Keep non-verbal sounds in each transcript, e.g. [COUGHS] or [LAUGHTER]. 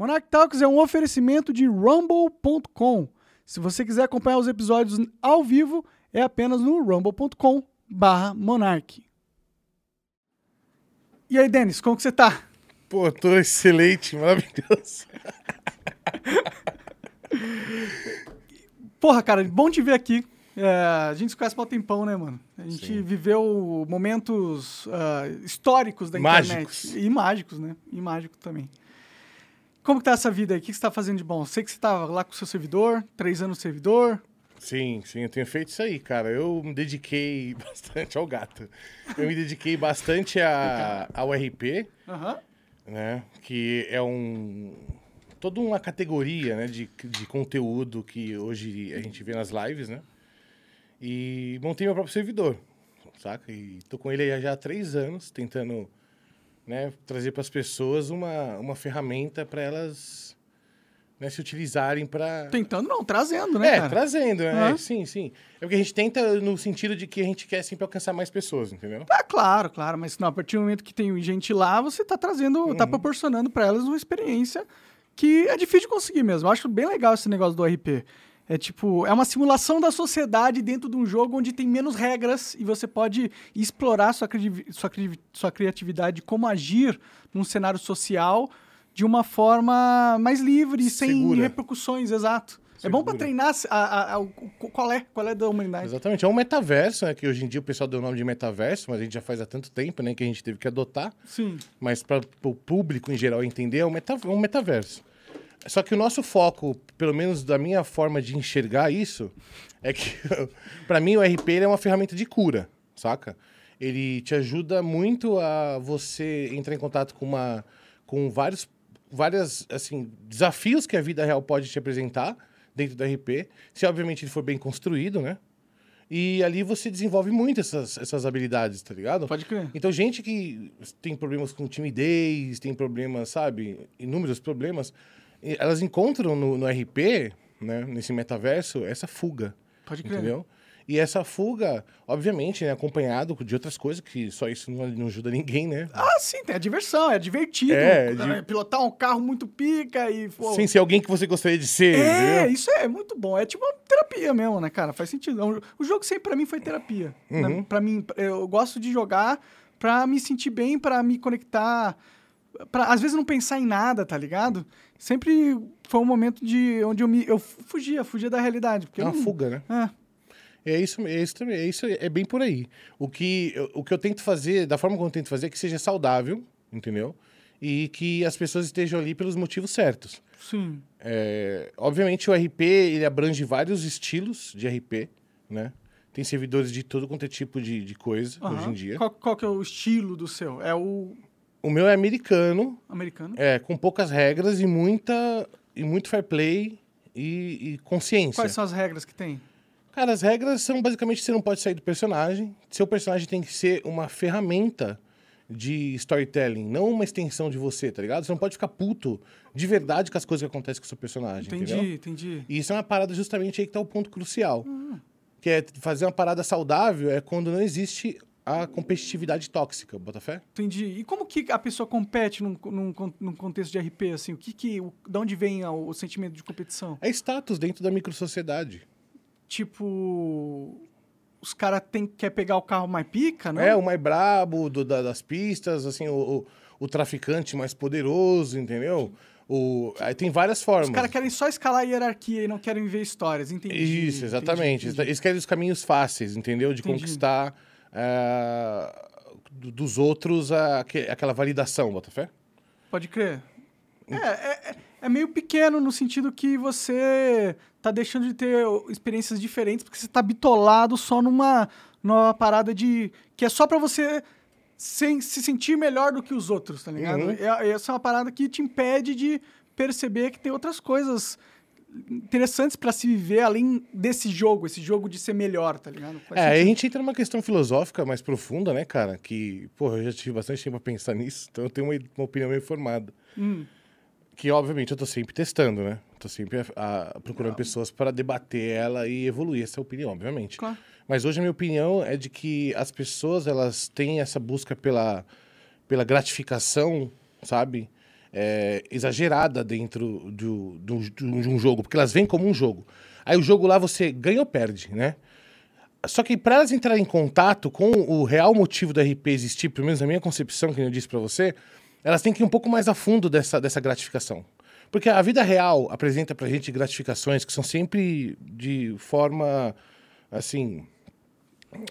Monarch Talks é um oferecimento de rumble.com. Se você quiser acompanhar os episódios ao vivo, é apenas no rumble.com barra monarch. E aí, Denis, como que você tá? Pô, tô excelente, maravilhoso. Porra, cara, bom te ver aqui. É, a gente se conhece há um tempão, né, mano? A gente Sim. viveu momentos ah, históricos da Mágicos. internet. E mágicos, né? E mágico também. Como que tá essa vida aí? O que você tá fazendo de bom? Sei que você tava lá com o seu servidor, três anos no servidor. Sim, sim, eu tenho feito isso aí, cara. Eu me dediquei [LAUGHS] bastante ao gato. Eu me dediquei bastante a, ao RP, Aham. né? Que é um. toda uma categoria né, de, de conteúdo que hoje a gente vê nas lives, né? E montei meu próprio servidor, saca? E tô com ele já há três anos, tentando né, trazer para as pessoas uma, uma ferramenta para elas né, se utilizarem para Tentando não, trazendo, né, é, cara? trazendo, né? Aham. Sim, sim. É porque a gente tenta no sentido de que a gente quer sempre alcançar mais pessoas, entendeu? Ah, claro, claro, mas não, a partir do momento que tem gente lá, você tá trazendo, tá proporcionando para elas uma experiência que é difícil de conseguir mesmo. Eu acho bem legal esse negócio do RP. É tipo, é uma simulação da sociedade dentro de um jogo onde tem menos regras e você pode explorar sua, crivi- sua, cri- sua criatividade, como agir num cenário social de uma forma mais livre, sem Segura. repercussões, exato. É bom para Segura. treinar a, a- a- o- qual é, qual é da humanidade. Exatamente. É um metaverso, né? Que hoje em dia o pessoal deu o nome de metaverso, mas a gente já faz há tanto tempo, né? Que a gente teve que adotar. Sim. Mas para o público em geral entender, é um, meta, um metaverso. Só que o nosso foco, pelo menos da minha forma de enxergar isso, é que, [LAUGHS] para mim, o RP é uma ferramenta de cura, saca? Ele te ajuda muito a você entrar em contato com uma com vários várias assim desafios que a vida real pode te apresentar dentro do RP, se obviamente ele for bem construído, né? E ali você desenvolve muito essas, essas habilidades, tá ligado? Pode crer. Então, gente que tem problemas com timidez, tem problemas, sabe? Inúmeros problemas, elas encontram no, no RP, né, nesse metaverso, essa fuga. Pode crer. Entendeu? E essa fuga, obviamente, né, acompanhado de outras coisas, que só isso não, não ajuda ninguém, né? Ah, sim, tem a diversão, é divertido. É, né? de- Pilotar um carro muito pica e. Pô, Sem ser alguém que você gostaria de ser, é, entendeu? isso é muito bom. É tipo uma terapia mesmo, né, cara? Faz sentido. É O jogo sempre pra mim foi terapia. Uhum. Né? Pra mim, eu gosto de jogar pra me sentir bem, pra me conectar. Pra, às vezes não pensar em nada, tá ligado? Sempre foi um momento de onde eu me. Eu fugia, fugia da realidade. Porque É uma não- fuga, né? É. É isso, é isso também, é isso é bem por aí. O que, eu- o que eu tento fazer, da forma como eu tento fazer, é que seja saudável, entendeu? E que as pessoas estejam ali pelos motivos certos. Sim. É, obviamente o RP ele abrange vários estilos de RP, né? Tem servidores de todo quanto é tipo de, de coisa hoje Aham. em dia. Qual, qual que é o estilo do seu? É o O meu é americano, americano? é, com poucas regras e muita e muito fair play e, e consciência. Quais são as regras que tem? Cara, as regras são basicamente que você não pode sair do personagem. Seu personagem tem que ser uma ferramenta de storytelling, não uma extensão de você, tá ligado? Você não pode ficar puto de verdade com as coisas que acontecem com o seu personagem, Entendi, entendeu? entendi. E isso é uma parada justamente aí que tá o ponto crucial. Que é fazer uma parada saudável é quando não existe a competitividade tóxica, Botafé? Entendi. E como que a pessoa compete num, num, num contexto de RP, assim? O que que... O, de onde vem a- o, sentimento de competição? É status dentro da microsociedade. Tipo... Os caras quer pegar o carro mais pica, né? É, o mais brabo do- da- das pistas, assim, o, o, o traficante mais poderoso, entendeu? O, aí tem várias formas. Os caras querem só escalar a hierarquia e não querem ver histórias, entendi. Isso, exatamente. entendi, entendi. Eles querem os caminhos fáceis, entendeu? De Entendi. conquistar dos outros aquela validação, Botafé? Pode crer. É, é, é- é meio pequeno no sentido que você tá deixando de ter experiências diferentes porque você tá bitolado só numa, numa parada de... que é só pra você se, se sentir melhor do que os outros, tá ligado? Uhum. É- essa é uma parada que te impede de perceber que tem outras coisas interessantes pra se viver além desse jogo, esse jogo de ser melhor, tá ligado? Faz É, aí a sentido. gente entra numa questão filosófica mais profunda, né, cara? Que, porra, eu já tive bastante tempo pra pensar nisso, então eu tenho uma, uma opinião meio formada. Hum, Que, obviamente, eu tô sempre testando, né? Tô sempre a- a- procurando pessoas para debater ela e evoluir essa opinião, obviamente. claro. Mas hoje a minha opinião é de que as pessoas, elas têm essa busca pela, pela gratificação, sabe? É, exagerada dentro do- de um jogo, porque elas vêm como um jogo. Aí o jogo lá você ganha ou perde, né? Só que para elas entrarem em contato com o real motivo do RP existir, pelo menos na minha concepção, que eu disse para você, elas têm que ir um pouco mais a fundo dessa, dessa gratificação. Porque a vida real apresenta pra gente gratificações que são sempre de forma, assim...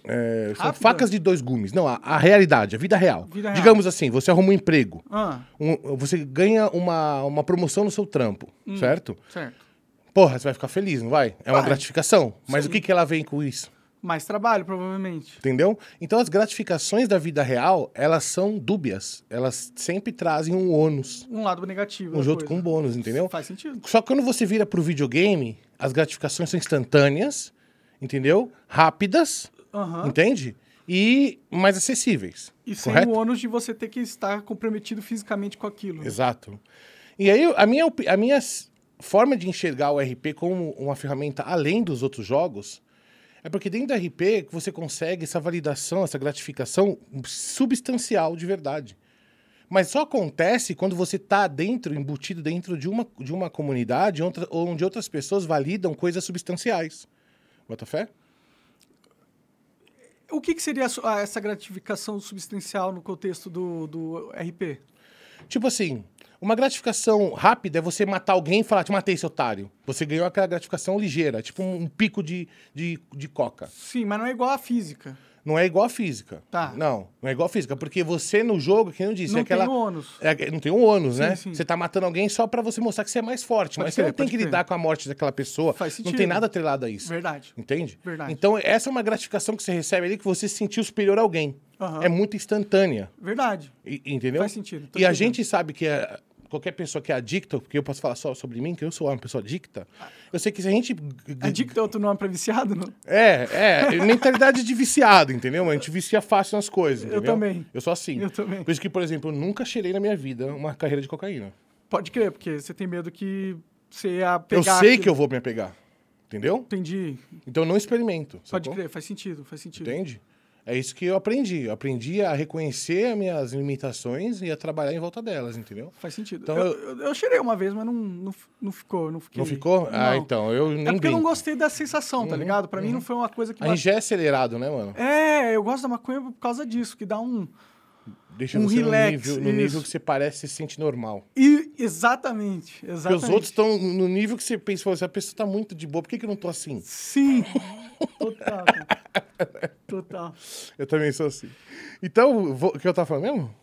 é, são facas de dois gumes. Não, a, a realidade, a vida real. Vida real. Digamos assim, você arruma um emprego. Ah, um- você ganha uma, uma promoção no seu trampo, certo? certo. Porra, você vai ficar feliz, não vai? É uma Vai. gratificação. Mas Sim. o que, que ela vem com isso? Mais trabalho, provavelmente. Entendeu? Então as gratificações da vida real, elas são dúbias. Elas sempre trazem um ônus, Um lado negativo. um junto com um bônus, entendeu? Faz sentido. Só que quando você vira pro videogame, as gratificações são instantâneas, entendeu? Rápidas, Aham. entende? E mais acessíveis. E sem correto? o ônus de você ter que estar comprometido fisicamente com aquilo. Exato. E aí, a minha, a minha forma de enxergar o RP como uma ferramenta além dos outros jogos é porque dentro do RP você consegue essa validação, essa gratificação substancial de verdade. Mas só acontece quando você está dentro, embutido dentro de uma, de uma comunidade onde outras pessoas validam coisas substanciais. Bota fé? O que, que seria a essa gratificação substancial no contexto do, do RP? Tipo assim, uma gratificação rápida é você matar alguém e falar, te matei, seu otário. Você ganhou aquela gratificação ligeira, tipo um, um pico de, de, de coca. Sim, mas não é igual à física. Não é igual a física. Tá. Não, não é igual a física, porque você no jogo, que eu disse, não é aquela... tem ônus. É, não tem um ônus, Sim, né? sim. Você tá matando alguém só pra você mostrar que você é mais forte. Pode mas você não tem que lidar com a morte daquela pessoa. Faz Não sentido. tem nada atrelado a isso. Verdade. Entende? Verdade. Então, essa é uma gratificação que você recebe ali que você se sentiu superior a alguém. Aham. É muito instantânea. Verdade. E- entendeu? Faz sentido, tô E a entendendo. gente sabe que é- qualquer pessoa que é adicta, porque eu posso falar só sobre mim, que eu sou uma pessoa adicta, eu sei que se a gente. Adicto é outro nome pra viciado, não? É, é, mentalidade de viciado, entendeu? A gente vicia fácil nas coisas. Eu entendeu? também. Eu sou assim. Eu também. Por isso que, por exemplo, eu nunca cheirei na minha vida uma carreira de cocaína. Pode crer, porque você tem medo que você ia pegar... eu sei que eu vou me apegar. Entendeu? Entendi. Então eu não experimento. Pode sacou? crer, faz sentido, faz sentido. Entende? É isso que eu aprendi. Eu aprendi a reconhecer as minhas limitações e a trabalhar em volta delas, entendeu? Faz sentido. Então, eu, eu- eu, cheirei uma vez, mas não, não, não ficou, não fiquei. Não ficou? Ah, Não. então, eu nem É porque eu não brinco. gostei da sensação, tá Uhum, ligado? Pra mim não foi uma coisa que... A gente já é acelerado, né, mano? É, eu gosto da maconha por causa disso, que dá um... Deixa Um relax, no, nível, no nível que você parece se sente normal. E, exatamente, Porque exatamente. os outros estão no nível que você pensa, "Pô, essa pessoa tá muito de boa, por que, que eu não tô assim? Sim, total. Total. Eu também sou assim. Então, vou- o que eu tava falando mesmo?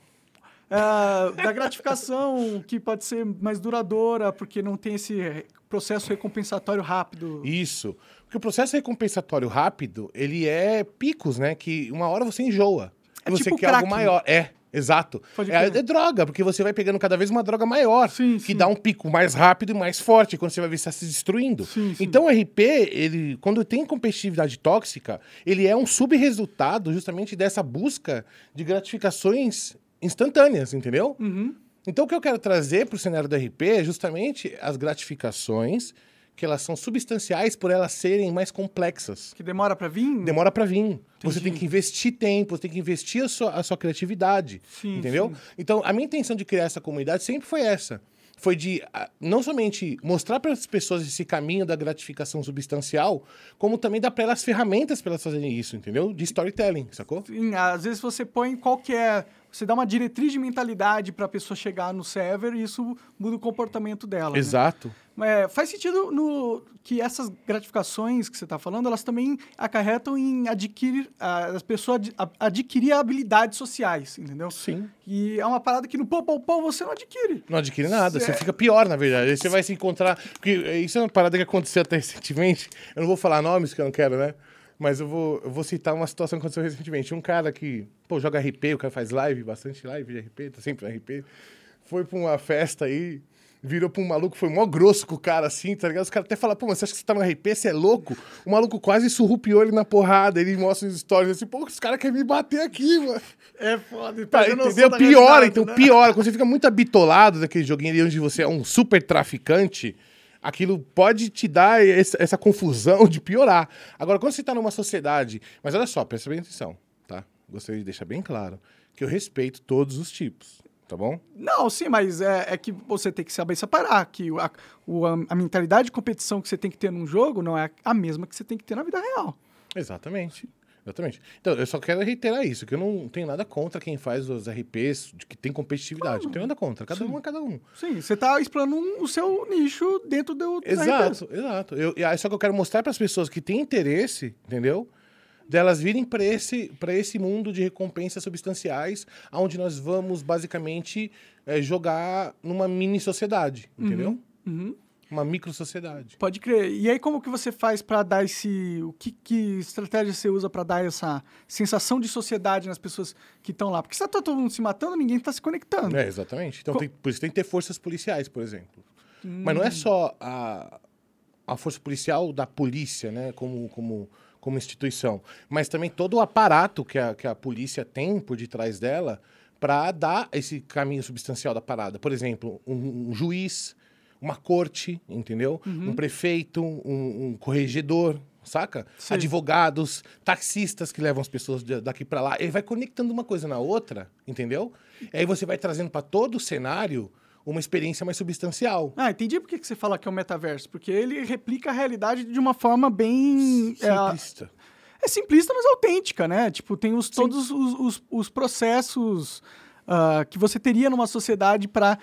É, da gratificação que pode ser mais duradoura, porque não tem esse processo recompensatório rápido. Isso. Porque o processo recompensatório rápido, ele é picos, né? Que uma hora você enjoa. É E você tipo quer algo crack. maior. É, exato. É, é droga, porque você vai pegando cada vez uma droga maior, Sim, que sim. dá um pico mais rápido e mais forte, quando você vai ver se está se destruindo. Sim. Então o RP, ele, quando tem competitividade tóxica, ele é um subresultado justamente dessa busca de gratificações instantâneas, entendeu? Uhum. Então, o que eu quero trazer para o cenário do RP é justamente as gratificações, que elas são substanciais por elas serem mais complexas. Que demora pra vir? Demora para vir. Você Entendi. tem que investir tempo, você tem que investir a sua, a sua criatividade. Sim, entendeu? sim. Então, a minha intenção de criar essa comunidade sempre foi essa. Foi de ah, não somente mostrar para as pessoas esse caminho da gratificação substancial, como também dar para elas ferramentas para elas fazerem isso, entendeu? De storytelling, sacou? Sim, às vezes você põe qualquer. Você dá uma diretriz de mentalidade pra pessoa chegar no server e isso muda o comportamento dela. né? Exato. É, faz sentido no, que essas gratificações que você está falando, elas também acarretam em adquirir, as pessoas ad- a- adquirir habilidades sociais, entendeu? Sim. E é uma parada que no pão, pão, pão você não adquire. Não adquire nada, você É. fica pior, na verdade. Aí você vai se encontrar. Porque isso é uma parada que aconteceu até recentemente. Eu não vou falar nomes, que eu não quero, né? Mas eu vou, eu vou citar uma situação que aconteceu recentemente. Um cara que, pô, joga RP, o cara faz live, bastante live de RP, tá sempre no RP. Foi pra uma festa aí, virou pra um maluco, foi mó grosso com o cara assim, tá ligado? Os caras até falam, pô, mas você acha que você tá no RP? Você é louco? O maluco quase surrupiou ele na porrada. Ele mostra os stories assim, pô, os caras querem me bater aqui, mano. É foda. Tá, entendeu? Piora, então piora. Quando você fica muito habitolado daquele joguinho ali onde você é um super traficante, aquilo pode te dar essa, essa confusão de piorar. Agora, quando você tá numa sociedade. Mas olha só, presta bem atenção, tá? Gostaria de deixar bem claro que eu respeito todos os tipos. tá bom? Não, sim, mas é, é que você tem que saber separar que a, o, a, a mentalidade de competição que você tem que ter num jogo não é a mesma que você tem que ter na vida real. Exatamente. Exatamente. Então, eu só quero reiterar isso, que eu não tenho nada contra quem faz os RPs de que tem competitividade. Não tenho nada contra. Cada Sim. um é cada um. Sim, você tá explorando um- o seu nicho dentro do dos RPs. Exato, exato. Eu, e aí só que eu quero mostrar para as pessoas que têm interesse, entendeu? Delas virem para esse, pra esse mundo de recompensas substanciais, onde nós vamos basicamente eh, jogar numa mini sociedade, entendeu? Uhum. Uma micro sociedade. Pode crer. E aí, como que você faz pra dar esse. O que, que estratégia você usa pra dar essa sensação de sociedade nas pessoas que estão lá? Porque se tá todo mundo se matando, ninguém tá se conectando. É, exatamente. Então, Co- tem- por isso tem que ter forças policiais, por exemplo. Mas Hum. não é só a, a força policial da polícia, né, como, como, como instituição, mas também todo o aparato que a, que a polícia tem por detrás dela para dar esse caminho substancial da parada. Por exemplo, um, um juiz, uma corte, entendeu? Uhum. Um prefeito, um, um corregedor, saca? Sei. Advogados, taxistas que levam as pessoas daqui para lá. Ele vai conectando uma coisa na outra, entendeu? E aí você vai trazendo para todo o cenário uma experiência mais substancial. Ah, entendi por que você fala que é um metaverso. Porque ele replica a realidade de uma forma bem. é, Simplista. É simplista, mas autêntica, né? Tipo, tem os, todos os, os, os processos ah, que você teria numa sociedade pra.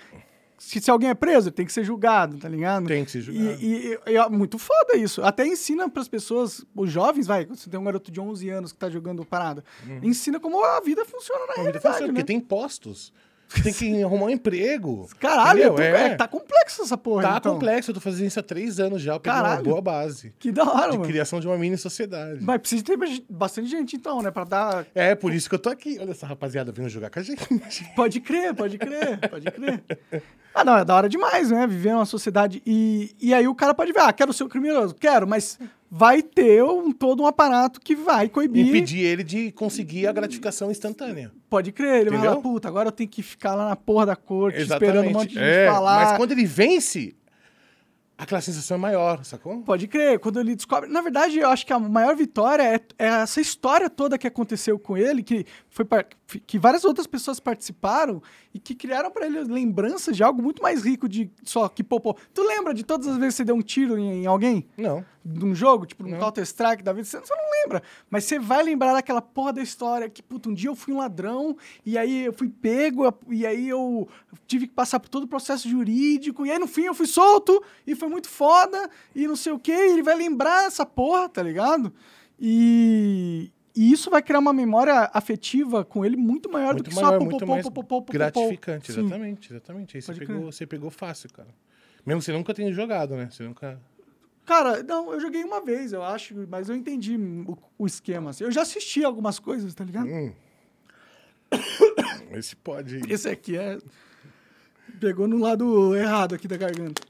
Se, se alguém é preso, tem que ser julgado, tá ligado? Tem que ser julgado. E, e- e é muito foda isso. Até ensina pras pessoas, os jovens, vai, você tem um garoto de 11 anos que tá jogando parada. Ensina como a vida funciona na A vida realidade, funciona, né? porque tem impostos. Você tem que arrumar um emprego. Caralho, entendeu? tô- é. é, tá complexo essa porra, Tá então. complexo, eu tô fazendo isso há três anos já, eu peguei uma Caralho. boa base. Que da hora, De mano. criação de uma mini sociedade. Mas precisa ter bastante gente, então, né? Pra dar É, por isso que eu tô aqui. Olha essa rapaziada vindo jogar com a gente. [LAUGHS] Pode crer, pode crer, pode crer. Ah, não, é da hora demais, né? Viver uma sociedade. E, e aí o cara pode ver, ah, quero ser um criminoso. Quero, mas vai ter um, todo um aparato que vai coibir. Impedir ele de conseguir a gratificação instantânea. Pode crer, ele vai Entendeu? falar, puta, agora eu tenho que ficar lá na porra da corte Exatamente. esperando um monte de gente É, falar. Mas quando ele vence, aquela sensação é maior, sacou? Pode crer, quando ele descobre. Na verdade, eu acho que a maior vitória é, é essa história toda que aconteceu com ele, que, foi par- que várias outras pessoas participaram e que criaram pra ele lembranças de algo muito mais rico de só que popô. Tu lembra de todas as vezes que você deu um tiro em, em alguém? Não. De um jogo, tipo, Não. Counter-Strike da vida, você, você não lembra. Mas você vai lembrar daquela porra da história que, puta, um dia eu fui um ladrão, e aí eu fui pego, e aí eu tive que passar por todo o processo jurídico, e aí no fim eu fui solto, e foi muito foda, e não sei o quê, e ele vai lembrar essa porra, tá ligado? E, e isso vai criar uma memória afetiva com ele muito maior do Muito que maior, só muito pô, mais pô, pô, gratificante, Sim. exatamente, exatamente. Aí você Pode pegou, crer. você pegou fácil, cara. Mesmo você nunca tenha jogado, né? Você nunca. Cara, não, eu joguei uma vez, eu acho, mas eu entendi o, o esquema. assim. Eu já assisti algumas coisas, tá ligado? Hum. [COUGHS] Esse pode. Esse aqui é. Pegou no lado errado aqui da garganta.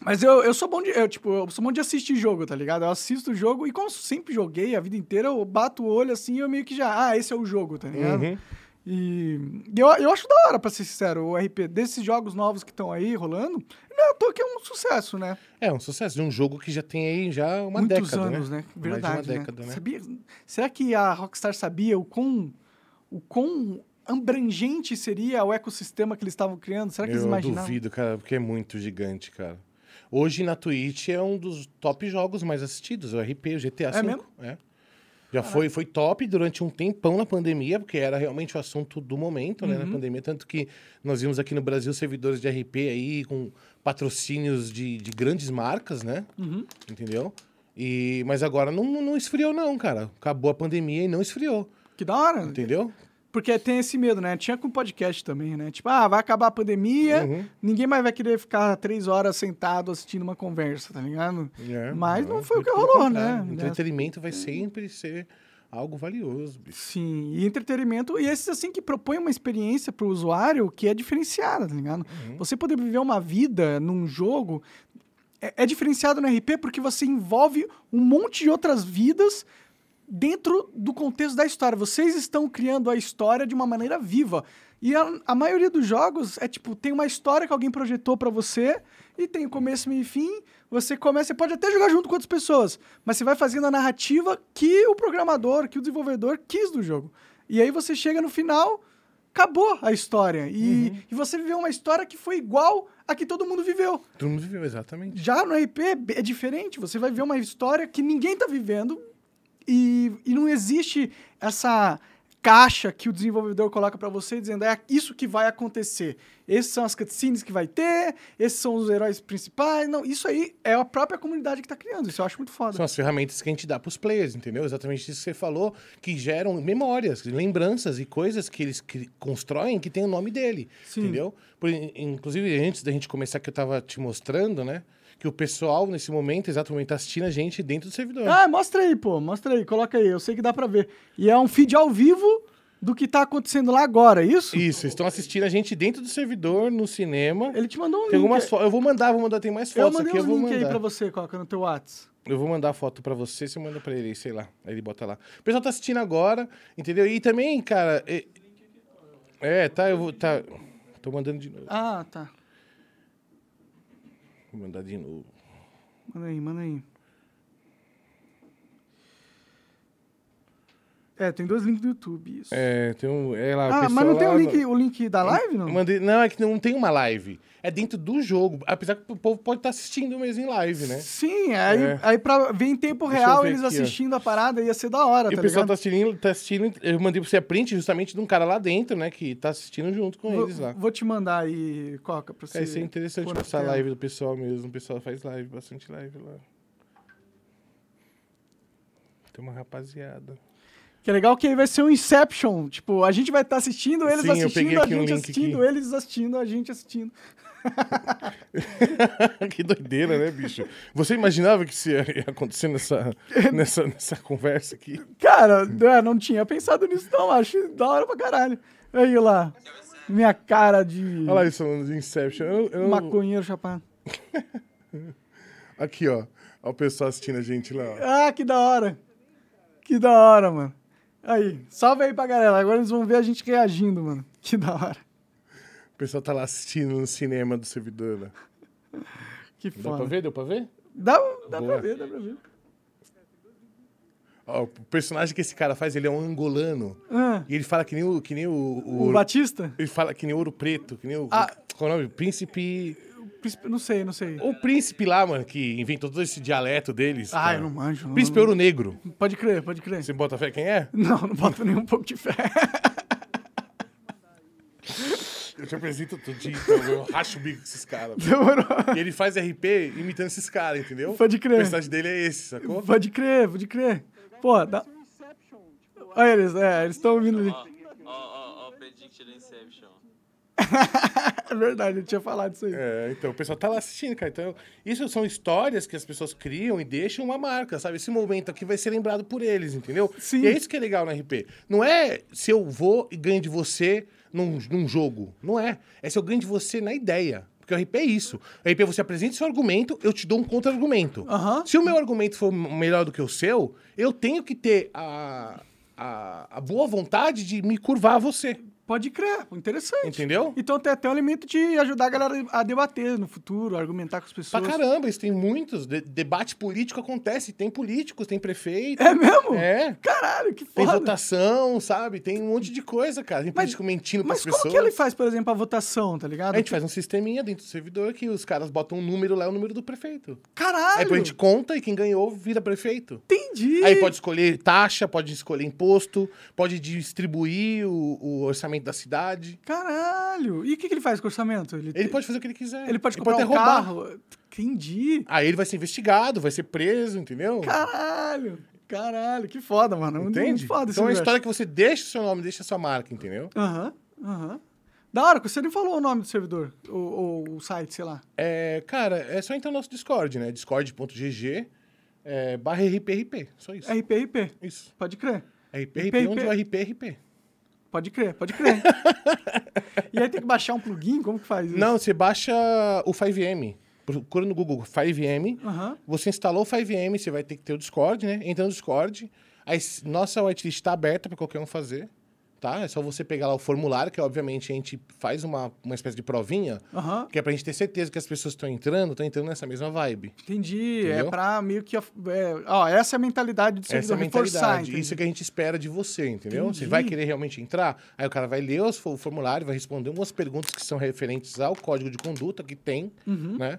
Mas eu, eu sou bom de. Eu, tipo, eu sou bom de assistir jogo, tá ligado? Eu assisto o jogo e como sempre joguei a vida inteira, eu bato o olho assim e eu meio que já. Ah, esse é o jogo, tá ligado? Uhum. E eu, eu acho da hora, pra ser sincero, o RP desses jogos novos que estão aí rolando, não é à toa que é um sucesso, né? É um sucesso de um jogo que já tem aí já uma Muitos década, anos, né? né? Verdade, Mais de uma né? década, né? Sabia- será que a Rockstar sabia o quão, o quão abrangente seria o ecossistema que eles estavam criando? Será que eles Eu imaginavam? duvido, cara, porque é muito gigante, cara. Hoje na Twitch é um dos top jogos mais assistidos, o RP, o GTA V. É mesmo? É. Já foi, foi top durante um tempão na pandemia, porque era realmente o assunto do momento, Uhum. né, na pandemia. Tanto que nós vimos aqui no Brasil servidores de RP aí com patrocínios de, de grandes marcas, né? Uhum. Entendeu? E, mas agora não, não esfriou, não, cara. Acabou a pandemia e não esfriou. Que da hora. Entendeu? Porque tem esse medo, né? Tinha com podcast também, né? Tipo, ah, vai acabar a pandemia, Uhum. ninguém mais vai querer ficar três horas sentado assistindo uma conversa, tá ligado? É, Mas não foi o que rolou, contrário. né? Entretenimento vai sempre ser algo valioso, bicho. Sim, e entretenimento, e esses assim que propõem uma experiência pro usuário que é diferenciada, tá ligado? Uhum. Você poder viver uma vida num jogo é, é diferenciado no RP porque você envolve um monte de outras vidas dentro do contexto da história. Vocês estão criando a história de uma maneira viva. E a, a maioria dos jogos é tipo, tem uma história que alguém projetou pra você e tem começo, meio e fim. Você começa, você pode até jogar junto com outras pessoas, mas você vai fazendo a narrativa que o programador, que o desenvolvedor quis do jogo. E aí você chega no final acabou a história. E, e você viveu uma história que foi igual a que todo mundo viveu. Todo mundo viveu, exatamente. Já no RP é diferente. Você vai ver uma história que ninguém tá vivendo e, e não existe essa caixa que o desenvolvedor coloca para você dizendo é isso que vai acontecer. Esses são as cutscenes que vai ter, esses são os heróis principais. Não, isso aí é a própria comunidade que tá criando. Isso eu acho muito foda. São as ferramentas que a gente dá pros players, entendeu? Exatamente isso que você falou, que geram memórias, lembranças e coisas que eles cri- constroem que tem o nome dele, Sim. entendeu? Por, inclusive, antes da gente começar, que eu tava te mostrando, né? Que o pessoal, nesse momento, exatamente, tá assistindo a gente dentro do servidor. Ah, mostra aí, pô. Mostra aí, coloca aí. Eu sei que dá pra ver. E é um feed ao vivo do que tá acontecendo lá agora, é isso? Isso, estão assistindo a gente dentro do servidor, no cinema. Ele te mandou um Tem link. algumas fotos. Eu vou mandar, vou mandar, tem mais Eu fotos mandei aqui, eu vou links aí mandar. pra você, coloca no teu Whats. Eu vou mandar a foto pra você, você manda pra ele, sei lá. Aí ele bota lá. O pessoal tá assistindo agora, entendeu? E também, cara. É, é, tá, eu vou. Tá, tô mandando de novo. Ah, tá. Vou mandar de novo. Manda aí, manda aí. É, tem dois links do YouTube, isso. É, tem um. É lá, ah, mas não tem o no- link, o link da live, não? Mandei- não, é que não tem uma live. É dentro do jogo. Apesar que o povo pode estar assistindo mesmo em live, né? Sim, aí, É. aí pra ver em tempo Deixa real eles aqui, ó. assistindo a parada ia ser da hora, E tá o pessoal ligado? tá assistindo, tá assistindo. Eu mandei pra você a print justamente de um cara lá dentro, né? Que tá assistindo junto com Vou, eles lá. vou te mandar aí, Coca, pra você. É, isso é interessante passar a live do pessoal mesmo. O pessoal faz live, bastante live lá. Tem uma rapaziada. Que é legal que aí vai ser um Inception. Tipo, a gente vai estar assistindo, eles Sim, assistindo, a um gente link assistindo, aqui. eles assistindo, a gente assistindo. [LAUGHS] que doideira, né, bicho? Você imaginava que isso ia acontecer nessa, [LAUGHS] nessa, nessa conversa aqui? Cara, não tinha pensado nisso, não. Acho da hora pra caralho. Aí lá, minha cara de Olha lá isso falando de Inception. Eu, eu- maconheiro chapado. [LAUGHS] Aqui, ó. Olha o pessoal assistindo a gente lá. ó. Ah, que da hora. Que da hora, mano. Aí, salve aí pra galera. Agora eles vão ver a gente reagindo, mano. Que da hora. O pessoal tá lá assistindo no cinema do servidor. Né? Que Dá pra foda. ver? Deu pra ver? Dá, dá pra ver, dá pra ver. Ó, o personagem que esse cara faz, ele é um angolano. Ah, E ele fala que nem o. Que nem o, o o Batista? Ele fala que nem ouro preto, que nem o. Ah. Qual é o nome? Príncipe. Príncipe- Não sei, não sei. O príncipe lá, mano, que inventou todo esse dialeto deles. Ah, cara. eu não manjo. não- Príncipe Ouro Negro. Pode crer, pode crer. Você bota fé quem é? Não, não boto nem um pouco de fé. [LAUGHS] Eu te apresento tudinho, então eu racho o bico com esses caras. Demorou. E ele faz RP imitando esses caras, entendeu? Pode crer. O personagem dele é esse, sacou? Pode crer, pode crer. Pô, dá... Olha eles, é, eles estão ouvindo ali. Ó, ó, ó, ó, Predict the Inception. [LAUGHS] É verdade, eu tinha falado isso aí. É, então o pessoal tá lá assistindo, cara. Então, isso são histórias que as pessoas criam e deixam uma marca, sabe? Esse momento aqui vai ser lembrado por eles, entendeu? Sim. E é isso que é legal no RP. Não é se eu vou e ganho de você num, num jogo. Não é. É se eu ganho de você na ideia. Porque o RP é isso. O RP você apresenta seu argumento, eu te dou um contra-argumento. Aham. Se o meu argumento for melhor do que o seu, eu tenho que ter a, a, a boa vontade de me curvar a você. Pode crer, interessante. Entendeu? Então tem até o elemento de ajudar a galera a debater no futuro, argumentar com as Pra pessoas. caramba, isso tem muitos. De- debate político acontece. Tem políticos, tem prefeito. É mesmo? É. Caralho, que Tem foda. votação, sabe? Tem um monte de coisa, cara. Tem Mas- político mentindo Mas pras como pessoas. que ele faz, por exemplo, a votação, tá ligado? A gente faz um sisteminha dentro do servidor que os caras botam um número lá, é o número do prefeito. Caralho! Aí a gente conta e quem ganhou vira prefeito. Entendi! Aí pode escolher taxa, pode escolher imposto, pode distribuir o, o orçamento da cidade. Caralho! E o que, que ele faz com o orçamento? Ele te- pode fazer o que ele quiser. ele pode comprar até um roubar. carro? Entendi! Aí ele vai ser investigado, vai ser preso, entendeu? Caralho! Caralho, que foda, mano. Muito- Entende? Foda então é uma história que você deixa o seu nome, deixa a sua marca, entendeu? Aham, aham. Da hora, você nem falou o nome do servidor, ou, ou o site, sei lá. É, cara, é só entrar no nosso Discord, né? discord.gg é, barra RPRP. Só isso. RPRP, Isso. pode crer. RPRP, onde o RP é RP. Pode crer, pode crer. [LAUGHS] e aí tem que baixar um plugin? Como que faz isso? Não, você baixa o 5M. Procura no Google 5M. Aham. Você instalou o 5M, você vai ter que ter o Discord, né? Entra no Discord. S- nossa whitelist está aberta para qualquer um fazer. Tá? É só você pegar lá o formulário, que obviamente a gente faz uma, uma espécie de provinha, Aham. que é pra gente ter certeza que as pessoas que estão entrando, estão entrando nessa mesma vibe. Entendi. Entendeu? É pra meio que. É, ó, essa é a mentalidade do Essa é a mentalidade. Isso que a gente espera de você, entendeu? Você Entendi. vai querer realmente entrar, aí o cara vai ler os- o formulário, vai responder umas perguntas que são referentes ao código de conduta que tem, Uhum. né?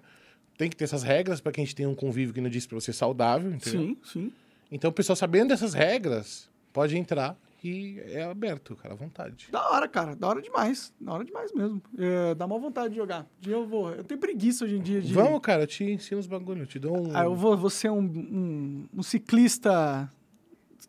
Tem que ter essas regras para que a gente tenha um convívio que não disse para você saudável, entendeu? Sim, sim. Então o pessoal sabendo dessas regras pode entrar e é aberto, cara, à vontade. Da hora, cara. Da hora demais. Da hora demais mesmo. É, dá uma vontade de jogar. Eu vou. Eu tenho preguiça hoje em dia de. Vamos, cara, eu te ensino os bagulho, eu te dou um. Ah, eu vou, vou ser um, um, um ciclista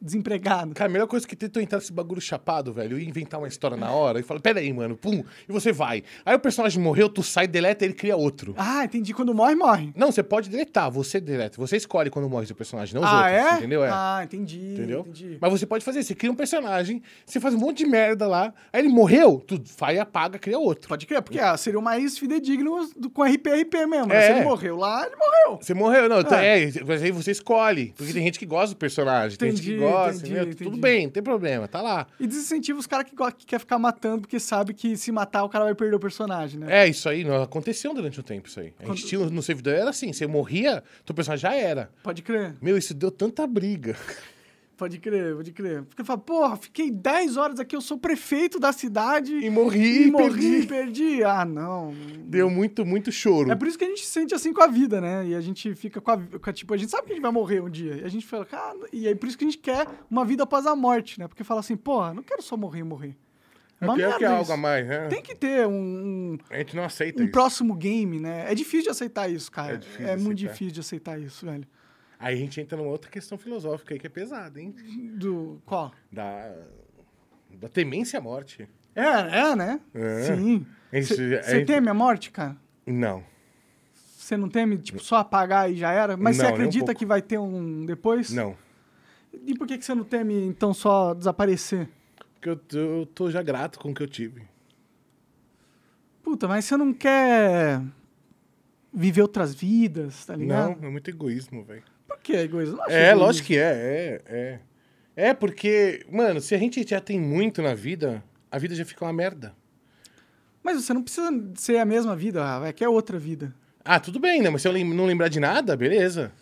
desempregado. Cara, a melhor coisa que tem é tu entrar nesse bagulho chapado, velho, e inventar uma história na hora e falar, pera aí, mano, pum, e você vai. Aí o personagem morreu, tu sai, deleta, ele cria outro. Ah, entendi. Quando morre, morre. Não, você pode deletar, você deleta. Você escolhe quando morre seu personagem, não os ah, outros, é? entendeu? É. Ah, entendi. entendeu? Entendi. Mas você pode fazer, você cria um personagem, você faz um monte de merda lá, aí ele morreu, tu vai, apaga, cria outro. Pode crer, porque ah, seria o mais fidedigno do- com RP-RP mesmo. né? É. Se ele morreu lá, ele morreu. Você morreu, não, É. é, mas aí você escolhe, porque tem gente que gosta do personagem, tem gente que Entendi, gosta, entendi, entendi. Tudo bem, não tem problema, tá lá. E desincentiva os caras que, que quer ficar matando, porque sabe que se matar o cara vai perder o personagem, né? É, isso aí, não, aconteceu durante um tempo isso aí. A gente tinha, no servidor era assim, você morria, teu personagem já era. Pode crer, Meu, isso deu tanta briga. Pode crer, pode crer. Porque fala, porra, fiquei 10 horas aqui, eu sou prefeito da cidade E morri, e morri, perdi. perdi. Ah, não. Deu muito, muito choro. É por isso que a gente se sente assim com a vida, né? E a gente fica com a, com a- Tipo, a gente sabe que a gente vai morrer um dia. E a gente fala, cara. E aí por isso que a gente quer uma vida após a morte, né? Porque fala assim, porra, não quero só morrer e morrer. É pior que merda algo a mais, né? Tem que ter um, um, A gente não aceita um isso. próximo game, né? É difícil de aceitar isso, cara. É É, difícil de muito difícil de aceitar isso, velho. Aí a gente entra numa outra questão filosófica aí que é pesada, hein? Do. Qual? Da, da temência à morte. É, é, né? É. Sim. Você é- teme a morte, cara? Não. Você não teme, tipo, só apagar e já era? Mas você um acredita pouco. que vai ter um depois? Não. E por que, que você não teme, então, só desaparecer? Porque eu, tô- eu tô já grato com o que eu tive. Puta, mas você não quer viver outras vidas, tá ligado? Não, é muito egoísmo, velho. Que egoísmo? É, egoísmo. lógico que é, é, é. É porque, mano, se a gente já tem muito na vida, a vida já fica uma merda. Mas você não precisa ser a mesma vida, vai, que é outra vida. Ah, tudo bem, né? Mas se eu não lembrar de nada, beleza.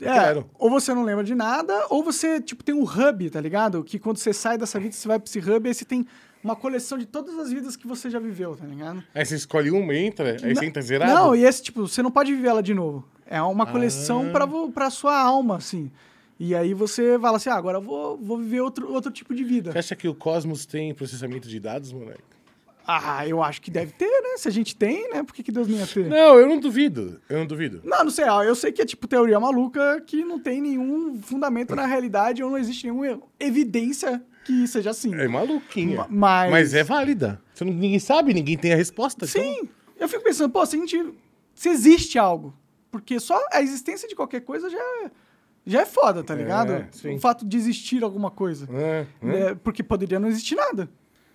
É, quero. ou você não lembra de nada, ou você, tipo, tem um hub, tá ligado? Que quando você sai dessa vida, você vai pra esse hub, aí você tem uma coleção de todas as vidas que você já viveu, tá ligado? Aí você escolhe uma, entra, aí Não- você entra zerado. Não, e esse, tipo, você não pode viver ela de novo. É uma coleção Ah. pra sua alma, assim. E aí você fala assim, ah, agora eu vou, vou viver outro, outro tipo de vida. Você acha que o Cosmos tem processamento de dados, moleque? Ah, eu acho que deve ter, né? Se a gente tem, né? Por que, que Deus não ia ter? Não, eu não duvido. Eu não duvido. Não, não sei. Eu sei que é tipo teoria maluca que não tem nenhum fundamento na realidade ou não existe nenhuma evidência que seja assim. É maluquinha. Ma- mas- Mas é válida. Você não- ninguém sabe, ninguém tem a resposta. então- Sim. Eu fico pensando, pô, se a gente. Se existe algo. Porque só a existência de qualquer coisa já é, já é foda, tá ligado? sim. O fato de existir alguma coisa. É, é. É, porque poderia não existir nada.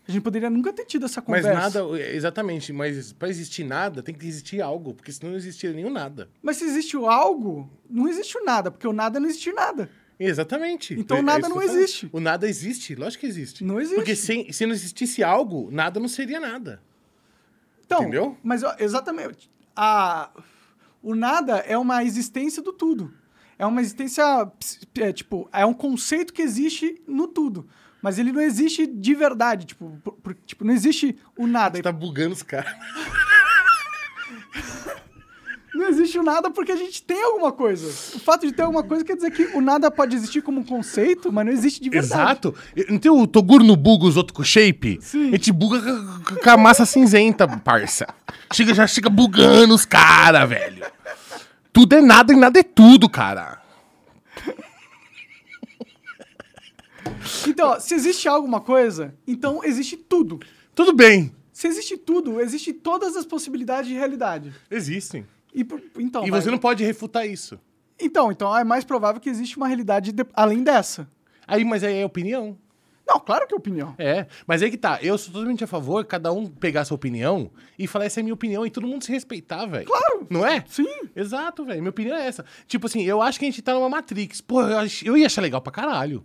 A gente poderia nunca ter tido essa Mas conversa. nada, exatamente, mas pra existir nada, tem que existir algo, porque senão não existiria nenhum nada. Mas se existe o algo, não existe o nada, porque o nada não existe nada. Exatamente. Então É nada não existe. O nada existe, lógico que existe. Não existe. Porque se, se não existisse algo, nada não seria nada. Então, Entendeu? Mas exatamente. A, o nada é uma existência do tudo. É uma existência. É, tipo, é um conceito que existe no tudo. Mas ele não existe de verdade. Tipo, por- por- tipo não existe o nada. Você tá bugando os caras. Não existe o nada porque a gente tem alguma coisa. O fato de ter alguma coisa quer dizer que o nada pode existir como um conceito, mas não existe de verdade. Exato. Não tem o Toguro no buga os outros com shape? Sim. A gente buga com- a massa cinzenta, parça. Chega, já chega bugando os caras, velho. Tudo é nada e nada é tudo, cara. Então, ó, se existe alguma coisa, então existe tudo. Tudo bem. Se existe tudo, existe todas as possibilidades de realidade. Existem. E, então, e você não pode refutar isso. Então, então é mais provável que existe uma realidade de- além dessa. Aí, mas aí é opinião. Não, claro que é opinião. É, mas aí que tá. Eu sou totalmente a favor, cada um pegar sua opinião e falar essa é a minha opinião e todo mundo se respeitar, velho. Claro. Não é? Sim. Exato, velho. Minha opinião é essa. Tipo assim, eu acho que a gente tá numa Matrix. Pô, eu, ach- eu ia achar legal pra caralho.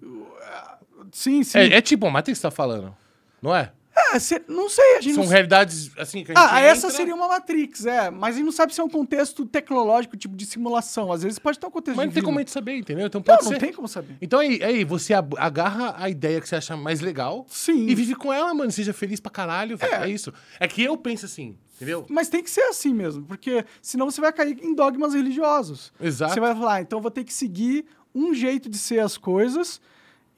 Sim, sim. É, é tipo a Matrix que tá falando. Não é? É, cê- não sei, a gente São não realidades, assim, que a gente Ah, essa entra- seria uma Matrix, é. Mas a gente não sabe se é um contexto tecnológico, tipo de simulação. Às vezes pode ter um contexto Mas não tem como a gente saber, entendeu? Então Não, pode não ser. tem como saber. Então aí, aí você agarra a ideia que você acha mais legal Sim. e vive com ela, mano. Seja feliz pra caralho. É. É. isso. É que eu penso assim, entendeu? Mas tem que ser assim mesmo, porque senão você vai cair em dogmas religiosos. Exato. Você vai falar, ah, então eu vou ter que seguir um jeito de ser as coisas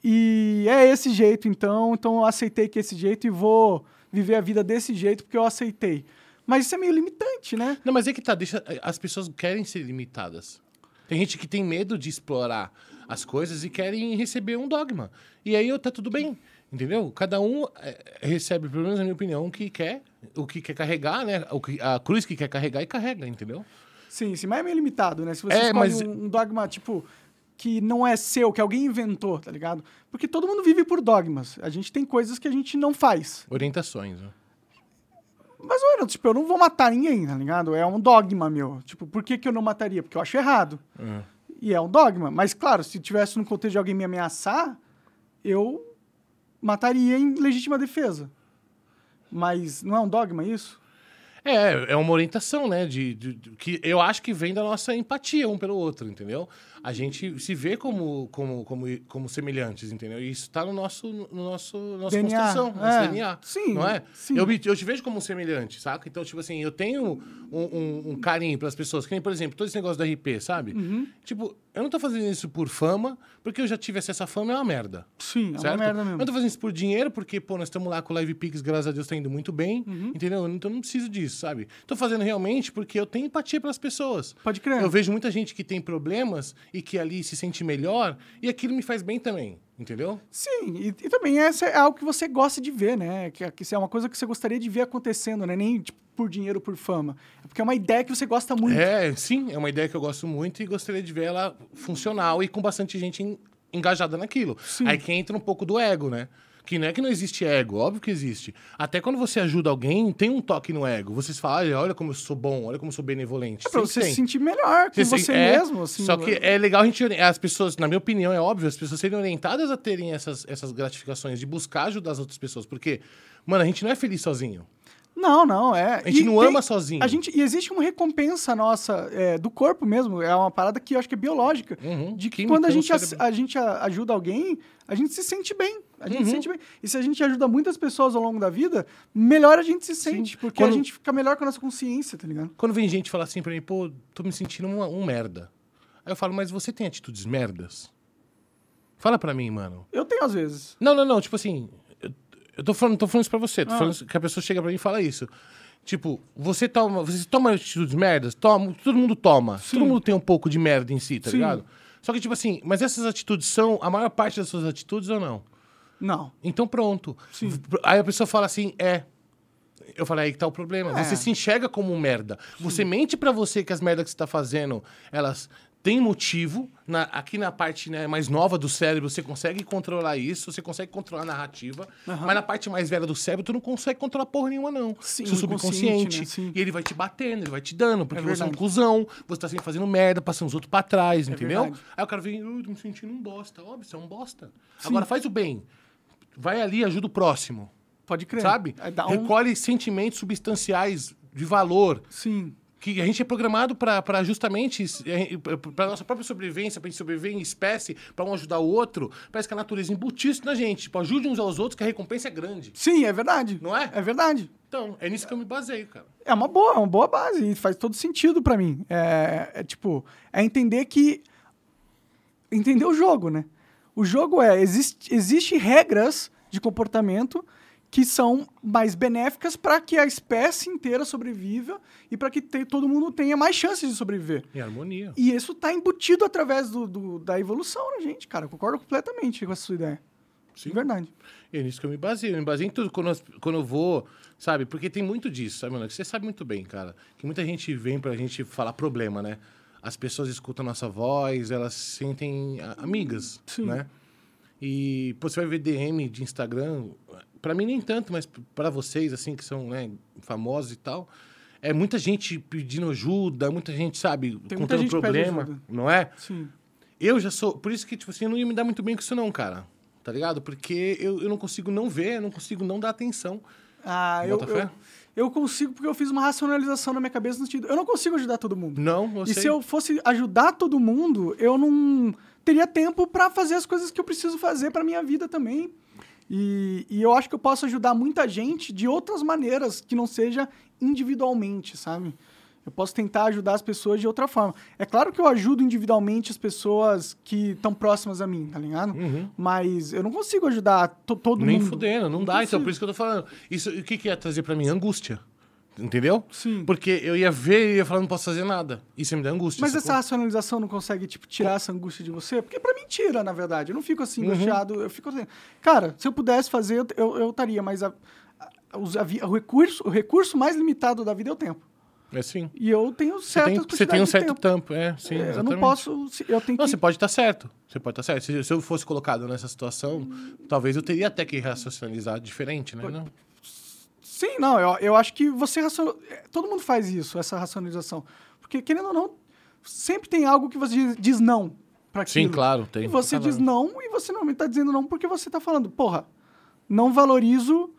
e é esse jeito então, então eu aceitei que é esse jeito e vou viver a vida desse jeito porque eu aceitei. Mas isso é meio limitante, né? Não, mas é que tá, deixa, as pessoas querem ser limitadas. Tem gente que tem medo de explorar as coisas e querem receber um dogma. E aí tá tudo bem, entendeu? Cada um é, recebe, pelo menos na minha opinião, o que quer, o que quer carregar, né? O que, a cruz que quer carregar e carrega, entendeu? Sim, sim, mas é meio limitado, né? Se você É, mas- um dogma, tipo, que não é seu, que alguém inventou, tá ligado? Porque todo mundo vive por dogmas. A gente tem coisas que a gente não faz. Orientações. Né? Mas, olha, tipo, eu não vou matar ninguém, tá ligado? É um dogma meu. Tipo, por que, que eu não mataria? Porque eu acho errado. É. E é um dogma. Mas, claro, se tivesse no contexto de alguém me ameaçar, eu mataria em legítima defesa. Mas não é um dogma isso? É, é uma orientação, né? De, de- de- que eu acho que vem da nossa empatia um pelo outro, entendeu? A gente se vê como, como, como, como semelhantes, entendeu? E isso tá no nosso, no nosso nossa DNA, construção, nosso é. DNA. Sim, Não é? sim. Eu, me- eu te vejo como semelhante, saca? Então, tipo assim, eu tenho um, um- um carinho pelas pessoas, que nem, por exemplo, todo esse negócio da RP, sabe? Uhum. Tipo, eu não tô fazendo isso por fama, porque eu já tive acesso à fama, é uma merda. Sim, é Certo? uma merda Eu mesmo. não tô fazendo isso por dinheiro, porque, pô, nós estamos lá com o Live Pix, graças a Deus tá indo muito bem, Uhum. entendeu? Então eu não preciso disso, sabe? Tô fazendo realmente porque eu tenho empatia pelas pessoas. Pode crer. Eu vejo muita gente que tem problemas e que ali se sente melhor, e aquilo me faz bem também, entendeu? Sim, e, e também essa é algo que você gosta de ver, né? Que, que é uma coisa que você gostaria de ver acontecendo, né? Nem tipo, por dinheiro ou por fama. É porque é uma ideia que você gosta muito. É, sim, é uma ideia que eu gosto muito e gostaria de ver ela funcional e com bastante gente en- engajada naquilo. Sim. Aí que entra um pouco do ego, né? Que não é que não existe ego, óbvio que existe. Até quando você ajuda alguém, tem um toque no ego. Você fala, olha, olha como eu sou bom, olha como eu sou benevolente. É pra Sempre você tem. se sentir melhor com Você você é, mesmo. Assim, só que é legal a gente. As pessoas, na minha opinião, é óbvio, as pessoas serem orientadas a terem essas, essas gratificações, de buscar ajudar as outras pessoas. Porque, mano, a gente não é feliz sozinho. Não, não, é. A gente E não ama sozinho. A gente, e existe uma recompensa nossa é, do corpo mesmo. É uma parada que eu acho que é biológica. Uhum, de que quando a gente, a, a gente ajuda alguém, a gente se sente bem. A gente Uhum. se sente bem. E se a gente ajuda muitas pessoas ao longo da vida, melhor a gente se sente. Porque Quando- a gente fica melhor com a nossa consciência, tá ligado? Quando vem gente falar assim pra mim, pô, tô me sentindo um, um merda. Aí eu falo, mas você tem atitudes merdas? Fala pra mim, mano. Eu tenho às vezes. Não, não, não, tipo assim, eu, eu tô falando, tô falando isso pra você, tô Ah. falando que a pessoa chega pra mim e fala isso. Tipo, você toma, você toma atitudes merdas? Toma, todo mundo toma. Todo mundo tem um pouco de merda em si, tá Sim. ligado? Só que, tipo assim, mas essas atitudes são a maior parte das suas atitudes ou não? Não. Então pronto. Sim. Aí a pessoa fala assim, é. Eu falei, aí que tá o problema. É. Você se enxerga como um merda. Você mente pra você que as merdas que você tá fazendo, elas têm motivo. Na- aqui na parte né, mais nova do cérebro, você consegue controlar isso, você consegue controlar a narrativa. Mas na parte mais velha do cérebro, tu não consegue controlar porra nenhuma, não. Sim, Seu subconsciente. né? Sim. E ele vai te batendo, ele vai te dando, porque você é um cuzão, você tá sempre fazendo merda, passando os outros pra trás, entendeu? verdade. Aí o cara vem, eu tô me sentindo um bosta. Óbvio, você é um bosta. Agora faz o bem. Vai ali, ajuda o próximo. Pode crer. Sabe? Um- Recolhe sentimentos substanciais de valor. Sim. Que a gente é programado para justamente para nossa própria sobrevivência, para gente sobreviver em espécie, para um ajudar o outro. Parece que a natureza embutiu isso na gente. Tipo, ajude uns aos outros, que a recompensa é grande. Sim, é verdade. Não é? É verdade. Então, é nisso que eu me baseio, cara. É uma boa, é uma boa base e faz todo sentido pra mim. É, é tipo, é entender que entender o jogo, né? O jogo é existe, existe regras de comportamento que são mais benéficas para que a espécie inteira sobreviva e para que te- todo mundo tenha mais chances de sobreviver. Em harmonia. E isso tá embutido através do, do- da evolução na gente, cara. Eu concordo completamente com essa sua ideia. Sim. De verdade. É nisso que eu me baseio. Eu me baseio em tudo. Quando, eu- quando eu vou, sabe? Porque tem muito disso, sabe, mano? Que Você sabe muito bem, cara. Que muita gente vem pra gente falar problema, né? As pessoas escutam a nossa voz, elas se sentem amigas, Sim. né? E pô, você vai ver DM de Instagram, pra mim nem tanto, mas pra vocês, assim, que são né, famosos e tal, é muita gente pedindo ajuda, muita gente, sabe, muita contando problema, não é? Sim. Eu já sou. Por isso que, tipo assim, eu não ia me dar muito bem com isso, não, cara. tá ligado? Porque eu, eu não consigo não ver, eu não consigo não dar atenção. Ah, eu, Bota eu, eu consigo porque eu fiz uma racionalização na minha cabeça no sentido. Eu não consigo ajudar todo mundo. Não, eu e se eu fosse ajudar todo mundo, eu não teria tempo pra fazer as coisas que eu preciso fazer pra minha vida também. E, e eu acho que eu posso ajudar muita gente de outras maneiras, que não seja individualmente, sabe? Eu posso tentar ajudar as pessoas de outra forma. É claro que eu ajudo individualmente as pessoas que estão próximas a mim, tá ligado? Mas eu não consigo ajudar to- todo Uhum. Nem mundo. fudendo, não, Não dá. Então, consigo. por isso que eu tô falando. Isso, o que, que ia trazer pra mim? Angústia. Entendeu? Sim. Porque eu ia ver e ia falar, não posso fazer nada. Isso me dá angústia. Mas essa racionalização não consegue, tipo, tirar essa angústia de você? Porque pra mim tira, na verdade. Eu não fico Uhum. assim, angustiado. Eu fico assim... Cara, se eu pudesse fazer, eu- estaria. Mas a- a- a o, recurso, o recurso mais limitado da vida é o tempo. É sim. E eu tenho Você certas tem, você tem um certo tempo. tampo, é, sim. É, eu não posso... Eu tenho Não, que... você pode estar certo. Você pode estar certo. Se, se eu fosse colocado nessa situação, talvez eu teria até que racionalizar diferente, né? Não. Sim, não, eu, eu acho que você raciona... é, Todo mundo faz isso, essa racionalização. Porque, querendo ou não, sempre tem algo que você diz, não pra aquilo. Sim, claro, tem. E você diz não, e você normalmente tá dizendo não porque você tá falando, porra, não valorizo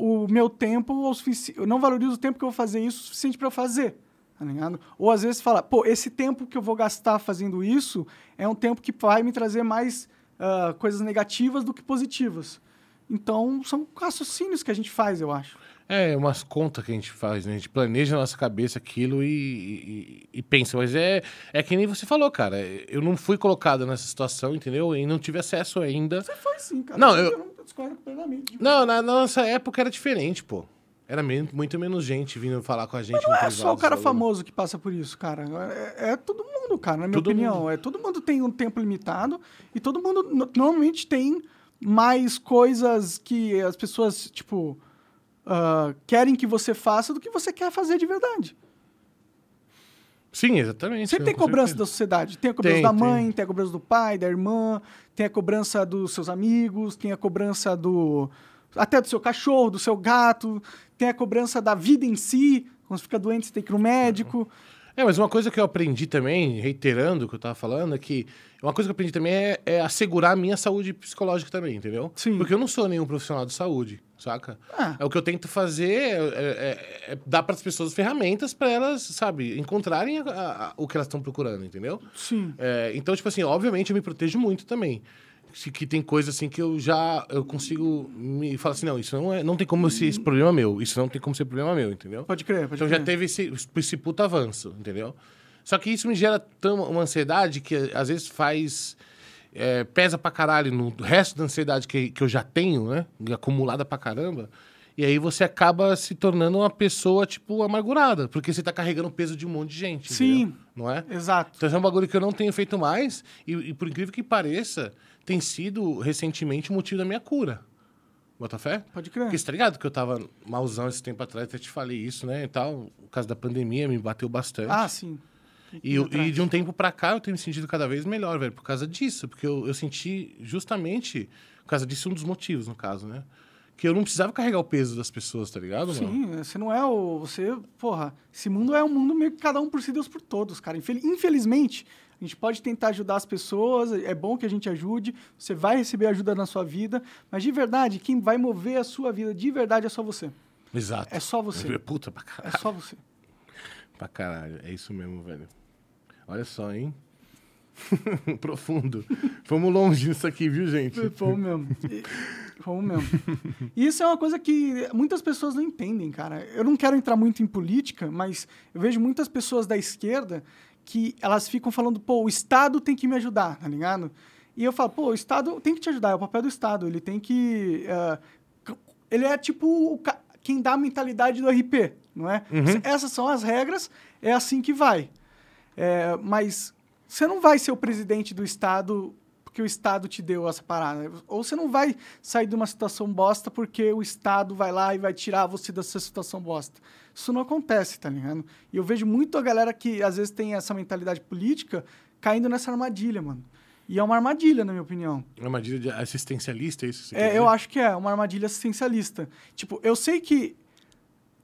o meu tempo, o sufici... eu não valorizo o tempo que eu vou fazer isso o suficiente pra eu fazer, tá ligado? Ou às vezes fala, pô, esse tempo que eu vou gastar fazendo isso é um tempo que vai me trazer mais ah, coisas negativas do que positivas. Então, são raciocínios que a gente faz, eu acho. É, umas contas que a gente faz, né? A gente planeja na nossa cabeça aquilo e, e- e pensa. Mas é, é que nem você falou, cara. Eu não fui colocado nessa situação, entendeu? E não tive acesso ainda. Você foi sim, cara. Não, eu- não discordo plenamente. Não, na, na nossa época era diferente, pô. Era muito menos gente vindo falar com a gente Não no é privado, só o cara sabe? famoso que passa por isso, cara. É, é todo mundo, cara, na minha Todo opinião. mundo. É, todo mundo tem um tempo limitado e todo mundo no- normalmente tem mais coisas que as pessoas, tipo, ah, querem que você faça do que você quer fazer de verdade. Sim, exatamente. Sempre tem cobrança da sociedade. Tem a cobrança Tem, da tem. mãe, tem. a cobrança do pai, da irmã, tem a cobrança dos seus amigos, tem a cobrança do. até do seu cachorro, do seu gato, tem a cobrança da vida em si. Quando você fica doente, você tem que ir no médico. É, mas uma coisa que eu aprendi também, reiterando o que eu tava falando, é que uma coisa que eu aprendi também é, é assegurar a minha saúde psicológica também, entendeu? Sim. Porque eu não sou nenhum profissional de saúde, saca? Ah. É o que eu tento fazer é, é- é dar para as pessoas ferramentas para elas, sabe, encontrarem a- a- o que elas estão procurando, entendeu? Sim. É, então, tipo assim, obviamente eu me protejo muito também. Que tem coisa assim que eu já eu consigo me falar assim, não, isso não é, não tem como ser esse problema meu, isso não tem como ser problema meu, entendeu? Pode crer, pode Então crer. já teve esse, esse puta avanço, entendeu? Só que isso me gera tão, uma ansiedade que às vezes faz. é, pesa pra caralho no resto da ansiedade que, que eu já tenho, né? Acumulada pra caramba. E aí você acaba se tornando uma pessoa, tipo, amargurada. Porque você tá carregando o peso de um monte de gente. Sim. entendeu? Não é? Exato. Então é um bagulho que eu não tenho feito mais. E, e por incrível que pareça, tem sido recentemente o motivo da minha cura. Bota fé? Pode crer. Porque você tá ligado que eu tava malzão esse tempo atrás, até te falei isso, né? E tal. Por causa da pandemia, me bateu bastante. Ah, sim. e, eu- e de um tempo pra cá eu tenho me sentido cada vez melhor, velho, por causa disso. Porque eu, eu senti justamente, por causa disso, um dos motivos, no caso, né? Que eu não precisava carregar o peso das pessoas, tá ligado, mano? Sim, você não é o. Você, porra, esse mundo é um mundo meio que cada um por si, Deus por todos, cara. Infel- Infelizmente, a gente pode tentar ajudar as pessoas, é bom que a gente ajude, você vai receber ajuda na sua vida, mas de verdade, quem vai mover a sua vida de verdade é só você. Exato. É só você. [LAUGHS] Puta pra caralho. É só você. Pra caralho. É isso mesmo, velho. Olha só, hein? [LAUGHS] Profundo. Fomos longe nisso aqui, viu, gente? Fomos mesmo. Fomos mesmo. E isso é uma coisa que muitas pessoas não entendem, cara. Eu não quero entrar muito em política, mas eu vejo muitas pessoas da esquerda que elas ficam falando, pô, o Estado tem que me ajudar, tá ligado? E eu falo, pô, o Estado tem que te ajudar, é o papel do Estado. Ele tem que. c- ele é tipo ca- quem dá a mentalidade do RP, não é? Essas são as regras, é assim que vai. É, mas você não vai ser o presidente do Estado porque o Estado te deu essa parada. Ou você não vai sair de uma situação bosta porque o Estado vai lá e vai tirar você dessa situação bosta. Isso não acontece, tá ligado? E eu vejo muito a galera que às vezes tem essa mentalidade política caindo nessa armadilha, mano. E é uma armadilha, na minha opinião. Uma armadilha de assistencialista, é isso? É, eu acho que é uma armadilha assistencialista. Tipo, eu sei que.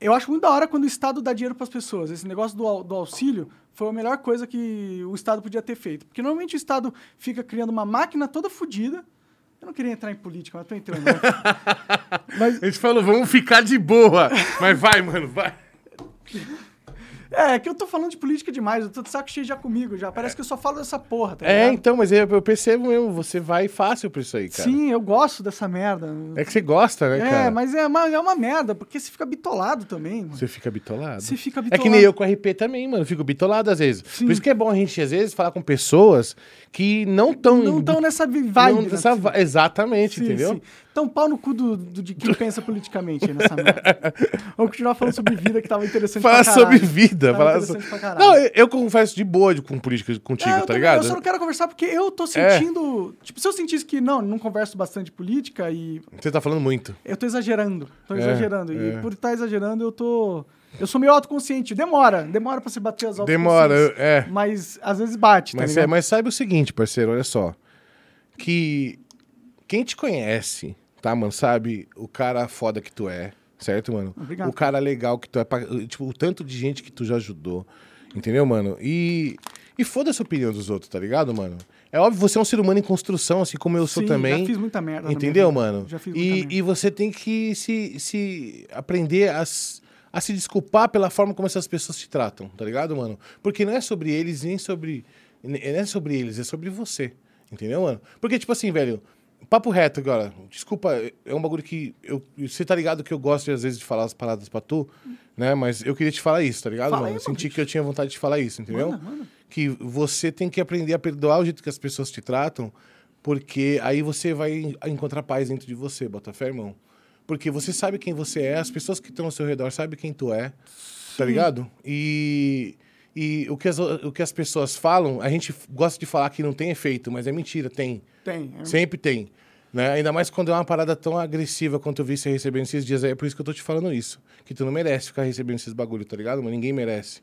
Eu acho muito da hora quando o Estado dá dinheiro para as pessoas. Esse negócio do, do auxílio foi a melhor coisa que o Estado podia ter feito. Porque normalmente o Estado fica criando uma máquina toda fodida. Eu não queria entrar em política, mas tô entrando. né? [LAUGHS] mas, gente falou, vamos ficar de boa. Mas vai, mano, vai. [LAUGHS] é, é que eu tô falando de política demais, eu tô de saco cheio já comigo, já. Parece que eu só falo dessa porra, tá É, ligado? então, mas eu, eu percebo mesmo, você vai fácil pra isso aí, cara. Sim, eu gosto dessa merda. É que você gosta, né, É, cara? mas é uma, é uma merda, porque você fica bitolado também, mano. Você fica bitolado. Você fica É bitolado. que nem eu com RP também, mano. eu Fico bitolado às vezes. Sim. Por isso que é bom a gente, às vezes, falar com pessoas que não estão... Não estão nessa vibe. Não, né? nessa Exatamente, Sim, entendeu? sim. Então, pau no cu do, do- de quem pensa politicamente aí nessa merda. Vamos continuar falando sobre vida, que tava interessante Falar pra caralho. sobre vida. Tava Falar interessante so- pra caralho. Não, eu, eu converso de boa de- com política contigo, É, tá também, ligado? É. Eu só não quero conversar porque eu tô sentindo... Tipo, se eu sentisse que, não, não converso bastante de política e Você tá falando muito. eu tô exagerando. Tô É, exagerando. é. E por estar exagerando, eu tô... Eu sou meio autoconsciente. Demora. Demora pra se bater as Demora, é. Mas às vezes bate, tá Mas, é, mas saiba o seguinte, parceiro, olha só. Que quem te conhece, tá, mano, sabe o cara foda que tu é, certo, mano? Obrigado. O cara legal que tu é, tipo, o tanto de gente que tu já ajudou, entendeu, mano? E, e foda-se a opinião dos outros, tá ligado, mano? É óbvio, você é um ser humano em construção, assim como eu sou Sim, também. já fiz muita merda. Entendeu, mano? Já fiz muita E, merda. e você tem que se, se aprender a, a se desculpar pela forma como essas pessoas te tratam, tá ligado, mano? Porque não é sobre eles, nem sobre. Não é sobre eles, é sobre você. Entendeu, mano? Porque, tipo assim, velho, papo reto agora. Desculpa, é um bagulho que. Eu, você tá ligado que eu gosto, às vezes, de falar as paradas pra tu, né? Mas eu queria te falar isso, tá ligado, Fala mano? aí, eu senti mano. que eu tinha vontade de falar isso, entendeu? Manda, manda. que você tem que aprender a perdoar o jeito que as pessoas te tratam, porque aí você vai en- encontrar paz dentro de você, bota fé, irmão. Porque você sabe quem você é, as pessoas que estão ao seu redor sabem quem tu é, tá ligado? E, e o, que as, o que as pessoas falam, a gente gosta de falar que não tem efeito, mas é mentira, tem. Tem. é- Sempre tem. Né? Ainda mais quando é uma parada tão agressiva quanto eu vi você recebendo esses dias aí. É por isso que eu tô te falando isso. Que tu não merece ficar recebendo esses bagulho, tá ligado? Mas ninguém merece.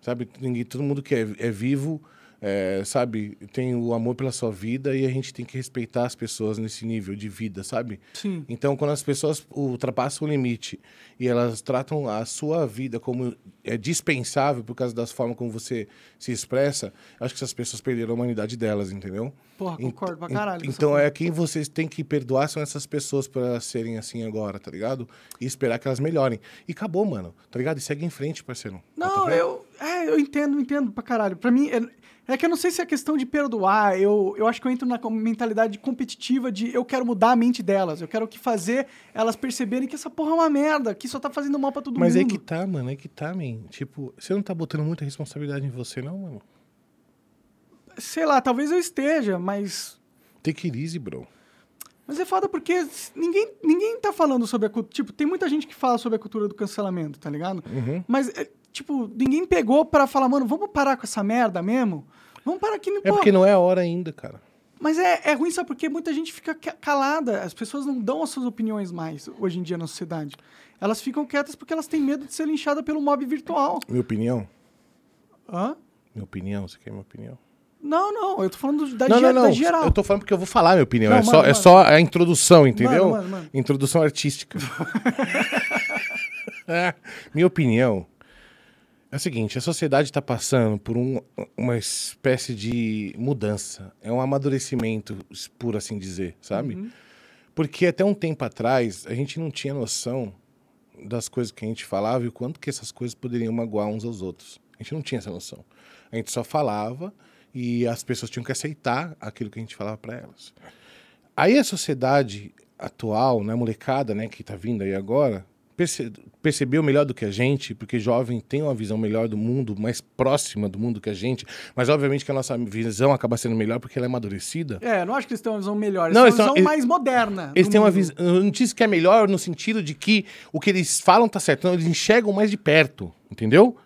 Sabe? Ninguém, todo mundo que é, é vivo, é, sabe? Tem o amor pela sua vida e a gente tem que respeitar as pessoas nesse nível de vida, sabe? Sim. Então, quando as pessoas ultrapassam o limite e elas tratam a sua vida como é dispensável por causa das formas como você se expressa, acho que essas pessoas perderam a humanidade delas, entendeu? Porra, concordo pra caralho. Então é quem vocês têm que perdoar são essas pessoas elas serem assim agora, tá ligado? E esperar que elas melhorem. E acabou, mano, tá ligado? E segue em frente, parceiro. Não, fé. eu, é, eu entendo, entendo pra caralho. Pra mim, é, é que eu não sei se é questão de perdoar. Eu, eu acho que eu entro na mentalidade competitiva de eu quero mudar a mente delas. Eu quero que fazer elas perceberem que essa porra é uma merda, que só tá fazendo mal pra todo Mas mundo. é que tá, mano, é que tá, man. Tipo, você não tá botando muita responsabilidade em você, não, mano? Sei lá, talvez eu esteja, mas. Take it easy, bro. Mas é foda porque ninguém, ninguém tá falando sobre a cultura. Tipo, tem muita gente que fala sobre a cultura do cancelamento, tá ligado? Uhum. Mas, é, tipo, ninguém pegou pra falar, mano, vamos parar com essa merda mesmo? Vamos parar aqui, É porque não é a hora ainda, cara. Mas é, é ruim, sabe? Porque muita gente fica ca- calada. As pessoas não dão as suas opiniões mais hoje em dia na sociedade. Elas ficam quietas porque elas têm medo de ser linchadas pelo mob virtual. Minha opinião? Hã? Minha opinião, você quer minha opinião? Não, não. Eu tô falando da, não, ge- não, não. da geral. Eu tô falando porque eu vou falar minha opinião. Não, é, mano, só, é mano. só a introdução, entendeu? Mano. Introdução artística. [LAUGHS] [LAUGHS] É, minha opinião é o seguinte: a sociedade está passando por um- uma espécie de mudança. É um amadurecimento, por assim dizer, sabe? Uhum. Porque até um tempo atrás a gente não tinha noção das coisas que a gente falava e o quanto que essas coisas poderiam magoar uns aos outros. A gente não tinha essa noção. A gente só falava e as pessoas tinham que aceitar aquilo que a gente falava para elas. Aí a sociedade atual, né, molecada, né, que tá vindo aí agora, perce- percebeu melhor do que a gente, porque jovem tem uma visão melhor do mundo, mais próxima do mundo que a gente, mas obviamente que a nossa visão acaba sendo melhor porque ela é amadurecida. É, não acho que eles têm uma visão melhor. Eles Não, têm uma são- visão eles- mais moderna. Eles têm uma mundo. visão. Eu não disse que é melhor no sentido de que o que eles falam tá certo. Não, eles enxergam mais de perto, entendeu?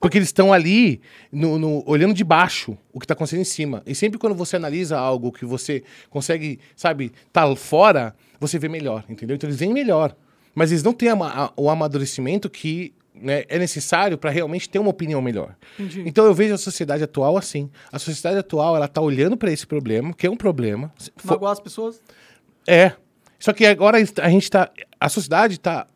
Porque eles estão ali, no, no- olhando de baixo o que está acontecendo em cima. E sempre quando você analisa algo que você consegue, sabe, tá fora, você vê melhor, entendeu? Então eles veem melhor. Mas eles não têm a- o amadurecimento que né, é necessário para realmente ter uma opinião melhor. Entendi. Então eu vejo a sociedade atual assim. A sociedade atual, ela tá olhando para esse problema, que é um problema. Magoar as pessoas. é. Só que agora a gente tá. A sociedade está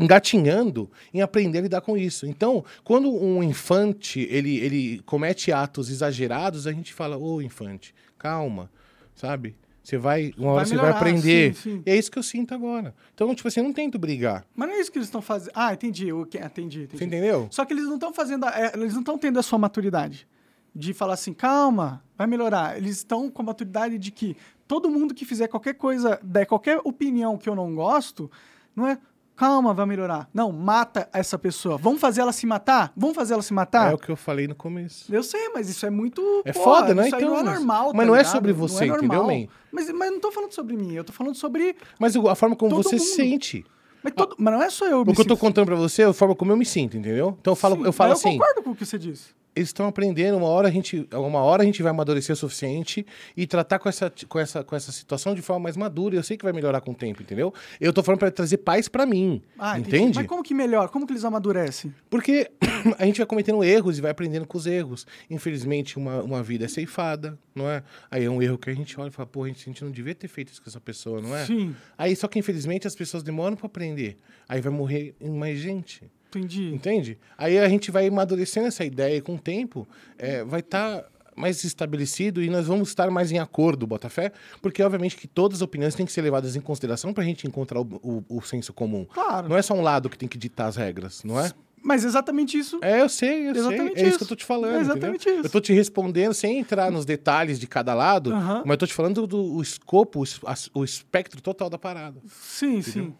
engatinhando em aprender a lidar com isso. Então, quando um infante ele, ele comete atos exagerados, a gente fala, ô infante, calma, sabe? Você vai, uma hora Vai você vai aprender. sim, sim. E é isso que eu sinto agora. Então, tipo assim, eu não tento brigar. Mas não é isso que eles estão fazendo. Ah, entendi. que- Entendi, entendi. Você entendeu? Só que eles não estão fazendo. a- é, eles não estão tendo a sua maturidade. De falar assim, calma, vai melhorar. Eles estão com a maturidade de que todo mundo que fizer qualquer coisa, der qualquer opinião que eu não gosto, não é. Calma, vai melhorar. Não, mata essa pessoa. Vamos fazer ela se matar? Vamos fazer ela se matar? É o que eu falei no começo. Eu sei, mas isso é muito. É porra, foda, né? Isso aí Então, não é mas- normal. mas tá não é ligado? sobre Não você, é entendeu, man? Mas, mas não tô falando sobre mim, eu tô falando sobre. Mas a forma como você mundo. sente. Mas, todo, mas não é só eu. O que eu tô contando pra você é a forma como eu me sinto, entendeu? Então eu falo, Sim, eu falo mas assim. Eu concordo com o que você disse. Eles estão aprendendo, uma hora a gente, uma hora a gente vai amadurecer o suficiente e tratar com essa, com essa, com essa situação de forma mais madura. Eu sei que vai melhorar com o tempo, entendeu? Eu tô falando para trazer paz para mim, Ah, entendi. entende? Mas como que melhor? Como que eles amadurecem? Porque [CLEARS THROAT] a gente vai cometendo erros e vai aprendendo com os erros. Infelizmente, uma, uma vida é ceifada, não é? Aí é um erro que a gente olha e fala, pô, a gente, a gente não devia ter feito isso com essa pessoa, não é? Sim, Aí só que infelizmente as pessoas demoram para aprender. Aí vai morrer mais gente. Entendi. Entende? Aí a gente vai amadurecendo essa ideia e com o tempo é, vai estar mais estabelecido e nós vamos estar mais em acordo, Botafé, porque obviamente que todas as opiniões têm que ser levadas em consideração para a gente encontrar o, o- o senso comum. Claro. Não é só um lado que tem que ditar as regras, não é? Mas exatamente isso. É, eu sei, eu Exatamente sei. É isso que eu tô te falando. É exatamente entendeu? isso. Eu tô te respondendo sem entrar nos detalhes de cada lado, mas eu tô te falando do escopo, o o espectro total da parada. Sim, sim.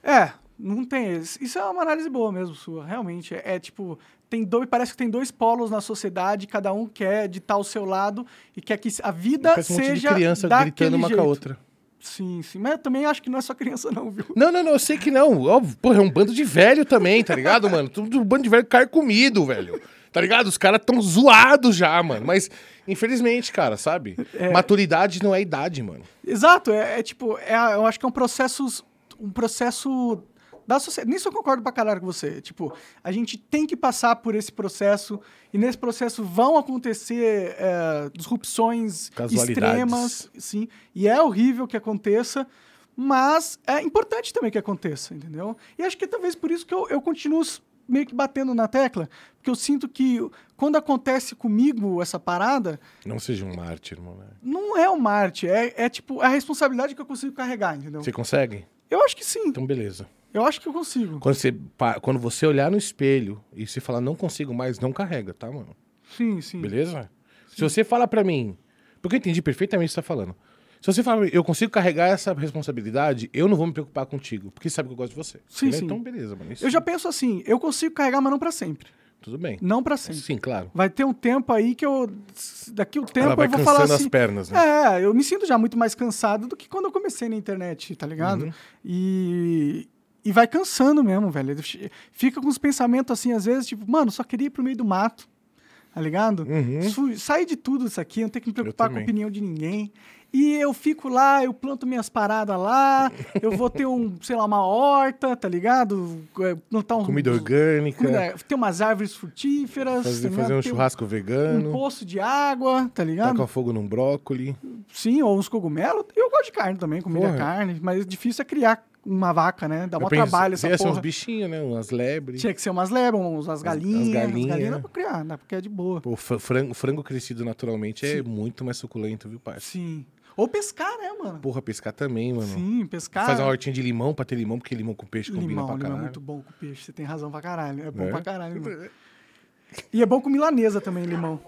É, não tem. Isso é uma análise boa mesmo, sua. Realmente. É, é tipo, tem dois, parece que tem dois polos na sociedade, cada um quer ditar o seu lado e quer que a vida Parece um monte de seja. criança gritando uma jeito. com a outra. Sim, sim. Mas eu também acho que não é só criança, não, viu? Não, não, não, eu sei que não. Óbvio, porra, é um bando de velho também, tá ligado, [LAUGHS] mano? Tudo um bando de velho carcomido, velho. Tá ligado? Os caras tão zoados já, mano. Mas, infelizmente, cara, sabe? Maturidade não é idade, mano. Exato, é, é tipo, é, eu acho que é um processo, um processo da sociedade. Nisso eu concordo pra caralho com você. Tipo, a gente tem que passar por esse processo e nesse processo vão acontecer é, disrupções extremas, sim, e é horrível que aconteça, mas é importante também que aconteça, entendeu? E acho que é talvez por isso que eu, eu continuo meio que batendo na tecla, porque eu sinto que quando acontece comigo essa parada, Não seja um mártir, irmão. velho. não é o Marte, é, é tipo a responsabilidade que eu consigo carregar, entendeu? Você consegue? Eu acho que sim. Então, beleza. Eu acho que eu consigo. Quando você, quando você olhar no espelho e se falar, não consigo mais, não carrega, tá, mano? Sim, sim. Beleza? Se você fala pra mim, porque eu entendi perfeitamente o que você tá falando. Se você fala, eu consigo carregar essa responsabilidade, eu não vou me preocupar contigo, porque sabe que eu gosto de você. Sim, sim. Então, beleza, mano. Isso Eu já penso assim, eu consigo carregar, mas não pra sempre. Tudo bem. Não pra sempre. Sim, claro. Vai ter um tempo aí que eu. Daqui o tempo Ela vai eu vou cansando falar as assim. pernas, né? É, eu me sinto já muito mais cansado do que quando eu comecei na internet, tá ligado? Uhum. E. E vai cansando mesmo, velho. Fica com os pensamentos assim, às vezes, tipo, mano, só queria ir pro meio do mato. Tá ligado? Uhum. Sair de tudo isso aqui, não ter que me preocupar com a opinião de ninguém. E eu fico lá, eu planto minhas paradas lá, [LAUGHS] eu vou ter um, sei lá, uma horta, tá ligado? É, Plantar um, Comida orgânica, comida- ter umas árvores frutíferas, fazer, tá fazer um Ter churrasco um vegano, poço de água, tá ligado? tacar fogo num brócoli. Sim, ou uns cogumelos. Eu gosto de carne também, comida Porra. carne, mas difícil é criar uma vaca, né? Dá um trabalho essa ia ser uns porra. bichinhos, né? Umas lebres. Tinha que ser umas lebras, umas galinhas. As galinhas, galinhas né? dá pra criar, dá porque é de boa. Pô, fra- frango, frango crescido naturalmente é muito mais suculento, viu, parça? Sim. Ou pescar, né, mano? Porra, pescar também, mano. Sim, pescar. Fazer uma hortinha de limão pra ter limão, porque limão com peixe combina Limão, pra limão é caralho. muito bom com peixe. Você tem razão pra caralho. É bom É? pra caralho, mano. E é bom com milanesa também, limão.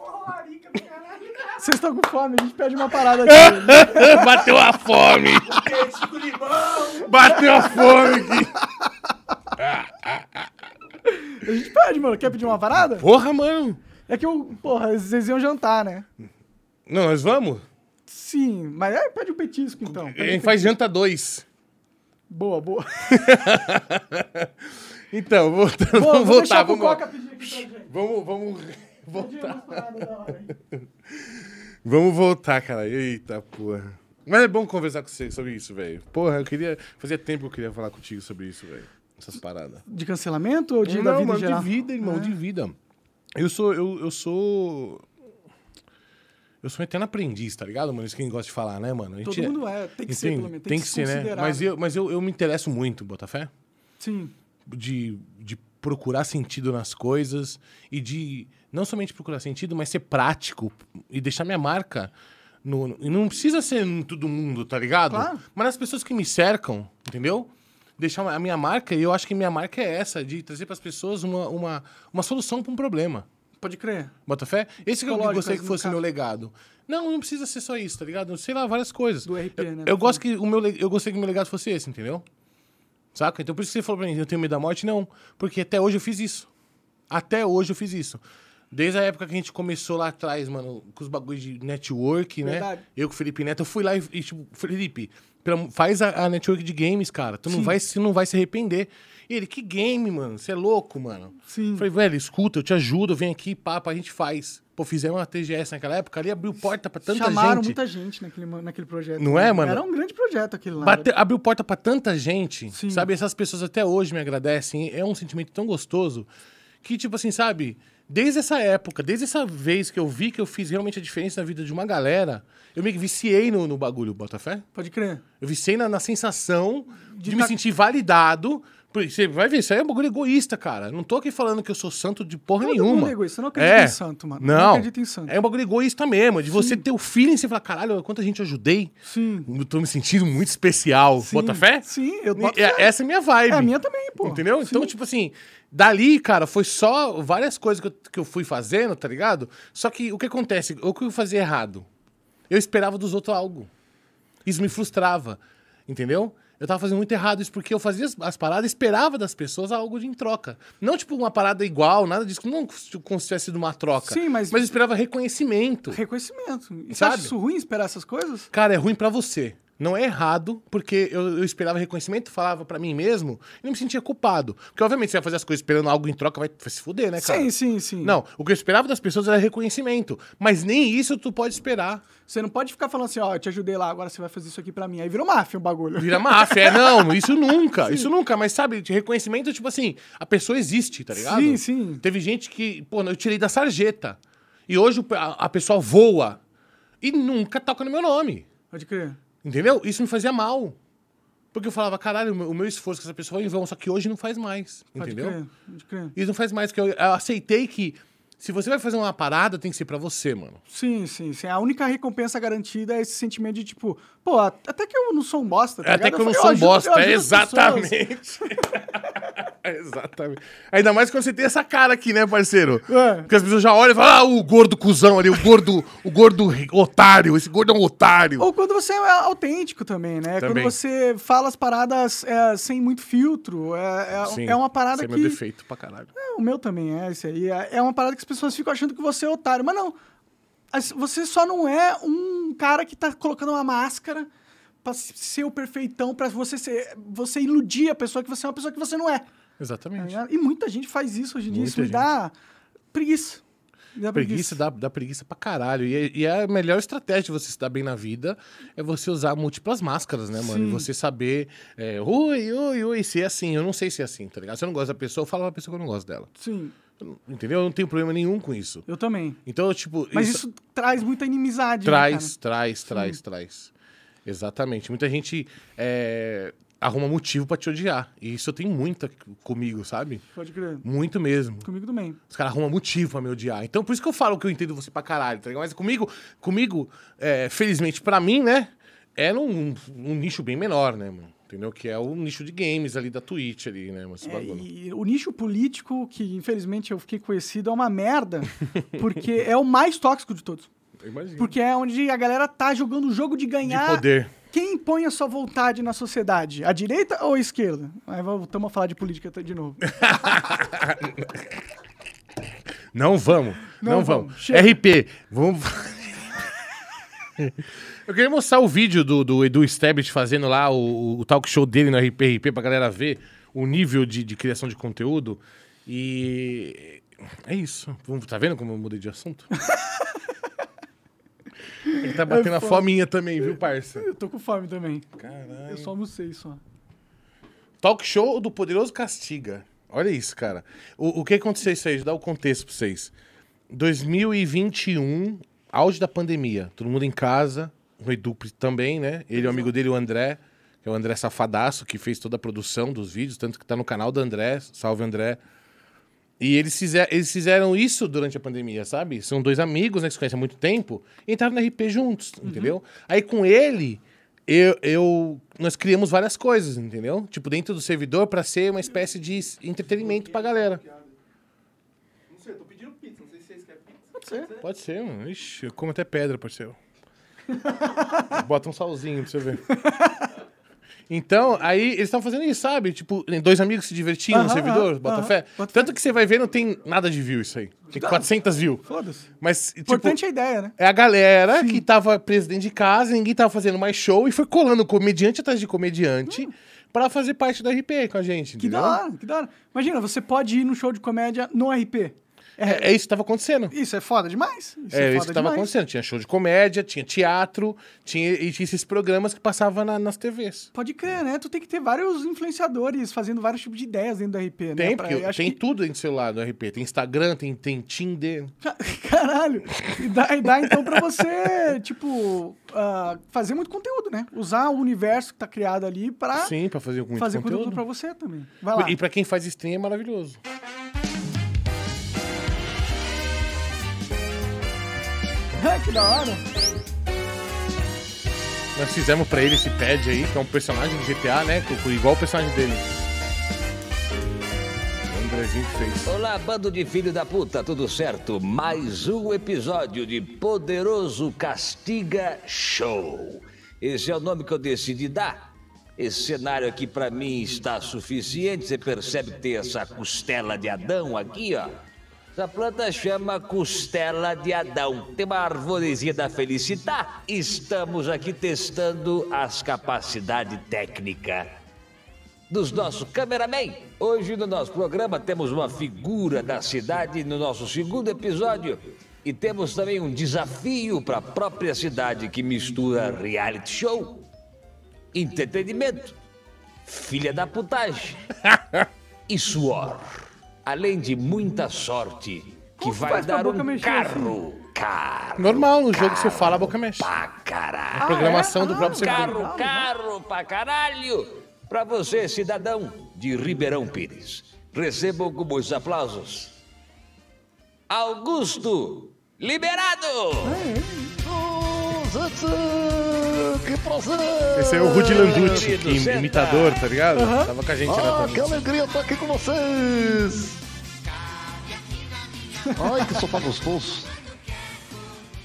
Vocês estão com fome? A gente pede uma parada [LAUGHS] aqui. Bateu a fome! Bateu a fome aqui! A gente pede, mano. Quer pedir uma parada? Porra, mano! É que eu, porra, vocês iam jantar, né? Não, nós vamos? Sim, mas aí pede um petisco então. A um gente faz janta dois. Boa, boa. [LAUGHS] Então, voltando, Boa, vamos voltar, vamos, Coca pedir aqui pra gente. vamos, vamos, voltar. [LAUGHS] Vamos voltar, cara. Eita, porra. Mas é bom conversar com você sobre isso, velho. Porra, eu queria. Fazia tempo que eu queria falar contigo sobre isso, velho. Essas paradas. De cancelamento ou de não, da vida mano, geral? de vida, irmão, É. de vida. Eu sou. Eu, eu sou. Eu sou um eterno aprendiz, tá ligado, mano? Isso que a gente gosta de falar, né, mano? A Todo gente- mundo é, tem que ser, pelo menos. Tem, que, ser, né? Mas, eu, mas eu, eu me interesso muito, Botafé. Sim, De, de procurar sentido nas coisas e de não somente procurar sentido, mas ser prático e deixar minha marca no, não precisa ser em todo mundo, tá ligado? Claro. Mas nas pessoas que me cercam, entendeu? Deixar a minha marca, e eu acho que minha marca é essa, de trazer pras pessoas uma, uma, uma solução pra um problema. Pode crer. Bota fé? Esse que eu gostaria que fosse o meu legado. Não, não precisa ser só isso, tá ligado? Sei lá, várias coisas. Do RP, eu, né? Eu gosto que o meu eu gostaria que o meu legado fosse esse, entendeu? Saca? Então por isso que você falou pra mim, eu tenho medo da morte? Não. Porque até hoje eu fiz isso. Até hoje eu fiz isso. Desde a época que a gente começou lá atrás, mano, com os bagulhos de network, Verdade. né? Eu com o Felipe Neto, eu fui lá e, e, tipo, Felipe, faz a, a network de games, cara. Tu não Sim. vai, você não vai se arrepender. E ele, que game, mano? Você é louco, mano. Sim. Falei, velho, escuta, eu te ajudo, vem aqui, papo, a gente faz. Pô, fizemos uma TGS naquela época, ali abriu porta pra tanta Chamaram gente. muita gente naquele, naquele projeto. Não é, mano? Era um grande projeto aquele lá. Bate- abriu porta pra tanta gente, Sim. sabe? Essas pessoas até hoje me agradecem. É um sentimento tão gostoso que, tipo assim, sabe? Desde essa época, desde essa vez que eu vi que eu fiz realmente a diferença na vida de uma galera, eu me viciei no, no bagulho, Botafé. Pode crer. Eu viciei na, na sensação de, De me tá- sentir validado. Você vai ver, isso aí é um bagulho egoísta, cara. Não tô aqui falando que eu sou santo de porra Todo nenhuma. mundo é egoísta. Eu não acredito É. em santo, mano. Eu Não, não acredito em santo. É um bagulho egoísta mesmo, de você ter o feeling e você falar, caralho, quanta gente ajudei. Sim. Eu tô me sentindo muito especial. Sim. Bota fé? Sim, eu boto É-. Essa é a minha vibe. É a minha também, pô. Entendeu? Então, Sim. tipo assim, dali, cara, foi só várias coisas que eu, que eu fui fazendo, tá ligado? Só que o que acontece? O que eu fazia errado? Eu esperava dos outros algo. Isso me frustrava, entendeu? Eu tava fazendo muito errado isso porque eu fazia as, as paradas e esperava das pessoas algo de em troca. Não, tipo, uma parada igual, nada disso. Não como se tivesse sido uma troca. Sim, mas- Mas eu esperava reconhecimento. Reconhecimento. E você Sabe? acha isso ruim esperar essas coisas? Cara, é ruim pra você. Não é errado, porque eu, eu esperava reconhecimento, falava pra mim mesmo e não me sentia culpado. Porque, obviamente, você vai fazer as coisas esperando algo em troca, vai, vai se fuder, né, cara? Sim, sim, sim. Não, o que eu esperava das pessoas era reconhecimento. Mas nem isso tu pode esperar. Você não pode ficar falando assim, ó, eu te ajudei lá, agora você vai fazer isso aqui pra mim. Aí virou máfia o bagulho. Vira máfia. É, não, isso nunca. [LAUGHS] Isso nunca. Mas, sabe, de reconhecimento, tipo assim, a pessoa existe, tá ligado? Sim, sim. Teve gente que, pô, eu tirei da sarjeta. E hoje a, a pessoa voa e nunca toca no meu nome. Pode crer. Entendeu? Isso me fazia mal. Porque eu falava, caralho, o meu, esforço com essa pessoa foi em vão, só que hoje não faz mais. Pode entendeu? crer. Pode crer. Isso não faz mais, porque eu, eu aceitei que se você vai fazer uma parada, tem que ser pra você, mano. Sim, sim, sim. A única recompensa garantida é esse sentimento de tipo, pô, até que eu não sou um bosta. Tá Até ligado? que eu não falei, sou um ajudo- bosta. eu É as pessoas. exatamente. [LAUGHS] exatamente. Ainda mais quando você tem essa cara aqui, né, parceiro? É. Porque as pessoas já olham e falam, ah, o gordo cuzão ali, o gordo, o gordo otário, esse gordo é um otário. Ou quando você é autêntico também, né? Também. Quando você fala as paradas é, sem muito filtro. É, é, Sim, é uma parada que. é meu defeito pra caralho. É, o meu também é esse aí. É é uma parada que pessoas ficam achando que você é otário. Mas não. Você só não é um cara que tá colocando uma máscara pra ser o perfeitão, pra você, ser, você iludir a pessoa que você é uma pessoa que você não é. Tá Exatamente. ligado? E muita gente faz isso hoje em dia. Isso Muita me dá preguiça. Me dá Preguiça dá, dá preguiça pra caralho. E, é- e é a melhor estratégia de você se dar bem na vida é você usar múltiplas máscaras, né, mano? E Sim. você saber, é, oi, oi, oi, se é assim. Eu não sei se é assim, tá ligado? Se eu não gosto da pessoa, eu falo pra pessoa que eu não gosto dela. Sim, Entendeu? Eu não tenho problema nenhum com isso. eu também. Então, tipo. Mas isso, traz muita inimizade. né, traz, cara? traz, traz, traz. Exatamente. Muita gente é, arruma motivo pra te odiar. E isso eu tenho muita comigo, sabe? Pode crer. Muito mesmo. Comigo também. Os caras arrumam motivo pra me odiar. Então, por isso que eu falo que eu entendo você pra caralho, tá ligado? Mas comigo, comigo é, felizmente pra mim, né? É num um nicho bem menor, né, mano? Entendeu? Que é o nicho de games ali da Twitch ali, né? Esse É, e o nicho político, que infelizmente eu fiquei conhecido, é uma merda, [LAUGHS] porque é o mais tóxico de todos. Eu imagino. Porque é onde a galera tá jogando o jogo de De ganhar. poder. Quem impõe a sua vontade na sociedade? A direita ou a esquerda? Aí voltamos a falar de política de novo. [LAUGHS] Não vamos. Não, Não vamos. vamos. RP. Vamos. [LAUGHS] Eu queria mostrar o vídeo do, do Edu Stabit fazendo lá o, o talk show dele no RPRP pra galera ver o nível de, de criação de conteúdo. E é isso. Tá vendo como eu mudei de assunto? [LAUGHS] Ele tá batendo a foda. fominha também, viu, parça? eu tô com fome também. Caralho. Eu só almocei só. Talk show do Poderoso Castiga. Olha isso, cara. O, o que aconteceu isso aí? Deixa eu dar o contexto pra vocês. 2021, auge da pandemia. Todo mundo em casa. O Edu também, né? Ele o amigo dele, o André, que é o André Safadaço, que fez toda a produção dos vídeos, tanto que tá no canal do André. Salve, André. E eles, fizer, eles fizeram isso durante a pandemia, sabe? São dois amigos, né, que se conhecem há muito tempo, e entraram no RP juntos, entendeu? Aí com ele, eu, eu- nós criamos várias coisas, entendeu? Tipo, dentro do servidor, pra ser uma espécie de entretenimento pra galera. Não sei, eu tô pedindo pizza, não sei se vocês querem pizza. Pode ser. Pode ser, mano. Ixi, eu como até pedra, parceiro. Bota um salzinho pra você ver. Então, aí eles estão fazendo isso, sabe? Tipo, dois amigos se divertindo no servidor, bota fé. bota Tanto que você vai ver, não tem nada de view isso aí. Tem 400 views. Foda-se. Mas, tipo, Importante é a ideia, né? é a galera que tava presa dentro de casa, ninguém tava fazendo mais show e foi colando comediante atrás de comediante pra fazer parte do RP com a gente, Hum. Que entendeu? da hora, que da hora. Imagina, você pode ir num show de comédia no RP. É, é isso que tava acontecendo. Isso é foda demais. Isso É, é, isso foda que tava demais. acontecendo. Tinha show de comédia, tinha teatro, tinha, e tinha esses programas que passavam na- nas TVs. Pode crer, né? Tu tem que ter vários influenciadores fazendo vários tipos de ideias dentro do RP, né? Tem, Pra- porque tem que- tudo dentro do celular do RP. Tem Instagram, tem, tem Tinder. [LAUGHS] Caralho. E dá, e dá, então pra você, tipo, ah, fazer muito conteúdo, né? Usar o universo que tá criado ali pra Sim, pra fazer fazer conteúdo. conteúdo. pra você também. Vai lá. E pra quem faz stream é maravilhoso. Que da hora. Nós fizemos pra ele esse pad aí, que é um personagem do GTA, né? Igual o personagem dele. Olá, bando de filho da puta, tudo certo? Mais um episódio de Poderoso Castiga Show. Esse é o nome que eu decidi dar. Esse cenário aqui pra mim está suficiente. Você percebe que tem essa costela de Adão aqui, ó. Essa planta chama costela de Adão. Tem uma arvorezinha da felicidade. Estamos aqui testando as capacidades técnicas dos nossos cameramen. Hoje no nosso programa temos uma figura da cidade no nosso segundo episódio e temos também um desafio para a própria cidade que mistura reality show, entretenimento, filha da putagem [LAUGHS] e suor, além de muita sorte que vai dar um mexer carro, carro, Normal, no jogo você fala, a boca mexe. pra caralho. Programação é? do próprio Ah, servidor. Carro, carro pra caralho! Pra você, cidadão de Ribeirão Pires. Recebam com muitos aplausos. Augusto Liberado! Oh, que prazer! Esse é o Rudy Landucci, que senta. imitador, tá ligado? Tava com a gente na Ah, que também. alegria estar aqui com vocês! Ai, que sofá gostoso!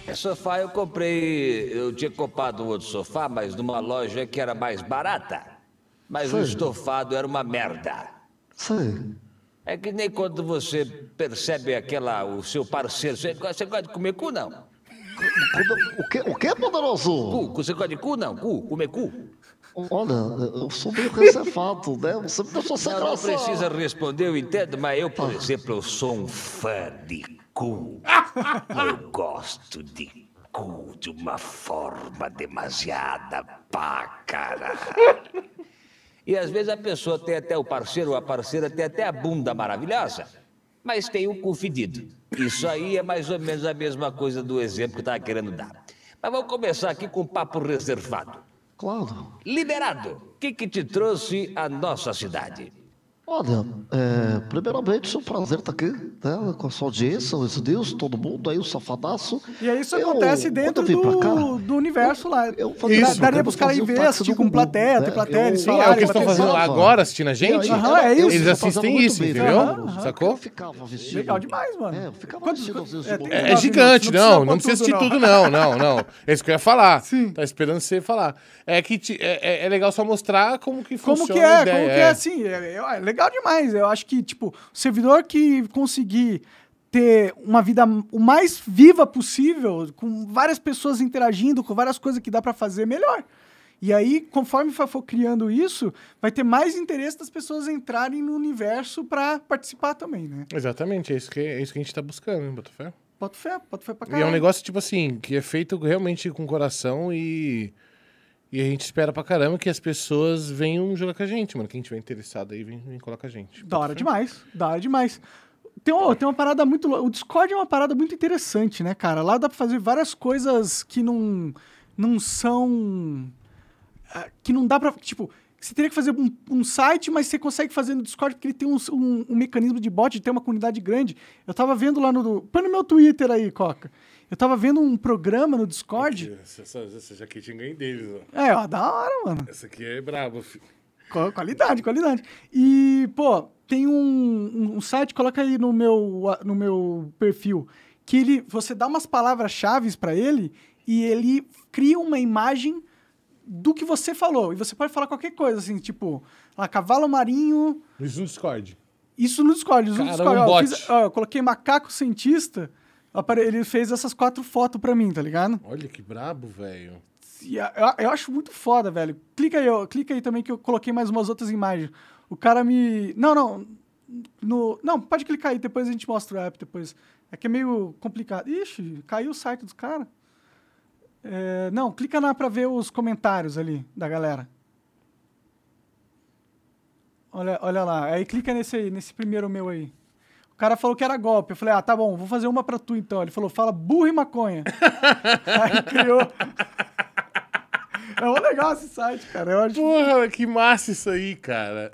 Esse sofá eu comprei. Eu tinha comprado um outro sofá, mas numa loja que era mais barata. Mas o Sei. estofado era uma merda. Sei. É que nem quando você percebe aquela. o seu parceiro. Você, você gosta de comer cu, não? O que, o que, poderoso? Cu? Você gosta de cu, não? Cu? Comer cu? Olha, eu sou meio reservado, né? Você me deixou sem Não, não graça. precisa responder, eu entendo, mas eu, por exemplo, eu sou um fã de cu. Eu gosto de cu de uma forma demasiada pá, caralho. E às vezes a pessoa tem até o parceiro ou a parceira tem até a bunda maravilhosa, mas tem o cu fedido. Isso aí é mais ou menos a mesma coisa do exemplo que eu estava querendo dar. Mas vamos começar aqui com um papo reservado. Claro. Liberado, o que, que te trouxe à nossa cidade? Olha, é, primeiramente é um prazer estar aqui, né? Com a sua audiência, os Deus, todo mundo aí, o safadaço. E aí isso Eu, acontece dentro eu pra cá, do, do universo lá. eu Dá- fazia Isso. Daria eu pros caras ir ver, assistir do com plateia, né? tem plateia, Eu- eles Sim, é o falarem, que eles estão fazendo lá agora, assistindo a gente. Aham, é isso. Eles assistem isso, entendeu? Aham. Sacou? Eu ficava vestido. Legal demais, mano. É, eu ficava Quantos- vestido é, que É, é gigante, não, não precisa assistir tudo, não, não, não. É isso que eu ia falar. Sim. Tá esperando você falar. É que é, é- é legal só mostrar como que Como funciona que é, a ideia. como que é assim, é, é legal demais. Eu acho que, tipo, o servidor que conseguir ter uma vida o mais viva possível, com várias pessoas interagindo, com várias coisas que dá pra fazer, melhor. E aí, conforme for criando isso, vai ter mais interesse das pessoas entrarem no universo pra participar também, né? Exatamente, é isso que, é isso que a gente tá buscando, hein, Botafé? Bota fé, bota fé pra E caralho. é um negócio, tipo assim, que é feito realmente com coração e. E a gente espera pra caramba que as pessoas venham jogar com a gente, mano. Quem tiver interessado aí, vem, vem colar com a gente. Da hora demais, da hora demais. Tem, uma- tem uma parada muito. O Discord é uma parada muito interessante, né, cara? Lá dá pra fazer várias coisas que não, não são. ah, Que não dá pra. Tipo, Você teria que fazer um, um site, mas você consegue fazer no Discord porque ele tem um, um- um mecanismo de bot, de ter uma comunidade grande. Eu tava vendo lá no. Põe no meu Twitter aí, Coca. Eu tava vendo um programa no Discord. Essa, essa, essa jaquetinha ganhei deles, ó. É, ó, da hora, mano. Essa aqui é brabo, filho. Qua- Qualidade, qualidade. E, pô, tem um, um- um site, coloca aí no meu, no meu perfil, que ele, você dá umas palavras-chave pra ele e ele cria uma imagem do que você falou. E você pode falar qualquer coisa, assim, tipo, lá, cavalo marinho. Isso no Discord. Isso no Discord. Isso no Caramba, Discord. um Ó, eu, fiz- ó, eu coloquei macaco cientista, ele fez essas quatro fotos pra mim, tá ligado? Olha que brabo, velho. Eu, eu acho muito foda, velho. Clica aí, ó, clica aí também que eu coloquei mais umas outras imagens. O cara me. Não, não. No... Não, pode clicar aí, depois a gente mostra o app depois. É que é meio complicado. Ixi, caiu o site dos caras. É, Não, clica lá pra ver os comentários ali da galera. Olha, olha lá. Aí clica nesse nesse primeiro meu aí. O cara falou que era golpe. Eu falei, ah, tá bom, vou fazer uma pra tu então. Ele falou, fala burro e maconha. [LAUGHS] aí criou. É muito legal esse site, cara. Eu acho... Porra, que massa isso aí, cara.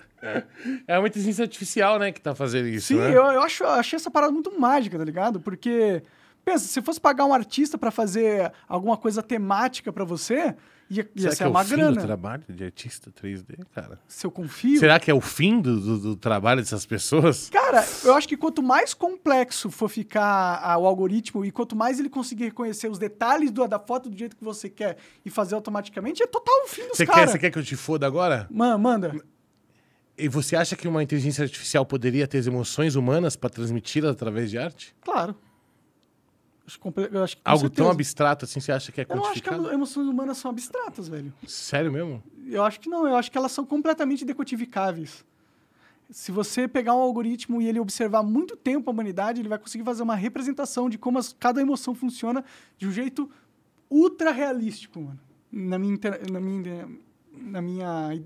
É uma inteligência artificial, né, que tá fazendo isso, Sim, né? eu, eu acho, eu achei essa parada muito mágica, tá ligado? Porque, pensa, se fosse pagar um artista pra fazer alguma coisa temática pra você, ia, ia Será ser que é uma o fim grana. do trabalho de artista 3D, cara? Se eu confio. Será que é o fim do, do- do trabalho dessas pessoas? Cara, eu acho que quanto mais complexo for ficar o algoritmo e quanto mais ele conseguir reconhecer os detalhes do- da foto do jeito que você quer e fazer automaticamente, é total o fim dos Você quer, caras. você quer que eu te foda agora? Man, manda. E você acha que uma inteligência artificial poderia ter as emoções humanas para transmiti-las através de arte? Claro. Acho, eu Algo tão certeza. abstrato assim, você acha que é Eu não acho que quantificado? emoções humanas são abstratas, velho. Sério mesmo? Eu acho que não, eu acho que elas são completamente decodificáveis. Se você pegar um algoritmo e ele observar muito tempo a humanidade, ele vai conseguir fazer uma representação de como as- cada emoção funciona de um jeito ultra realístico, mano. Na minha, inter- na minha, na minha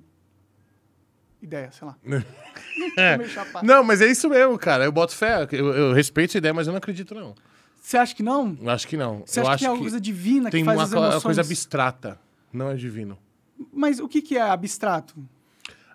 ideia, sei lá. [LAUGHS] Chapado. Não, mas é isso mesmo, cara. Eu boto fé. Eu, eu respeito a ideia, mas eu não acredito, não. Você acha que não? Eu acho que não. Você acha acho que tem alguma coisa divina tem que faz uma, as uma emoções... coisa abstrata. Não é divino. Mas o que, que é abstrato?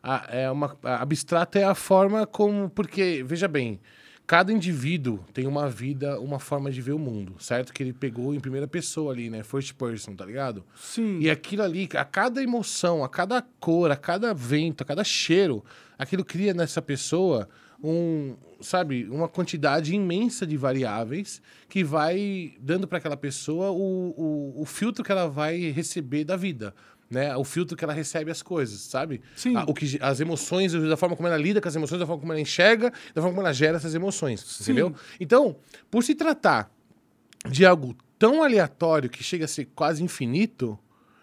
Ah, é uma, abstrata é a forma como. Porque, veja bem, cada indivíduo tem uma vida, uma forma de ver o mundo, certo? Que ele pegou em primeira pessoa ali, né? First person, tá ligado? Sim. E aquilo ali, a cada emoção, a cada cor, a cada vento, a cada cheiro, aquilo cria nessa pessoa um, sabe, uma quantidade imensa de variáveis que vai dando para aquela pessoa o, o, o filtro que ela vai receber da vida. Né? O filtro que ela recebe as coisas, sabe? Sim. A- o que, as emoções, da forma como ela lida com as emoções, da forma como ela enxerga, da forma como ela gera essas emoções, entendeu? Então, por se tratar de algo tão aleatório que chega a ser quase infinito,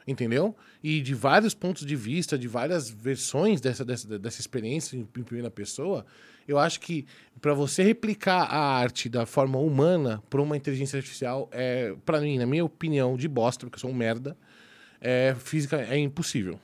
entendeu? E de vários pontos de vista, de várias versões dessa, dessa, dessa experiência em primeira pessoa, eu acho que para você replicar a arte da forma humana por uma inteligência artificial, é, para mim, na minha opinião, de bosta, porque eu sou um merda, é, física é impossível.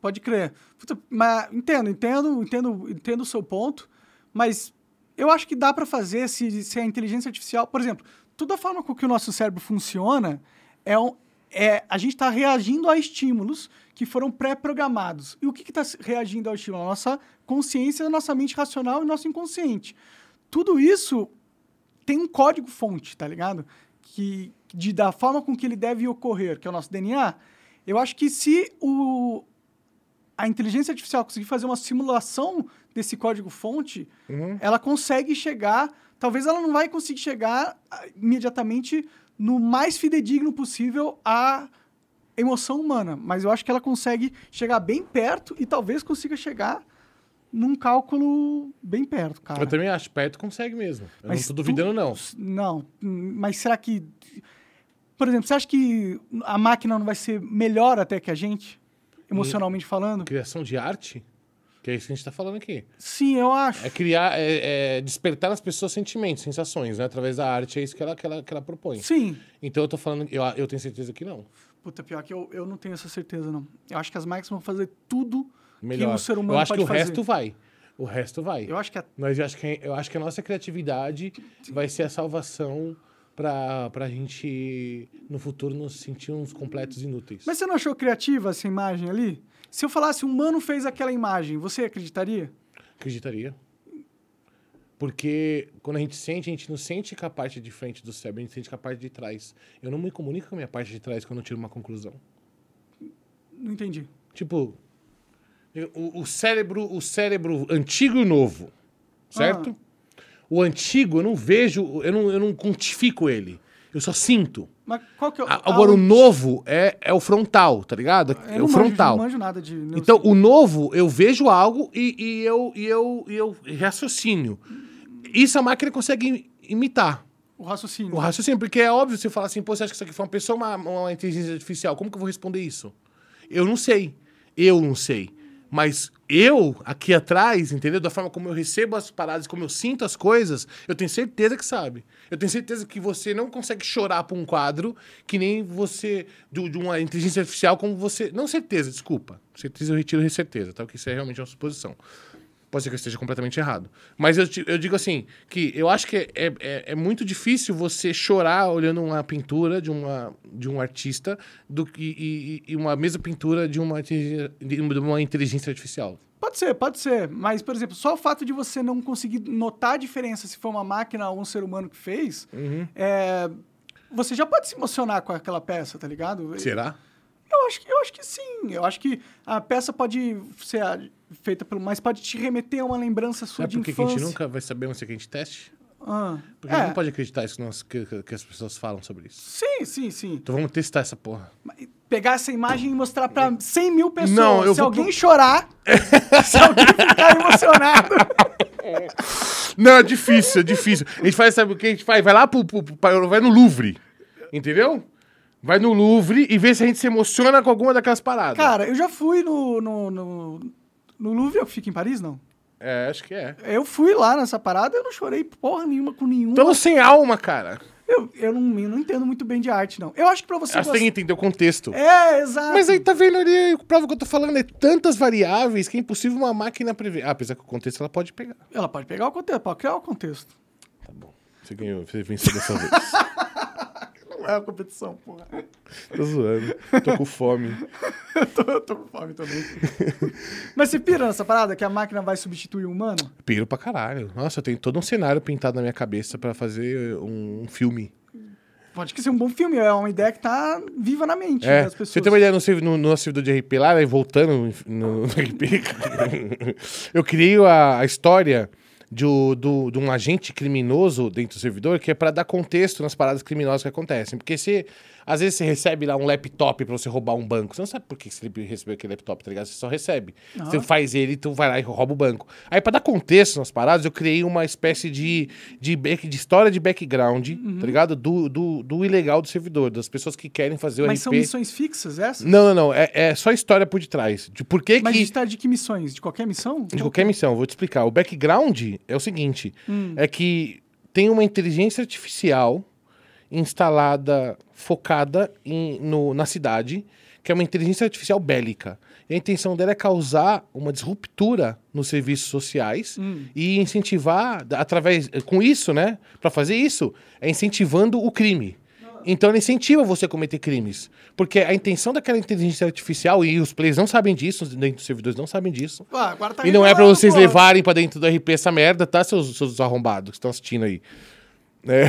Pode crer. Puta, mas entendo, entendo, entendo, entendo o seu ponto, mas eu acho que dá para fazer se, se a inteligência artificial, por exemplo, toda a forma com que o nosso cérebro funciona é, um, é a gente está reagindo a estímulos que foram pré-programados. E o que está reagindo ao estímulo? A nossa consciência, a nossa mente racional e nosso inconsciente. Tudo isso tem um código-fonte, tá ligado? Que, de, da forma com que ele deve ocorrer, que é o nosso DNA. Eu acho que se o, a inteligência artificial conseguir fazer uma simulação desse código-fonte, ela consegue chegar. Talvez ela não vai conseguir chegar ah, imediatamente no mais fidedigno possível à emoção humana, mas eu acho que ela consegue chegar bem perto e talvez consiga chegar num cálculo bem perto, cara. Eu também acho, perto consegue mesmo. Eu não tô duvidando, não. Não, mas será que. Por exemplo, você acha que a máquina não vai ser melhor até que a gente, emocionalmente falando? Criação de arte, que é isso que a gente tá falando aqui. Sim, eu acho. É criar, é, é despertar nas pessoas sentimentos, sensações, né? Através da arte, é isso que ela, que ela, que ela propõe. Sim. Então eu tô falando, eu, eu tenho certeza que não. Puta, pior que eu, eu não tenho essa certeza, não. Eu acho que as máquinas vão fazer tudo Melhor. que o ser humano eu acho que o fazer. resto vai. O resto vai. Eu acho que a Mas eu acho que, eu acho que a nossa criatividade vai ser a salvação pra, pra gente, no futuro, nos sentir uns completos inúteis. Mas você não achou criativa essa imagem ali? Se eu falasse, um humano fez aquela imagem, você acreditaria? Acreditaria. Porque quando a gente sente, a gente não sente com a parte de frente do cérebro, a gente sente com a parte de trás. Eu não me comunico com a minha parte de trás quando eu tiro uma conclusão. Não entendi. Tipo, eu- o, o cérebro, o cérebro antigo e novo, certo? O antigo, eu não vejo, eu não, eu não quantifico ele. Eu só sinto. Mas qual que é o... A- Agora, o novo é, é o frontal, tá ligado? Eu É o manjo- frontal. não manjo nada de... Então, o novo, eu vejo algo e, e eu, e, eu, e eu raciocínio. Isso a máquina consegue imitar. O raciocínio. O raciocínio, porque é óbvio você falar assim, pô, você acha que isso aqui foi uma pessoa ou uma, uma inteligência artificial? Como que eu vou responder isso? Eu não sei. Eu não sei. Mas eu, aqui atrás, entendeu? Da forma como eu recebo as paradas, como eu sinto as coisas, eu tenho certeza que sabe. Eu tenho certeza que você não consegue chorar por um quadro que nem você, de, de uma inteligência artificial, como você. Não certeza, desculpa. Certeza eu retiro certeza, tá? Porque isso é realmente uma suposição. Pode ser que eu esteja completamente errado. Mas eu, eu digo assim, que eu acho que é, é, é muito difícil você chorar olhando uma pintura de, uma, de um artista do, que- e, e, e uma mesma pintura de uma, de uma inteligência artificial. Pode ser, pode ser. Mas, por exemplo, só o fato de você não conseguir notar a diferença se foi uma máquina ou um ser humano que fez, Uhum. é, você já pode se emocionar com aquela peça, tá ligado? Será? Eu acho, que- eu acho que sim. Eu acho que a peça pode ser feita pelo. Mas pode te remeter a uma lembrança sua É de porque que a infância. gente nunca vai saber onde é que a gente teste? Ah, Porque a gente é. não pode acreditar isso que, nós- que- que- as pessoas falam sobre isso. Sim, sim, sim. Então vamos testar essa porra. Pegar essa imagem e mostrar pra 100 mil pessoas. Não, eu se vou alguém chorar, [LAUGHS] se alguém ficar emocionado. [LAUGHS] Não, é difícil, é difícil. A gente faz, sabe o que a gente faz? Vai lá pro, pro- pro- vai no Louvre. Entendeu? Vai no Louvre e vê se a gente se emociona com alguma daquelas paradas. Cara, eu já fui no, no, no, no Louvre, que fica em Paris, não? É, acho que é. Eu fui lá nessa parada, eu não chorei porra nenhuma com nenhum. Estamos sem alma, cara. Eu, eu, não, eu não entendo muito bem de arte, não. Eu acho que pra você. Você tem que entender o contexto. É, exato. Mas aí tá vendo ali, prova que eu tô falando, é tantas variáveis que é impossível uma máquina prever. Ah, apesar que o contexto ela pode pegar. Ela pode pegar o contexto, pode criar o contexto. Tá bom. Você ganhou, você venceu dessa vez. [LAUGHS] Não é uma competição, porra. tô zoando. Tô com fome. [LAUGHS] tô, tô com fome também. Mas você pira nessa parada que a máquina vai substituir o humano? Piro pra caralho. Nossa, eu tenho todo um cenário pintado na minha cabeça pra fazer um, filme. Pode que ser um bom filme, é uma ideia que tá viva na mente É, das pessoas. você tem uma ideia no, no, no nosso servidor de RP lá, né, voltando no, no RP, [LAUGHS] eu criei a, a história de, do, de um agente criminoso dentro do servidor que é pra dar contexto nas paradas criminosas que acontecem. Porque se, às vezes você recebe lá um laptop pra você roubar um banco, você não sabe por que você recebeu aquele laptop, tá ligado? Você só recebe. Você faz ele, tu vai lá e rouba o banco. Aí pra dar contexto nas paradas, eu criei uma espécie de, de, back, de história de background, Uhum. tá ligado? Do, do, do ilegal do servidor, das pessoas que querem fazer o Mas RP. são missões fixas essas? Não, não, não. É, é só história por detrás. De por que Mas que... tá de que missões? De qualquer missão? De qualquer missão, vou te explicar. O background é o seguinte: é que tem uma inteligência artificial instalada, focada em- no- na cidade, que é uma inteligência artificial bélica. E a intenção dela é causar uma disruptura nos serviços sociais e incentivar, através. Com isso, né? Para fazer isso, é incentivando o crime. Então ela incentiva você a cometer crimes. Porque a intenção daquela inteligência artificial, e os players não sabem disso, dentro dos servidores não sabem disso. Agora tá E não é pra revelando, vocês pô. levarem pra dentro do RP essa merda, tá, seus, seus arrombados que estão assistindo aí. É.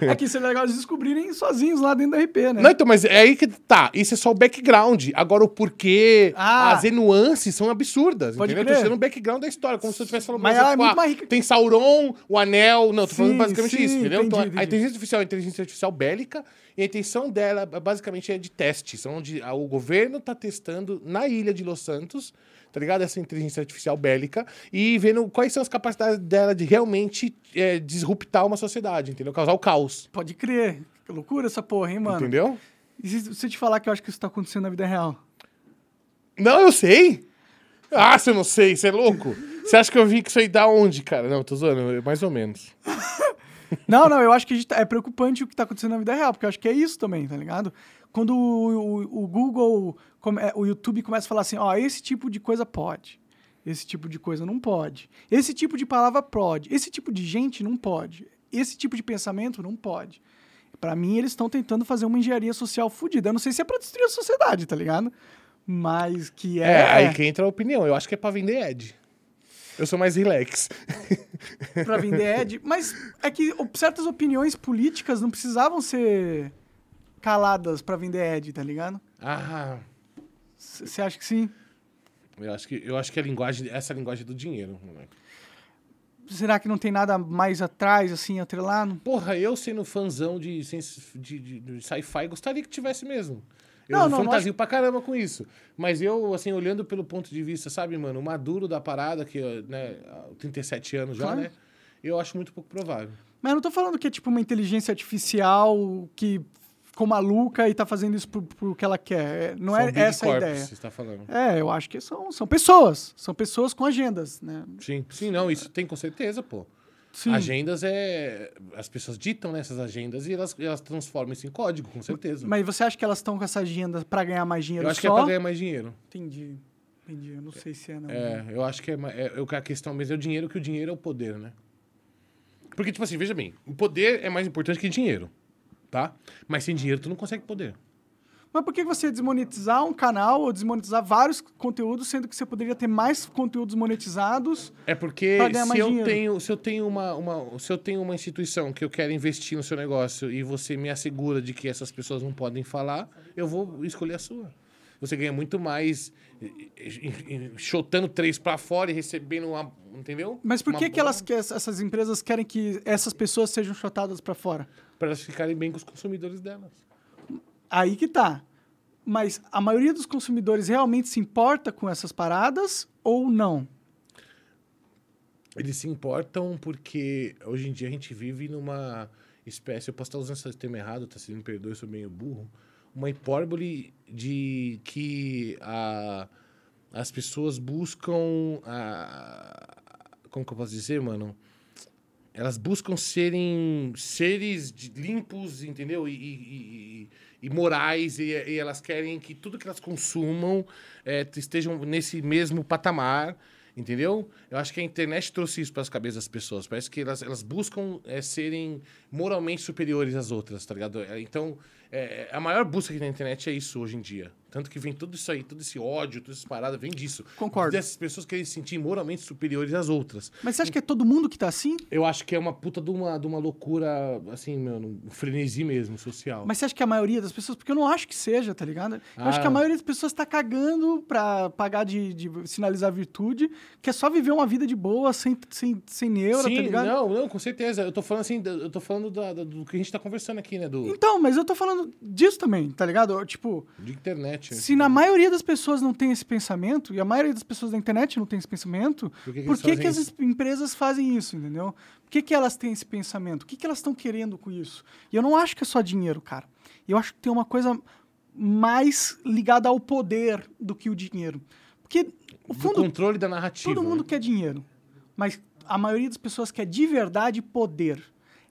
[LAUGHS] É que isso é legal eles descobrirem sozinhos lá dentro do RP, né? Não, então, mas é aí que tá. Isso é só o background. Agora, o porquê, Ah. as nuances são absurdas. Pode entendeu? Eu crer. tô sendo o background da história, como se eu estivesse falando Mas ela é muito mais rica. Tem Sauron, o Anel. Não, tô falando Sim, basicamente sim, isso, entendeu? então, entendi, a entendi. inteligência artificial é inteligência artificial bélica e a intenção dela, basicamente, é de testes, onde o governo tá testando na ilha de Los Santos, tá ligado? Essa inteligência artificial bélica e vendo quais são as capacidades dela de realmente é, disruptar uma sociedade, entendeu? Causar o caos, Pode crer. Que loucura essa porra, hein, mano? entendeu? E se, se eu te falar que eu acho que isso tá acontecendo na vida real? Não, eu sei. Ah, você não sei, você é louco? Você acha que eu vi que isso aí da onde, cara? Não, tô zoando, mais ou menos. [LAUGHS] Não, não, eu acho que tá- é preocupante o que tá acontecendo na vida real, porque eu acho que é isso também, tá ligado? Quando o, o- o Google, o YouTube começa a falar assim, ó, esse tipo de coisa pode, esse tipo de coisa não pode, esse tipo de palavra pode, esse tipo de gente não pode, esse tipo de pensamento não pode. Pra mim, eles estão tentando fazer uma engenharia social fodida. Eu não sei se é pra destruir a sociedade, tá ligado? Mas que é. É, aí que entra a opinião. Eu acho que é pra vender ad. Eu sou mais relax. [LAUGHS] pra vender ad. Mas é que certas opiniões políticas não precisavam ser caladas pra vender ad, tá ligado? Ah, Você acha que sim? eu acho que, eu acho que a linguagem, essa é a linguagem do dinheiro, moleque. Será que não tem nada mais atrás, assim, atrelado? Porra, eu sendo fãzão de, de, de- de sci-fi, gostaria que tivesse mesmo. Eu Não, não, fantasio pra caramba com isso. Mas eu, assim, olhando pelo ponto de vista, sabe, mano, o maduro da parada, que, né, há 37 anos já, Claro. né? Eu acho muito pouco provável. Mas eu não tô falando que é tipo uma inteligência artificial que ficou maluca e tá fazendo isso pro, pro que ela quer. É, Não São é essa a ideia. Você está falando. É, eu acho que são, são pessoas. São pessoas com agendas, né? Sim, sim, não, isso tem com certeza, pô. Sim. Agendas é. As pessoas ditam nessas agendas e elas, elas transformam isso em código, com certeza. Mas você acha que elas estão com essa agenda pra ganhar mais dinheiro eu acho só? que é pra ganhar mais dinheiro. Entendi. Entendi. Eu não sei se é, não. É, eu acho que é, é, eu- a questão mesmo é o dinheiro, que o dinheiro é o poder, né? Porque, tipo assim, veja bem, o poder é mais importante que dinheiro, tá? Mas sem dinheiro tu não consegue poder. Mas por que você desmonetizar um canal ou desmonetizar vários conteúdos, sendo que você poderia ter mais conteúdos monetizados? É porque se eu, dinheiro. tenho, se eu tenho uma, uma se eu tenho uma instituição que eu quero investir no seu negócio e você me assegura de que essas pessoas não podem falar, eu vou escolher a sua. Você ganha muito mais chotando três pra fora e recebendo uma, entendeu? Mas por Uma que, que boa- elas, que essas empresas querem que essas pessoas sejam chotadas pra fora? Pra elas ficarem bem com os consumidores delas. Aí que tá. Mas a maioria dos consumidores realmente se importa com essas paradas ou não? Eles se importam porque hoje em dia a gente vive numa espécie, eu posso estar usando esse termo errado, tá? Se me perdoe, sou meio burro. Uma hipórbole de que a, as pessoas buscam. A, como que eu posso dizer, mano? Elas buscam serem seres limpos, entendeu? E, e- e- e morais, e, elas querem que tudo que elas consumam eh, estejam nesse mesmo patamar, entendeu? Eu acho que a internet trouxe isso para as cabeças das pessoas. Parece que elas, elas buscam eh, serem moralmente superiores às outras, tá ligado? Eh, Então, eh, a maior busca que tem na internet é isso hoje em dia. Tanto que vem tudo isso aí, todo esse ódio, todas essas paradas, vem disso. Concordo. Dessas pessoas querem se sentir moralmente superiores às outras. Mas você acha que é todo mundo que tá assim? Eu acho que é uma puta de uma, de uma loucura, assim, mano, um frenesi mesmo, social. Mas você acha que a maioria das pessoas. Porque eu não acho que seja, tá ligado? Eu acho Ah. que a maioria das pessoas tá cagando pra pagar de, de sinalizar virtude, que é só viver uma vida de boa, sem, sem, sem neura, Sim, tá ligado? não, não, com certeza. Eu tô falando assim, eu tô falando da- do que a gente tá conversando aqui, né? Do, Então, mas eu tô falando disso também, tá ligado? Tipo, de internet. se na maioria das pessoas não tem esse pensamento, e a maioria das pessoas da internet não tem esse pensamento, Por que que por que, que as isso? empresas fazem isso, entendeu? Por que, que elas têm esse pensamento? O que, que elas estão querendo com isso? E eu não acho que é só dinheiro, cara. Eu acho que tem uma coisa mais ligada ao poder do que o dinheiro. Porque, o do fundo, controle da narrativa. todo mundo né? quer dinheiro, mas a maioria das pessoas quer de verdade poder.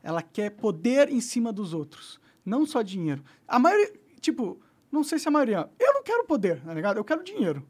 Ela quer poder em cima dos outros, não só dinheiro. A maioria, tipo, não sei se a maioria, eu não quero poder, tá ligado? Eu quero dinheiro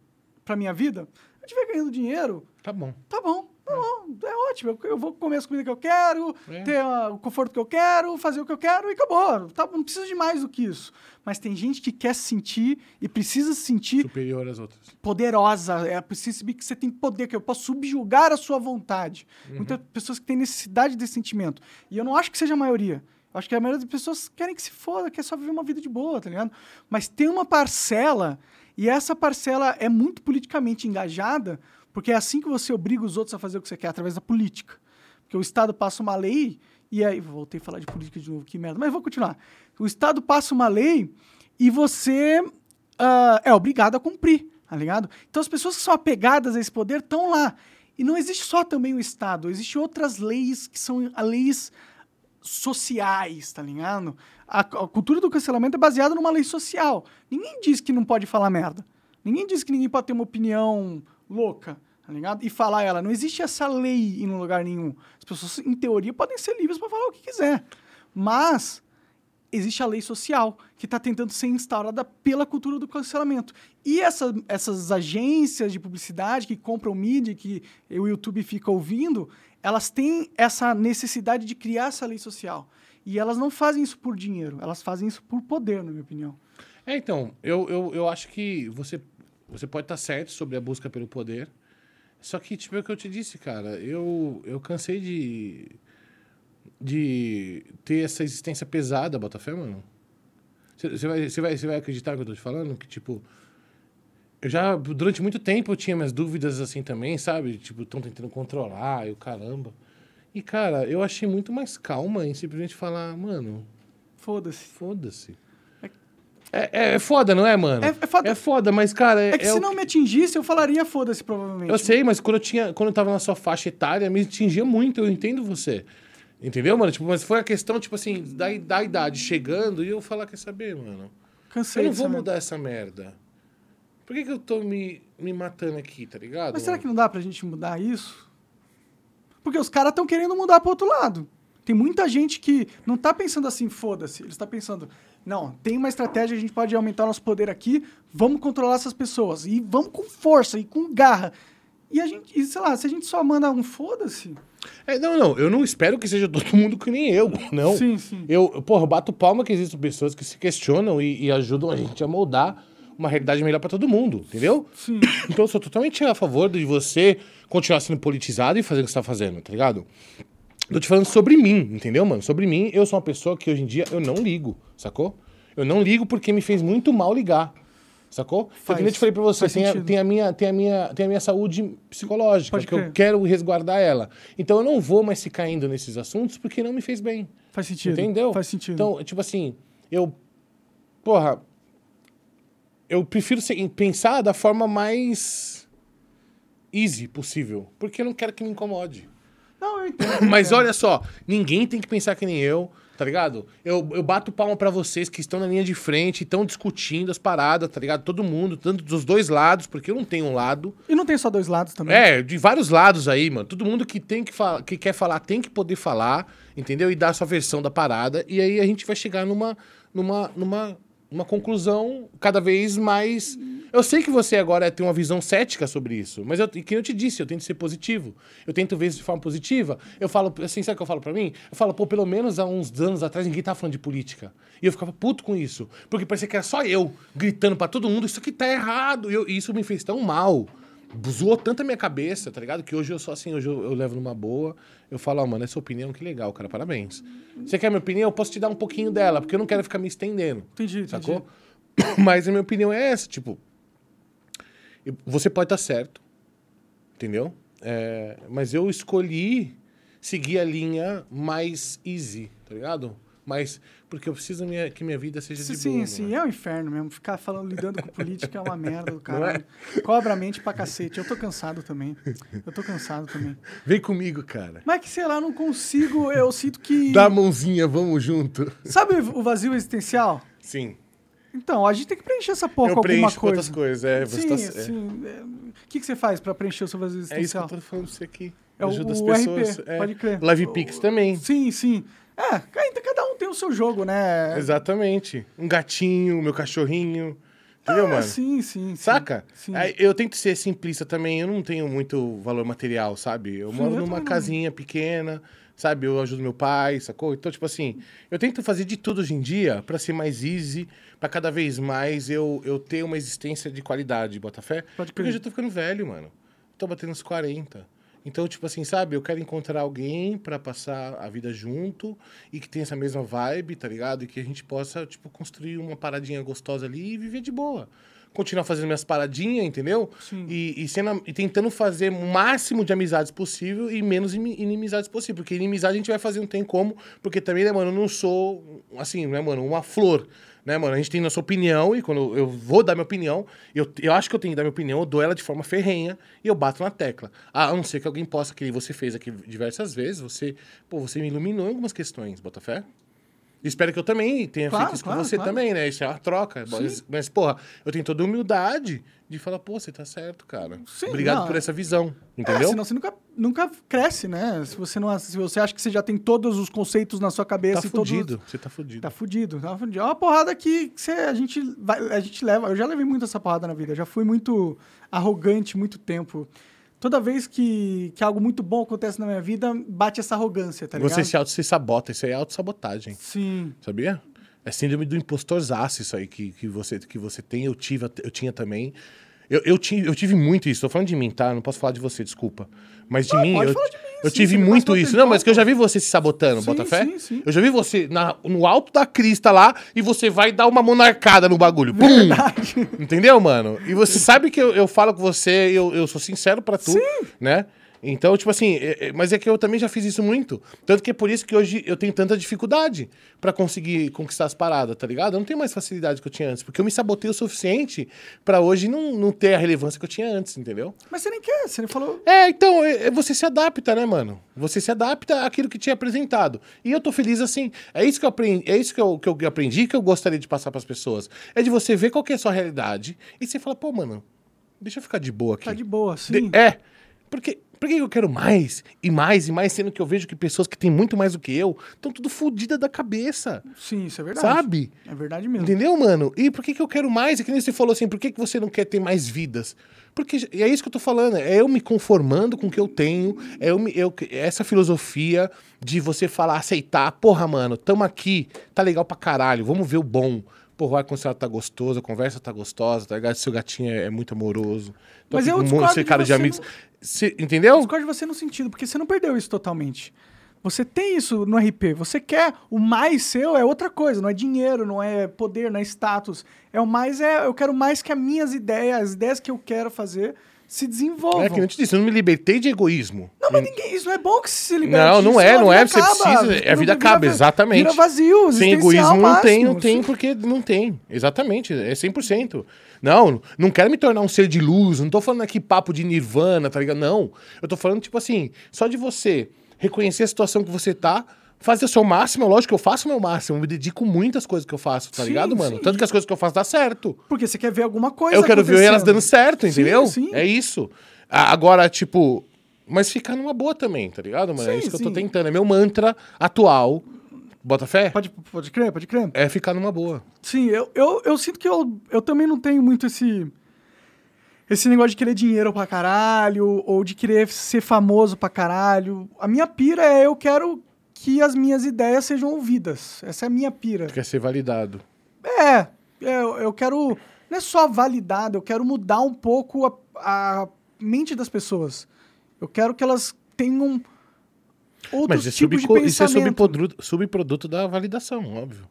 pra minha vida. Se eu estiver ganhando dinheiro, Tá bom. tá bom, tá bom, é ótimo. Eu, eu vou comer as comidas que eu quero, É. ter ah, o conforto que eu quero, fazer o que eu quero e acabou. Tá, não preciso de mais do que isso. Mas tem gente que quer se sentir e precisa se sentir Superior às outras. poderosa. É preciso saber que você tem poder, que eu posso subjugar a sua vontade. Muitas pessoas que têm necessidade desse sentimento. E eu não acho que seja a maioria. Acho que a maioria das pessoas querem que se foda, quer só viver uma vida de boa, tá ligado? Mas tem uma parcela, e essa parcela é muito politicamente engajada, porque é assim que você obriga os outros a fazer o que você quer, através da política. Porque o Estado passa uma lei, e aí, voltei a falar de política de novo, que merda, mas vou continuar. O Estado passa uma lei e você ah, é obrigado a cumprir, tá ligado? Então as pessoas que são apegadas a esse poder estão lá. E não existe só também o Estado, existem outras leis que são leis sociais, tá ligado? A, a cultura do cancelamento é baseada numa lei social. Ninguém diz que não pode falar merda. Ninguém diz que ninguém pode ter uma opinião louca, tá ligado? E falar ela. Não existe essa lei em lugar nenhum. As pessoas, em teoria, podem ser livres para falar o que quiser. Mas existe a lei social que está tentando ser instaurada pela cultura do cancelamento. E essa- essas agências de publicidade que compram mídia, que o YouTube fica ouvindo, elas têm essa necessidade de criar essa lei social. E elas não fazem isso por dinheiro, elas fazem isso por poder, na minha opinião. É, então, eu, eu, eu acho que você, você pode estar certo sobre a busca pelo poder. Só que, tipo, é o que eu te disse, cara. Eu, eu cansei de, de ter essa existência pesada, Botafé, mano. Você vai, vai, vai acreditar no que eu tô te falando? Que, tipo, eu já, durante muito tempo, eu tinha minhas dúvidas assim também, sabe? Tipo, estão tentando controlar e o caramba. E, cara, eu achei muito mais calma em simplesmente falar, mano, Foda-se. foda-se. É, é, é foda, não é, mano? É- é foda. É foda, mas, cara. É que se não me atingisse, eu falaria foda-se, provavelmente. Eu sei, mas quando eu, tinha, quando eu tava na sua faixa etária, me atingia muito, eu entendo você. Entendeu, mano? Tipo, mas foi a questão, tipo assim, da, da idade chegando e eu falar, quer saber, mano? Cansei Eu não vou merda. mudar essa merda. Por que, que eu tô me, me matando aqui, tá ligado? Mas será que não dá pra gente mudar isso? Porque os caras estão querendo mudar pro outro lado. Tem muita gente que não tá pensando assim, foda-se. Eles tá pensando, não, tem uma estratégia, a gente pode aumentar nosso poder aqui, vamos controlar essas pessoas. E vamos com força e com garra. E a gente, e, sei lá, se a gente só manda um foda-se. É, não, não, eu não espero que seja todo mundo que nem eu, [LAUGHS] não. Sim, sim. Eu, porra, eu bato palma que existem pessoas que se questionam e, e ajudam a gente a moldar uma realidade melhor pra todo mundo, entendeu? Sim. [COUGHS] Então eu sou totalmente a favor de você continuar sendo politizado e fazer o que você tá fazendo, tá ligado? Tô te falando sobre mim, entendeu, mano? Sobre mim, eu sou uma pessoa que hoje em dia eu não ligo, sacou? Eu não ligo porque me fez muito mal ligar. Sacou? Faz- eu te falei pra você, tem a, tem, a minha, tem, a minha, tem a minha saúde psicológica, Pode que eu crer. quero resguardar ela. Então eu não vou mais ficar indo nesses assuntos porque não me fez bem. Faz sentido. Entendeu? Faz sentido. Então, tipo assim, eu. Porra. Eu prefiro ser- pensar da forma mais easy possível. Porque eu não quero que me incomode. não, eu entendo. [COUGHS] Mas olha só, ninguém tem que pensar que nem eu, tá ligado? Eu, eu bato palma pra vocês que estão na linha de frente, estão discutindo as paradas, tá ligado? Todo mundo, tanto dos dois lados, porque eu não tenho um lado. E não tem só dois lados também. É, de vários lados aí, mano. Todo mundo que tem que, fala, que quer falar tem que poder falar, entendeu? E dar a sua versão da parada. E aí a gente vai chegar numa, numa, numa, uma conclusão cada vez mais. Eu sei que você agora tem uma visão cética sobre isso, mas eu, que eu te disse, eu tento ser positivo. Eu tento ver isso de forma positiva. Eu falo, assim, sabe o que eu falo pra mim? Eu falo, pô, pelo menos há uns anos atrás ninguém tava falando de política. E eu ficava puto com isso. Porque parecia que era só eu gritando pra todo mundo, isso aqui tá errado. E eu- e isso me fez tão mal zoou tanto a minha cabeça, tá ligado? Que hoje eu sou assim, hoje eu, eu levo numa boa. Eu falo, ó, mano, essa opinião que legal, cara, parabéns. Você quer minha opinião? Eu posso te dar um pouquinho dela, porque eu não quero ficar me estendendo. Entendi, entendi. Sacou? [COUGHS] Mas a minha opinião é essa, tipo. Você pode estar certo, entendeu? É, mas eu escolhi seguir a linha mais easy, tá ligado? Mas porque eu preciso minha- que minha vida seja Sim, de sim, boa. sim, mano. é um inferno mesmo. Ficar falando, lidando com política é uma merda do [LAUGHS] caralho. Cobra a mente pra cacete. Eu tô cansado também. Eu tô cansado também. Vem comigo, cara. Mas que, sei lá, não consigo. Eu sinto que. Dá a mãozinha, vamos junto. Sabe o vazio existencial? Sim. Então, a gente tem que preencher essa porra eu com alguma coisa. outras coisas. É, você sim, tá, sim. é. O que, que você faz pra preencher o seu vazio é, é isso que existencial? eu tô falando pra você aqui. É o- Ajuda as o pessoas. RP, é. pode crer. Live Pix também. Sim, sim. É, cada cada um tem o seu jogo, né? Exatamente. Um gatinho, meu cachorrinho. Entendeu, Ah, mano? Sim, sim. Saca? Sim. Eu tento ser simplista também. Eu não tenho muito valor material, sabe? Eu Sim, moro eu numa também não. casinha pequena, sabe? Eu ajudo meu pai, sacou? Então, tipo assim, eu tento fazer de tudo hoje em dia pra ser mais easy, pra cada vez mais eu, eu ter uma existência de qualidade, Botafé. Pode Porque eu já tô ficando velho, mano. Tô batendo uns 40. Então, tipo assim, sabe? Eu quero encontrar alguém pra passar a vida junto e que tenha essa mesma vibe, tá ligado? E que a gente possa, tipo, construir uma paradinha gostosa ali e viver de boa. Continuar fazendo minhas paradinhas, entendeu? Sim. E, e, sendo, e tentando fazer o máximo de amizades possível e menos ini- inimizades possível. Porque inimizade a gente vai fazer, não tem como. Porque também, né, mano, eu não sou, assim, né, mano, uma flor. Né, mano? A gente tem nossa opinião e quando eu vou dar minha opinião, eu, eu acho que eu tenho que dar minha opinião, eu dou ela de forma ferrenha e eu bato na tecla. A não ser que alguém possa, que você fez aqui diversas vezes, você, pô, você me iluminou em algumas questões, Botafé. Espero que eu também tenha Claro, feito isso claro, com você claro. também, né? Isso é uma troca. Mas, mas, porra, eu tenho toda a humildade de falar, pô, você tá certo, cara. Sim, Obrigado não, por é- essa visão. É, Entendeu? senão você nunca, nunca cresce, né? Se você, não, se você acha que você já tem todos os conceitos na sua tá cabeça e todos. fudido. Você tá fudido. Tá fudido, tá fudido. É uma porrada que que você, a, gente vai, a gente leva. Eu já levei muito essa porrada na vida. Eu já fui muito arrogante muito tempo. Toda vez que, que algo muito bom acontece na minha vida, bate essa arrogância, tá ligado? Você se auto se sabota, isso aí é autossabotagem. Sim. Sabia? É síndrome do impostorzaço isso aí que, que, você, que você tem, eu, tive, eu tinha também. Eu, eu, tive, eu tive muito isso, tô falando de mim, tá? Não posso falar de você, desculpa. Mas de mim, pode eu, falar de mim, eu sim, tive muito isso. Não, mas que eu já vi você se sabotando, Sim, bota fé? sim, sim. Eu já vi você na- no alto da crista lá e você vai dar uma monarcada no bagulho. Pum! Entendeu, mano? E você sabe que eu, eu falo com você, eu, eu sou sincero pra tu, né? Então, tipo assim, é- é- mas é que eu também já fiz isso muito. Tanto que é por isso que hoje eu tenho tanta dificuldade pra conseguir conquistar as paradas, tá ligado? Eu não tenho mais facilidade que eu tinha antes, porque eu me sabotei o suficiente pra hoje não, não ter a relevância que eu tinha antes, entendeu? Mas você nem quer, você nem falou. É, então, é- você se adapta, né, mano? Você se adapta àquilo que te é apresentado. E eu tô feliz assim. É isso que eu aprendi, é isso que eu, que eu aprendi que eu gostaria de passar pras pessoas. É de você ver qual que é a sua realidade e você fala, pô, mano, deixa eu ficar de boa aqui. Tá de boa, De- sim. é. Porque, por que eu quero mais e mais e mais, sendo que eu vejo que pessoas que têm muito mais do que eu estão tudo fodidas da cabeça. Sim, isso é verdade. Sabe? É verdade mesmo. Entendeu, mano? E por que, que eu quero mais? É que nem você falou assim, por que, que você não quer ter mais vidas? Porque é isso que eu tô falando, é eu me conformando com o que eu tenho, é eu, me- eu- essa filosofia de você falar, aceitar, porra, mano, tamo aqui, tá legal pra caralho, vamos ver o bom. Porra, o ar-condicionado tá gostoso, a conversa tá gostosa, tá ligado? Seu gatinho é, é muito amoroso. Tô Mas eu com um monte de cara de amigos. no- Cê- entendeu? Eu discordo de você no sentido, porque você não perdeu isso totalmente. Você tem isso no RP. Você quer o mais seu é outra coisa, não é dinheiro, não é poder, não é status. É o mais é eu quero mais que as minhas ideias, as ideias que eu quero fazer se desenvolvam. É que eu te disse, eu não me libertei de egoísmo. Não, mas ninguém, isso não é bom que se liberte. Não, não é, a não é, você precisa- é, a vida acaba, exatamente. Vira vazio, Sem egoísmo não tem, não tem, sim. porque não tem. Exatamente, é 100%. Não, não quero me tornar um ser de luz, não tô falando aqui papo de nirvana, tá ligado? Não. Eu tô falando, tipo assim, só de você reconhecer a situação que você tá, fazer o seu máximo, é lógico que eu faço o meu máximo, eu me dedico muito às coisas que eu faço, tá Sim, ligado, mano? sim. Tanto que as coisas que eu faço dá certo. Porque você quer ver alguma coisa eu quero ver elas dando certo, entendeu? sim. É isso. Agora, tipo, mas ficar numa boa também, tá ligado, mano? é isso que eu tô tentando. É meu mantra atual. Bota fé? Pode, pode crer, pode crer. É ficar numa boa. Sim, eu, eu, eu sinto que eu, eu também não tenho muito esse. Esse negócio de querer dinheiro pra caralho, ou de querer ser famoso pra caralho. A minha pira é eu quero que as minhas ideias sejam ouvidas. Essa é a minha pira. Quer ser validado. É, eu, eu quero. Não é só validado, eu quero mudar um pouco a, a mente das pessoas. Eu quero que elas tenham outros Mas é tipos subco- de isso é pensamento. subproduto, subproduto da validação, óbvio.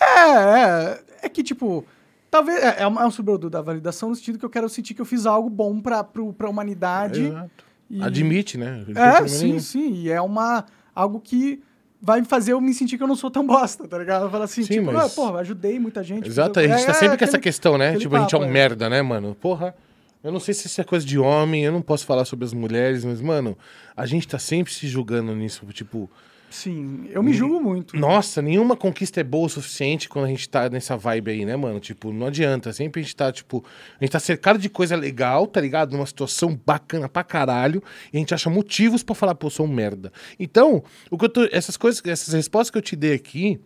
É, é. É que, tipo, talvez. É, é um é um subproduto da validação no sentido que eu quero sentir que eu fiz algo bom pra, pro, pra humanidade. Exato. e- Admite, né? É, sim, nenhum. sim. E é uma. Algo que vai fazer eu me sentir que eu não sou tão bosta, tá ligado? Falar assim, Sim, tipo, mas- ah, porra, ajudei muita gente. Exato, fiz a gente tá É, sempre com essa aquele- questão, né? Tipo, a gente é um papo, é. merda, né, mano? Porra. Eu não sei se isso é coisa de homem, eu não posso falar sobre as mulheres, mas, mano, a gente tá sempre se julgando nisso. Tipo, Sim, eu me julgo muito. Nossa, nenhuma conquista é boa o suficiente quando a gente tá nessa vibe aí, né, mano? Tipo, não adianta. Sempre a gente tá, tipo, a gente tá cercado de coisa legal, tá ligado? Numa situação bacana pra caralho. E a gente acha motivos pra falar, pô, eu sou um merda. Então, o que eu tô. Essas coisas, essas respostas que eu te dei aqui.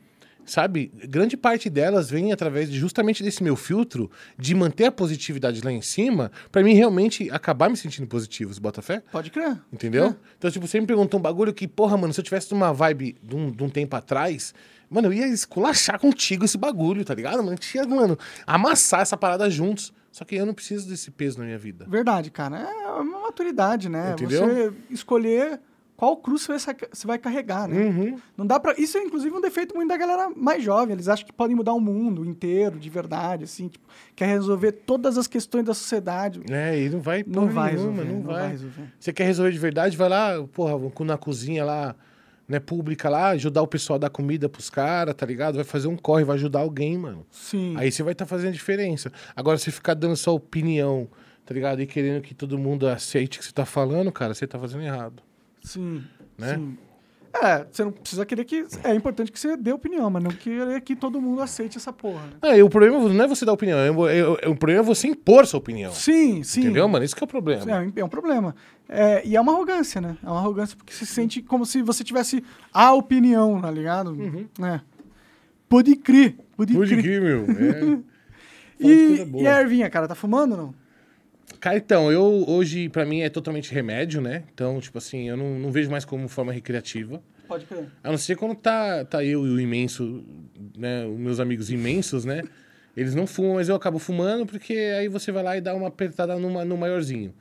Sabe, grande parte delas vem através de, justamente desse meu filtro de manter a positividade lá em cima, pra mim realmente acabar me sentindo positivo, você bota fé? Pode crer. Entendeu? É. Então, tipo, você me perguntou um bagulho que, porra, mano, se eu tivesse numa vibe de um, de um tempo atrás, mano, eu ia esculachar contigo esse bagulho, tá ligado? Mano, a gente ia, mano, amassar essa parada juntos. Só que eu não preciso desse peso na minha vida. Verdade, cara. É uma maturidade, né? Entendeu? Você escolher qual cruz você vai, carregar, né? Uhum. Não dá para Isso é, inclusive, um defeito muito da galera mais jovem. Eles acham que podem mudar o mundo inteiro, de verdade, assim. Tipo, quer resolver todas as questões da sociedade. É, e não vai Não vai nenhuma, resolver, não, não vai. vai resolver. Você quer resolver de verdade, vai lá, porra, na cozinha lá, né, pública lá, ajudar o pessoal a dar comida pros caras, tá ligado? Vai fazer um corre, vai ajudar alguém, mano. Sim. Aí você vai estar fazendo a diferença. Agora, você ficar dando sua opinião, tá ligado? E querendo que todo mundo aceite o que você tá falando, cara, você tá fazendo errado. Sim. Né? Sim. É, você não precisa querer que. É importante que você dê opinião, mas não querer que todo mundo aceite essa porra. Né? E o problema não é você dar opinião, é, é- é- o problema é você impor sua opinião. Sim, sim. Entendeu, mano? Isso que é o problema. É, um- é um problema. É, e é uma arrogância, né? É uma arrogância porque se sente como se você tivesse a opinião, tá ligado? É. Pode crer. Pode, crer. meu. É. [LAUGHS] E, e a ervinha, cara, tá fumando ou não? Cara, então, eu hoje, pra mim, é totalmente remédio, né? Então, tipo assim, eu não, não vejo mais como forma recreativa. Pode crer. A não ser quando tá, tá eu e o imenso, né? Os meus amigos imensos, né? Eles não fumam, mas eu acabo fumando, porque aí você vai lá e dá uma apertada numa, no maiorzinho.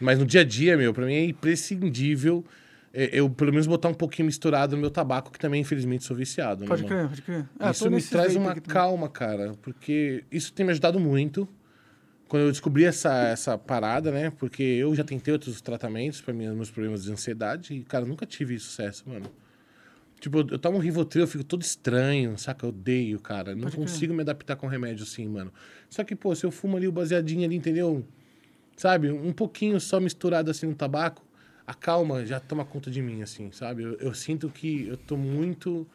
Mas no dia a dia, meu, pra mim é imprescindível é, eu, pelo menos, botar um pouquinho misturado no meu tabaco, que também, infelizmente, sou viciado. né, Pode mano? crer, pode crer. É, isso me traz uma calma, cara, porque isso tem me ajudado muito. Quando eu descobri essa, essa parada, né? Porque eu já tentei outros tratamentos para meus problemas de ansiedade e, cara, nunca tive sucesso, mano. Tipo, eu, eu tomo um Rivotril, eu fico todo estranho, saca? Eu odeio, cara. Não Pode crer. consigo me adaptar com remédio assim, mano. Só que, pô, se eu fumo ali o baseadinho ali, entendeu? Sabe? Um pouquinho só misturado assim no tabaco, a calma já toma conta de mim, assim, sabe? Eu, eu sinto que eu tô muito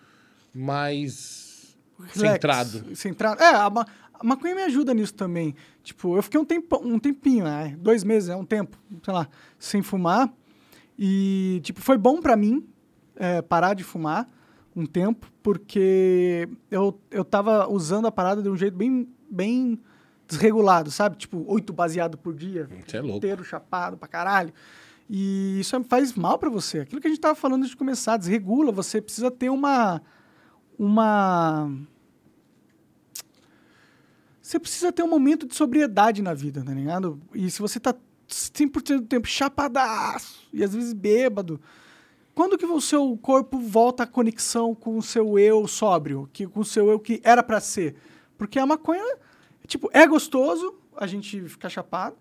mais Relax, centrado. Centrado. É, a, a maconha me ajuda nisso também. Tipo, eu fiquei um, tempo, um tempinho, né? dois meses, é um tempo, sei lá, sem fumar. E, tipo, foi bom pra mim é, parar de fumar um tempo, porque eu, eu tava usando a parada de um jeito bem, bem desregulado, sabe? Tipo, oito baseado por dia. Você é louco. Inteiro, chapado pra caralho. E isso faz mal pra você. Aquilo que a gente tava falando de começar, desregula. Você precisa ter uma... Uma... Você precisa ter um momento de sobriedade na vida, tá ligado? E se você tá 100% do tempo chapadaço e às vezes bêbado, quando que o seu corpo volta à conexão com o seu eu sóbrio, que, com o seu eu que era pra ser? Porque a maconha, tipo, é gostoso a gente ficar chapado,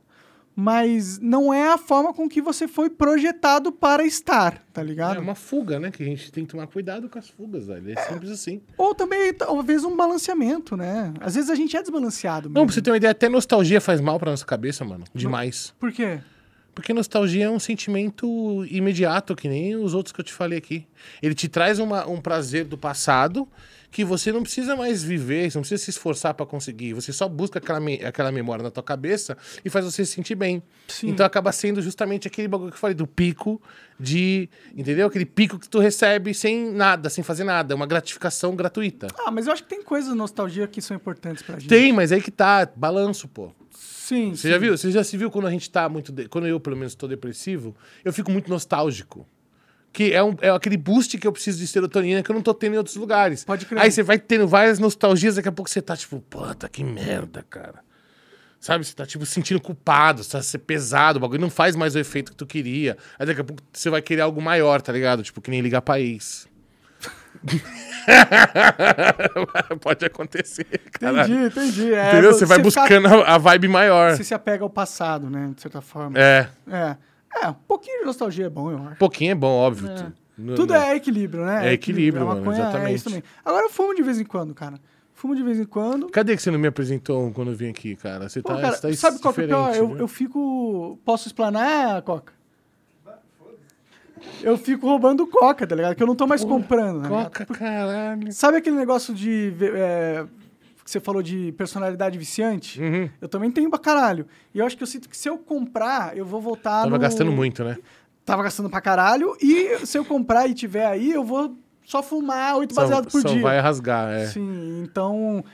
mas não é a forma com que você foi projetado para estar, tá ligado? É uma fuga, né? Que a gente tem que tomar cuidado com as fugas, velho. É simples assim. Ou também, talvez, um balanceamento, né? Às vezes a gente é desbalanceado Não, mesmo. pra você ter uma ideia, até nostalgia faz mal pra nossa cabeça, mano. Demais. Por quê? Porque nostalgia é um sentimento imediato, que nem os outros que eu te falei aqui. Ele te traz uma- um prazer do passado que você não precisa mais viver, você não precisa se esforçar pra conseguir. Você só busca aquela, me- aquela memória na tua cabeça e faz você se sentir bem. Sim. Então acaba sendo justamente aquele bagulho que eu falei do pico de. Entendeu? Aquele pico que tu recebe sem nada, sem fazer nada. Uma gratificação gratuita. Ah, mas eu acho que tem coisas de nostalgia que são importantes pra gente. Tem, mas aí que tá. Balanço, pô. Sim, Você já viu? Você já se viu quando a gente tá muito. de- Quando eu, pelo menos, tô depressivo, eu fico muito nostálgico. Que é, um, é aquele boost que eu preciso de serotonina que eu não tô tendo em outros lugares. Pode crer. Aí você vai tendo várias nostalgias, daqui a pouco você tá tipo, puta, que merda, cara. Sabe? Você tá, tipo, se sentindo culpado, você tá ser pesado, o bagulho não faz mais o efeito que tu queria. Aí daqui a pouco você vai querer algo maior, tá ligado? Tipo, que nem ligar país. [LAUGHS] Pode acontecer, cara. Entendi, entendi. É, Entendeu? Você vai fica- buscando a, a vibe maior. Você se apega ao passado, né? De certa forma. É. É. É, um pouquinho de nostalgia é bom, eu acho. Pouquinho é bom, óbvio. É. No- Tudo no- é equilíbrio, né? É equilíbrio, A mano, É exatamente. Agora eu fumo de vez em quando, cara. Fumo de vez em quando. Cadê que você não me apresentou quando eu vim aqui, cara? Você Pô, tá, cara, você tá sabe qual que é o pior? Eu, eu fico. Posso explanar, Coca? Eu fico roubando Coca, tá ligado? Que eu não tô mais comprando, né? Coca, caralho. Sabe aquele negócio de. é, que você falou de personalidade viciante? Uhum. Eu também tenho pra caralho. E eu acho que eu sinto que se eu comprar, eu vou voltar Tava no... gastando muito, né? Tava gastando pra caralho. E se eu comprar e tiver aí, eu vou só fumar oito Só, baseados por só dia. vai rasgar, é. Sim, então...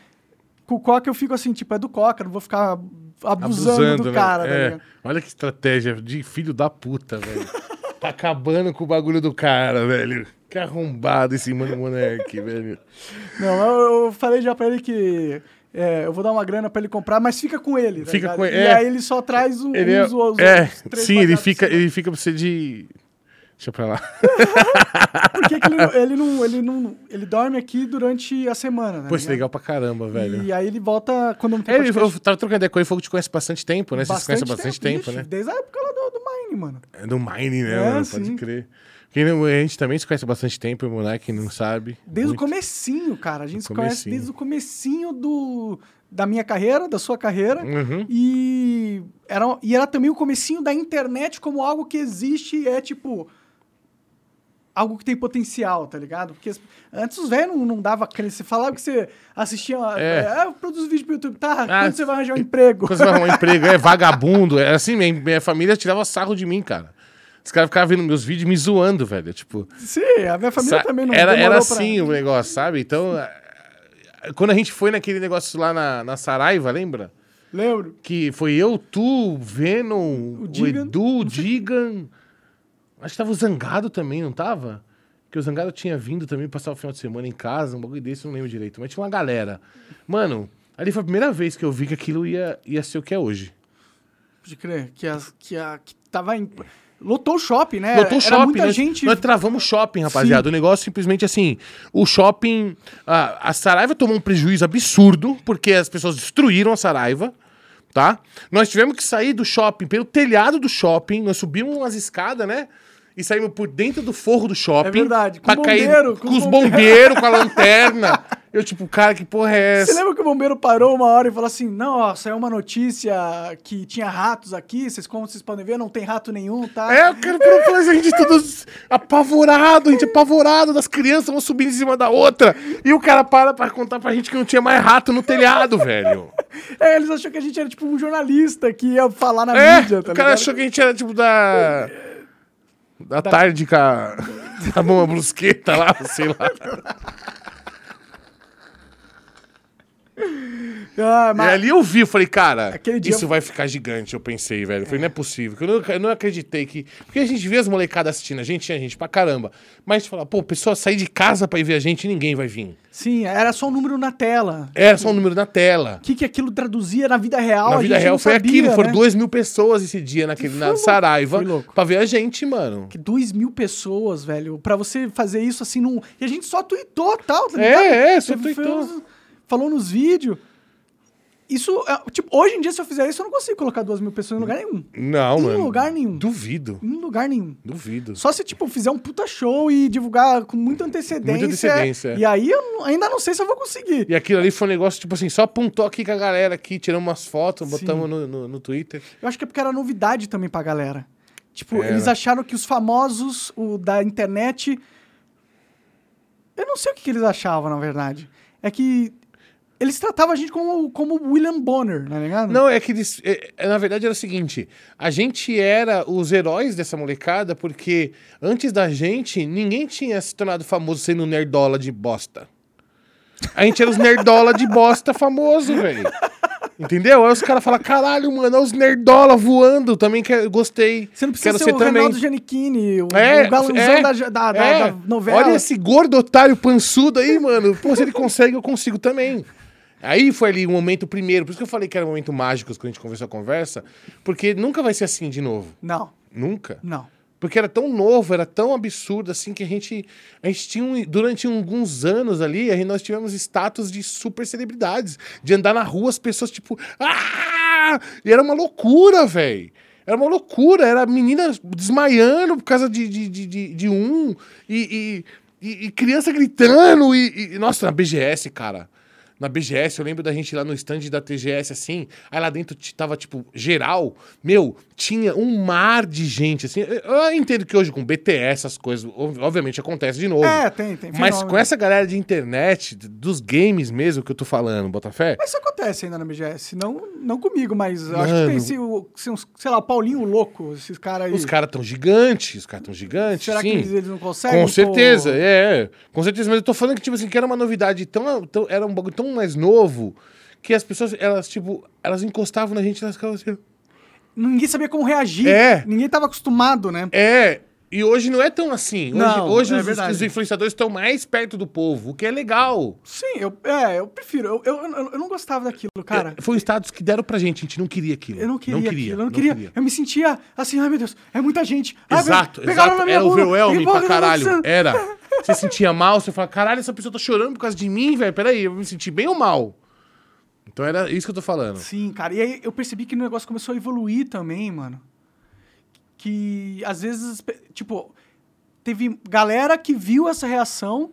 Com o Coca eu fico assim, tipo, é do Coca, não vou ficar abusando, Abusando, do né? cara, tá É. Olha que estratégia de filho da puta, velho. [LAUGHS] tá acabando com o bagulho do cara, velho. Que arrombado esse mano moleque, [LAUGHS] velho. Não, eu, eu falei já pra ele que é, eu vou dar uma grana pra ele comprar, mas fica com ele. tá Fica ligado? com E ele, é. aí ele só traz o, Ele é, uns, os, é sim, ele fica, cima. ele fica pra você de... Deixa pra lá. [LAUGHS] Por que, que ele, não- ele não, ele não. Ele dorme aqui durante a semana, né? Pô, isso é legal pra caramba, velho. E aí ele volta quando não tem É, podcast. eu tava trocando ideia com ele, falou que te conhece bastante tempo, né? Vocês se conhecem há bastante tempo, Ixi, né? Desde a época lá do, do Mine, mano. É do Mine, né, É, mano? sim. Pode crer. Não- a gente também se conhece há bastante tempo, o moleque não sabe. Desde Muito. o comecinho, cara. A gente Do se conhece comecinho. desde o comecinho do, da minha carreira, da sua carreira. Uhum. E, era, e era também o comecinho da internet como algo que existe é tipo. Algo que tem potencial, tá ligado? Porque antes os velhos não, não dava. Você falava que você assistia. É. É, eu produzo vídeo pro YouTube. Tá, Ah, quando você vai arranjar um [LAUGHS] emprego? Quando você vai arrumar um emprego, é vagabundo. É assim, minha, minha família tirava sarro de mim, cara. Os caras ficavam vendo meus vídeos me zoando, velho. Tipo, Sim, a minha família também não era, era pra- assim o negócio, sabe? Então, eh, quando a gente foi naquele negócio lá na, na Saraiva, lembra? Lembro. Que foi eu, tu, Venom, o, Digan. Edu, o Digan. Acho que tava o Zangado também, não tava? Que o Zangado tinha vindo também passar o final de semana em casa, um bagulho desse, não lembro direito. Mas tinha uma galera. Mano, ali foi a primeira vez que eu vi que aquilo ia, ia ser o que é hoje. Pode crer. Que, as, que, a, que tava em... Lotou o shopping, né? Lotou o shopping, muita gente... Nós travamos o shopping, rapaziada. O negócio simplesmente assim, o shopping... A, a Saraiva tomou um prejuízo absurdo, porque as pessoas destruíram a Saraiva, tá? Nós tivemos que sair do shopping pelo telhado do shopping, nós subimos umas escadas, né? E saímos por dentro do forro do shopping. É verdade, com pra cair bombeiro, com, com os os bombeiros, com a [LAUGHS] lanterna. Eu, tipo, cara, que porra é essa? Você lembra que o bombeiro parou uma hora e falou assim: Não, ó, saiu uma notícia que tinha ratos aqui, vocês, como vocês podem ver, não tem rato nenhum, tá? É, eu quero que falar a gente todos apavorado, a gente apavorado das crianças, uma subindo em cima da outra. E o cara para pra contar pra gente que não tinha mais rato no telhado, velho. [LAUGHS] É, eles acharam que a gente era tipo um jornalista que ia falar na É, mídia, tá o cara ligado? achou que a gente era tipo da. Da tarde com a. [LAUGHS] Da uma brusqueta lá, sei lá. Ah, E mas ali eu vi, falei, cara, isso eu- vai ficar gigante, eu pensei, velho. Eu falei, não é possível. Eu não, eu não acreditei que. Porque a gente vê as molecadas assistindo, a gente tinha gente pra caramba. Mas fala, pô, pessoa sair de casa pra ir ver a gente, ninguém vai vir. sim, era só um número na tela. Era só um número na tela. O que, que aquilo traduzia na vida real? Na vida real foi sabia, aquilo, foram né? duas mil pessoas esse dia naquele, na Saraiva pra ver a gente, mano. Que dois mil pessoas, velho, pra você fazer isso assim num. E a gente só tweetou tal, tá É, ligado? é, só Teve- tweetou. Falou nos vídeos. Isso, é, tipo, hoje em dia, se eu fizer isso, eu não consigo colocar duas mil pessoas em lugar nenhum. Não, Em mano. lugar nenhum. Duvido. Em lugar nenhum. Duvido. Só se, tipo, fizer um puta show e divulgar com muita antecedência. Muita antecedência, é. E aí eu não- ainda não sei se eu vou conseguir. E aquilo ali foi um negócio, tipo assim, só apontou aqui com a galera aqui, tiramos umas fotos, Sim. botamos no, no, no Twitter. Eu acho que é porque era novidade também pra galera. Tipo, Era. eles acharam que os famosos, o da internet. Eu não sei o que, que eles achavam, na verdade. É que eles tratavam a gente como, como William Bonner, tá ligado? Não, é que eles. é- é, na verdade era o seguinte: a gente era os heróis dessa molecada, porque antes da gente, ninguém tinha se tornado famoso sendo nerdola de bosta. A gente era os nerdola de bosta famoso, velho. Entendeu? Aí os caras falam, caralho, mano, olha os nerdola voando. Também que, gostei. Você não precisa Quero ser, o também. Reinaldo Giannichini, o, É, o galãozão é, da, da- é. da novela. Olha esse gordo otário pançudo aí, mano. Pô, se ele consegue, eu consigo também. Aí foi ali o momento primeiro. Por isso que eu falei que era um momento mágico quando a gente conversou a conversa. Porque nunca vai ser assim de novo. Não, Nunca. não. Porque era tão novo, era tão absurdo assim que a gente. A gente tinha. um- durante alguns anos ali, a gente- nós tivemos status de super celebridades. De andar na rua, as pessoas, tipo. Ah! E era uma loucura, velho. Era uma loucura. Era menina desmaiando por causa de, de, de, de- de um. E, e, e- e criança gritando. E, e- Nossa, na BGS, cara. Na BGS, eu lembro da gente lá no stand da TGS, assim, aí lá dentro tava, tipo, geral, meu, tinha um mar de gente, assim, eu- entendo que hoje com BTS, essas coisas, ob- obviamente acontece de novo. É, tem, tem. Mas fenômeno. com essa galera de internet, dos games mesmo que eu tô falando, Botafé, Mas isso acontece ainda na BGS. Não, não comigo, mas eu acho que Mano. tem esse, sei lá, o Paulinho louco, esses caras aí. os caras tão gigantes, os caras tão gigantes, Será sim. que eles, eles não conseguem? Com pô? certeza, é. Com certeza, mas eu tô falando que, tipo assim, que era uma novidade tão, tão. Era um bagulho tão mais novo que as pessoas, elas, tipo, elas encostavam na gente e elas ficavam assim. Ninguém sabia como reagir. É. Ninguém tava acostumado, né? É. E hoje não é tão assim. Hoje, Não, hoje é os, os influenciadores estão mais perto do povo, o que é legal. Sim, eu, é, eu prefiro. Eu, eu, eu- não gostava daquilo, cara. É, Foi um status que deram pra gente, a gente não queria aquilo. Eu não queria, aquilo, eu não, queria. queria. Eu me sentia assim, ai meu Deus, é muita gente. Ai, Exato, exato. na minha Era overwhelming pra caralho. Era. [LAUGHS] Você sentia mal, você fala, caralho, essa pessoa tá chorando por causa de mim, velho. Peraí, eu me senti bem ou mal? Então era isso que eu tô falando. Sim, cara. E aí eu percebi que o negócio começou a evoluir também, mano. Que às vezes, tipo, teve galera que viu essa reação,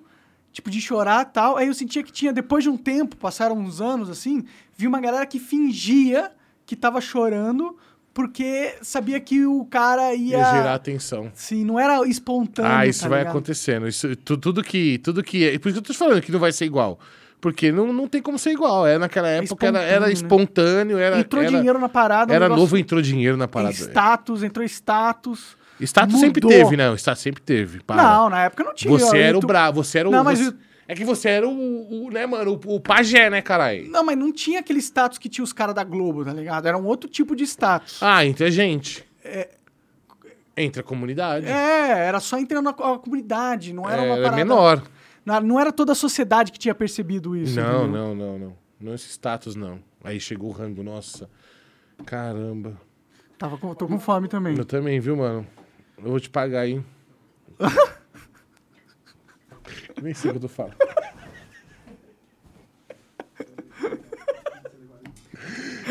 tipo, de chorar e tal. Aí eu sentia que tinha, depois de um tempo, passaram uns anos assim, vi uma galera que fingia que tava chorando porque sabia que o cara ia. Ia gerar atenção. Sim, não era espontâneo. Ah, isso tá vai ligado? acontecendo. Isso, tu- tudo que. Tudo que é. Por isso que eu tô te falando que não vai ser igual. Porque não, não tem como ser igual. É, naquela época era, era espontâneo, né? espontâneo, era. Entrou era, dinheiro na parada. Era novo, entrou dinheiro na parada. Status, entrou status. Status sempre mudou. teve, né? O status sempre teve. Para. Não, na época não tinha. Você era o bravo, você era o. Não, mas você- o- É que você era o, o né, mano, o, o pajé, né, caralho? Não, mas não tinha aquele status que tinha os caras da Globo, tá ligado? Era um outro tipo de status. Ah, entre a gente. Entre a comunidade. É, era só entrando na comunidade, não era uma Era parada... menor. Não, era toda a sociedade que tinha percebido isso. Não, entendeu? não, não, não. Não esse status, não. Aí chegou o rango, nossa. Caramba. Tava com, tô com fome também. Eu também, viu, mano? Eu vou te pagar, hein? [LAUGHS] Nem sei o que eu tô falando. [LAUGHS]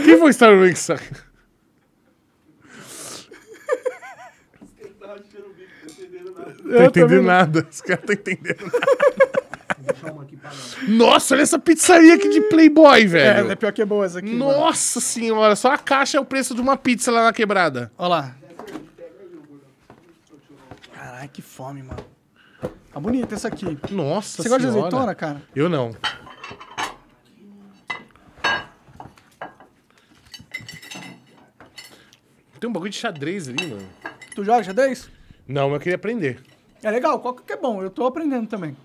Quem foi Star Wars? Tá entendendo não. nada. Os caras estão entendendo nada. [LAUGHS] Nossa, olha essa pizzaria aqui de Playboy, velho. É, é pior que é boa essa aqui. mano. Nossa senhora, só a caixa é o preço de uma pizza lá na quebrada. Olha lá. Caralho, que fome, mano. Tá bonita essa aqui. Nossa Você gosta de senhora. azeitona, cara? Eu não. Tem um bagulho de xadrez ali, mano. Tu joga xadrez? Não, mas eu queria aprender. É legal, qual que é bom? Eu tô aprendendo também.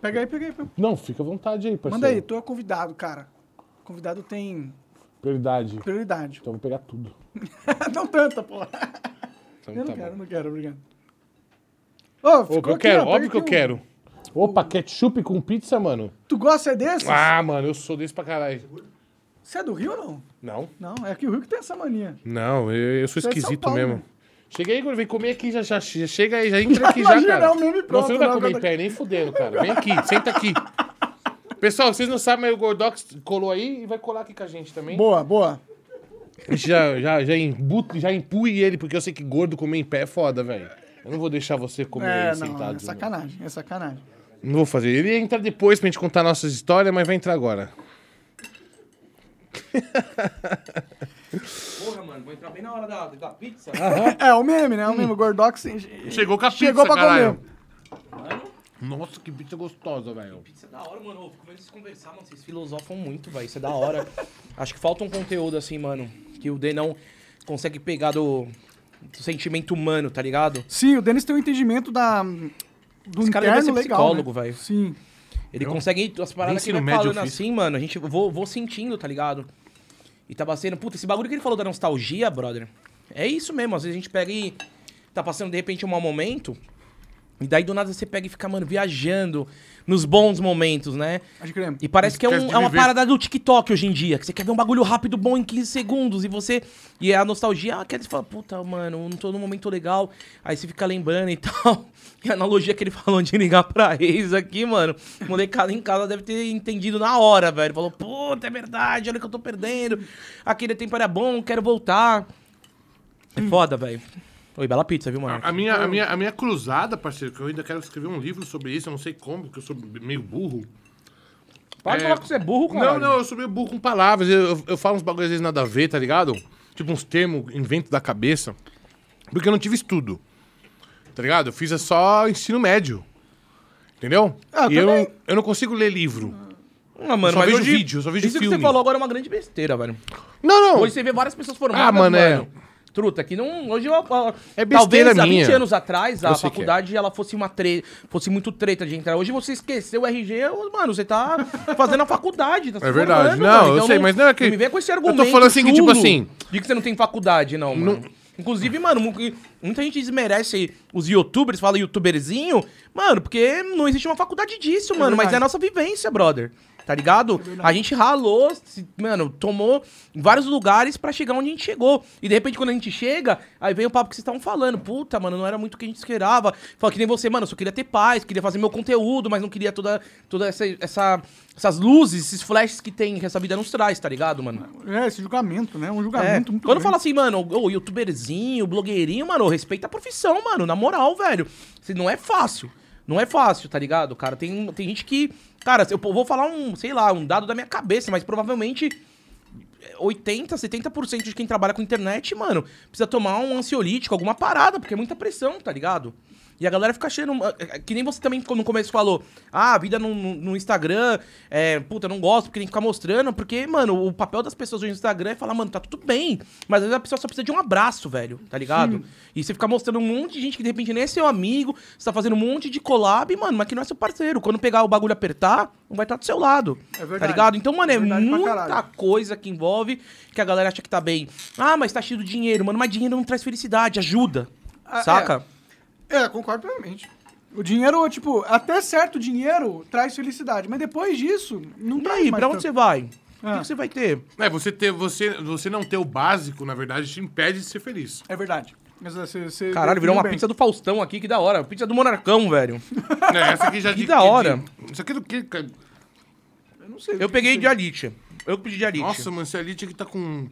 Pega aí, pega aí. pega. Não, fica à vontade aí, parceiro. Manda aí, tu é convidado, cara. Convidado tem Prioridade. prioridade. Então eu vou pegar tudo. [LAUGHS] não tanta, porra. Então Eu não tá quero, bom. não quero, obrigado. Ô, ficou Opa, eu aqui, quero, ó, óbvio que eu um. quero. Opa, ketchup com pizza, mano? Tu gosta é desses? Ah, mano, eu sou desse pra caralho. Você é do Rio ou não? Não? Não, é aqui o Rio que tem essa mania. Não, eu, eu sou Você é esquisito Paulo, mesmo. Chega aí, Igor, vem comer aqui, já, já, já chega aí, já entra aqui já, cara. um meme não, pronto, você não vai comer em pé, nem fudendo, cara. Vem aqui, senta aqui. Pessoal, vocês não sabem, mas o Gordox colou aí e vai colar aqui com a gente também. Boa, boa. Já, já, já, embu, já ele, porque eu sei que gordo comer em pé é foda, velho. Eu não vou deixar você comer É, não, sentado. é sacanagem, é sacanagem. Não vou fazer. Ele entra depois pra gente contar nossas histórias, mas vai entrar agora. [LAUGHS] Porra, mano, vou entrar bem na hora da, da pizza. É, o meme, né? O meme, o Gordox... Chegou com a Chegou pizza, pra caralho. comer. Nossa, que pizza gostosa, velho. Isso é da hora, mano. Eu fico vendo vocês conversar, mano. Vocês filosofam muito, velho. Isso é da hora. [LAUGHS] Acho que falta um conteúdo assim, mano. Que o D não consegue pegar do, do sentimento humano, tá ligado? Sim, o Denis tem um entendimento da... Do Esse cara interno deve ser legal, psicólogo, né? velho. Sim. Ele consegue as paradas que ele vai eu falando assim, mano. A gente eu vou, vou sentindo, tá ligado? E tá passando. Puta, esse bagulho que ele falou da nostalgia, brother. É isso mesmo. Às vezes a gente pega e tá passando de repente um mau momento. E daí do nada você pega e fica, mano, viajando nos bons momentos, né? E parece que é, um- é uma parada do TikTok hoje em dia, que você quer ver um bagulho rápido, bom em 15 segundos, e você. E a nostalgia, ah, quer dizer, fala, puta, mano, não tô num momento legal. Aí você fica lembrando e [LAUGHS] tal. E a analogia que ele falou de ligar pra ex aqui, mano, molecada em casa deve ter entendido na hora, velho. Falou, puta, é verdade, olha que eu tô perdendo. Aquele tempo era bom, quero voltar. É foda, velho. Oi, bela pizza, viu, mano? A minha, a, minha, a minha cruzada, parceiro, que eu ainda quero escrever um livro sobre isso, eu não sei como, porque eu sou meio burro. Para de é- falar que você é burro, cara. Não, não, eu sou meio burro com palavras. Eu, eu, eu falo uns bagulhos às vezes nada a ver, tá ligado? Tipo uns termos, invento da cabeça. Porque eu não tive estudo. Tá ligado? Eu fiz é só ensino médio. Entendeu? Ah, eu e eu não, eu não consigo ler livro. Ah, mano, só mas vejo hoje, vídeo, só vejo isso que filme. você falou agora é uma grande besteira, velho. Não, não. Hoje você vê várias pessoas formadas, Ah, mano, é. Mano. Truta, que não. Hoje eu. É besteira talvez há 20 minha. anos atrás a Eu é. faculdade ela fosse uma tre... fosse muito treta de entrar. Hoje você esqueceu o RG, mano, você tá fazendo a faculdade. Tá se É verdade. Não, mano. eu sei, mas não é que- me vem com esse eu tô argumento. falando assim que, tipo assim- De que você não tem faculdade, não, mano. Inclusive, mano, mu- muita gente desmerece os youtubers, fala youtuberzinho, mano, porque não existe uma faculdade disso, mano, mas verdade. é a nossa vivência, brother. Tá ligado? a gente ralou, mano, tomou em vários lugares pra chegar onde a gente chegou. E de repente, quando a gente chega, aí vem o papo que vocês estavam falando. Puta, mano, não era muito o que a gente esperava. Fala que nem você, mano, eu só queria ter paz, queria fazer meu conteúdo, mas não queria toda, toda essa, essa- essas luzes, esses flashes que tem, que essa vida nos traz, tá ligado, mano? É, esse julgamento, né? Um É. julgamento muito Quando grande. fala assim, mano, o youtuberzinho, blogueirinho, mano, respeita a profissão, mano, na moral, velho. Não é fácil. Não é fácil, tá ligado, cara? Tem, tem gente que. Cara, eu vou falar um, sei lá, um dado da minha cabeça, mas provavelmente 80, 70% de quem trabalha com internet, mano, precisa tomar um ansiolítico, alguma parada, porque é muita pressão, tá ligado? E a galera fica achando. é, Que nem você também no começo falou. Ah, a vida no, no- Instagram. É, puta, não gosto porque tem que ficar mostrando. Porque, mano, o papel das pessoas no Instagram é falar, mano, tá tudo bem. Mas às vezes a pessoa só precisa de um abraço, velho. Tá ligado? E você fica mostrando um monte de gente que de repente nem é seu amigo. Você tá fazendo um monte de collab, mano, mas que não é seu parceiro. Quando pegar o bagulho e apertar, não vai estar do seu lado. É verdade. Tá ligado? Então, mano, é pra muita coisa que envolve que a galera acha que tá bem. Ah, mas tá cheio de dinheiro, mano. Mas dinheiro não traz felicidade, ajuda. Ah, saca? É, concordo plenamente. O dinheiro, tipo, até certo dinheiro traz felicidade, mas depois disso, não E traz aí, mais pra onde tanto. você vai? O Ah. que, que você vai ter? É, você, ter, você, você não ter o básico, na verdade, te impede de ser feliz. É verdade. Mas você, você Caralho, virou definiu uma bem. pizza do Faustão aqui, que da hora. Pizza do Monarcão, velho. É, essa aqui já [LAUGHS] Que de- da hora. de- Isso aqui é do que? cara? Eu não sei. Eu peguei de Alite. Eu que pedi de Alite. Nossa, mano, esse elite aqui tá com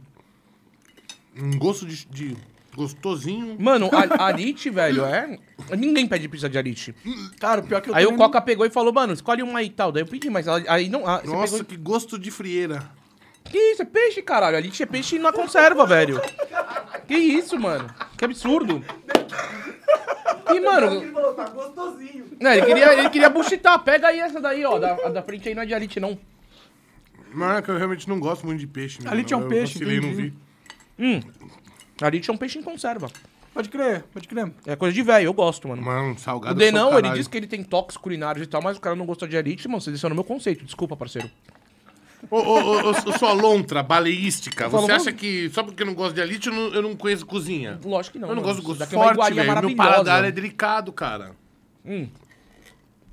um gosto de, de gostosinho. Mano, a Alite, velho, é... Ninguém pede pizza de Alite. Cara, pior que eu Aí o Coca pegou e falou, mano, escolhe uma aí e tal. Daí eu pedi, mas aí não... ah, você Nossa, pegou- que gosto de frieira. Que isso? É peixe, caralho. Alite é peixe na conserva, velho. Que isso, mano? Que absurdo. E, mano... falou, tá gostosinho. Não, ele queria, ele queria buchitar. Pega aí essa daí, ó. Da, a da frente aí não é de Alite, não. Não, é que eu realmente não gosto muito de peixe. mano. Alite é um Eu peixe, vacilei, não entendi. vi. Alite é um peixe em conserva. Pode crer, pode crer. É coisa de velho, eu gosto, mano. Mano, salgado O Denão, ele diz que ele tem toques culinários e tal, mas o cara não gostou de Alite, mano. Você desceu no meu conceito. Desculpa, parceiro. Ô, ô, ô, ô, sua lontra baleística, você acha que só porque eu não gosto de elite eu não, eu não conheço cozinha? Lógico que não. eu não mano. gosto do Isso gosto daqui é uma forte, iguaria velho. Meu maravilhosa. paladar é delicado, cara.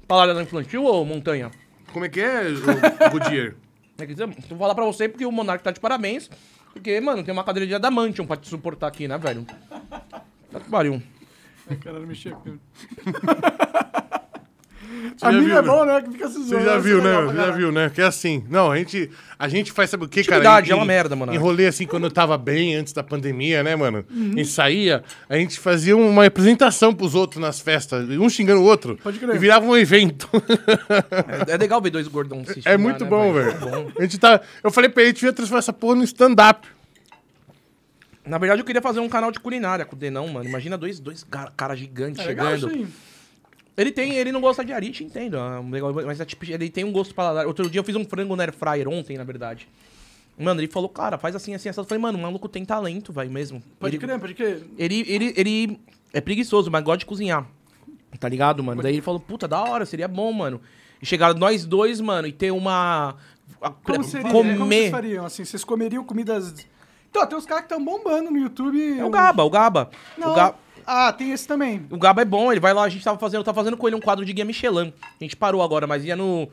Paladar infantil ou montanha? Como é que é, ô, Goodyear? [LAUGHS] É que, eu vou falar pra você porque o Monark tá de parabéns. Porque, mano, tem uma cadeira de adamantium pra te suportar aqui, né, velho? Tá que pariu. Caralho, mexi aqui. A viu, é né? bom, né? Que fica se Você já viu, legal né? pra Já viu, né? Que é assim. Não, a gente, a gente faz, sabe o que, cara? Intimidade, Em- é uma merda, mano. Enrolei assim quando eu tava bem, antes da pandemia, né, mano? Uhum. A gente saía, a gente fazia uma apresentação pros outros nas festas, um xingando o outro. Pode crer. E virava um evento. É, é legal ver dois gordão se É muito né, bom, velho. Bom. A gente tá. Eu falei pra ele, a gente ia transformar essa porra no stand-up. Na verdade, eu queria fazer um canal de culinária com o Denão, mano. Imagina dois, dois cara, cara gigantes É legal chegando. aí. Ele tem, ele não gosta de arite, entendo. é mas é tipo, ele tem um gosto paladar. Outro dia eu fiz um frango no air fryer ontem, na verdade. Mano, ele falou, cara, faz assim, assim, assim. Eu falei, mano, o maluco tem talento, vai mesmo. Pode ele, crer, pode crer. Ele, ele, ele é preguiçoso, mas gosta de cozinhar. Tá ligado, mano? Daí ele falou, puta, da hora, seria bom, mano. E chegar nós dois, mano, e ter uma. Como seria? Como vocês Comer. fariam, assim? Vocês comeriam comidas... Então, tem uns caras que estão bombando no YouTube. É o Gaba, o Gaba. Não. O Gaba. Ah, tem esse também. O Gaba é bom, ele vai lá, a gente tava fazendo, tá fazendo com ele um quadro de guia Michelin. A gente parou agora, mas ia no.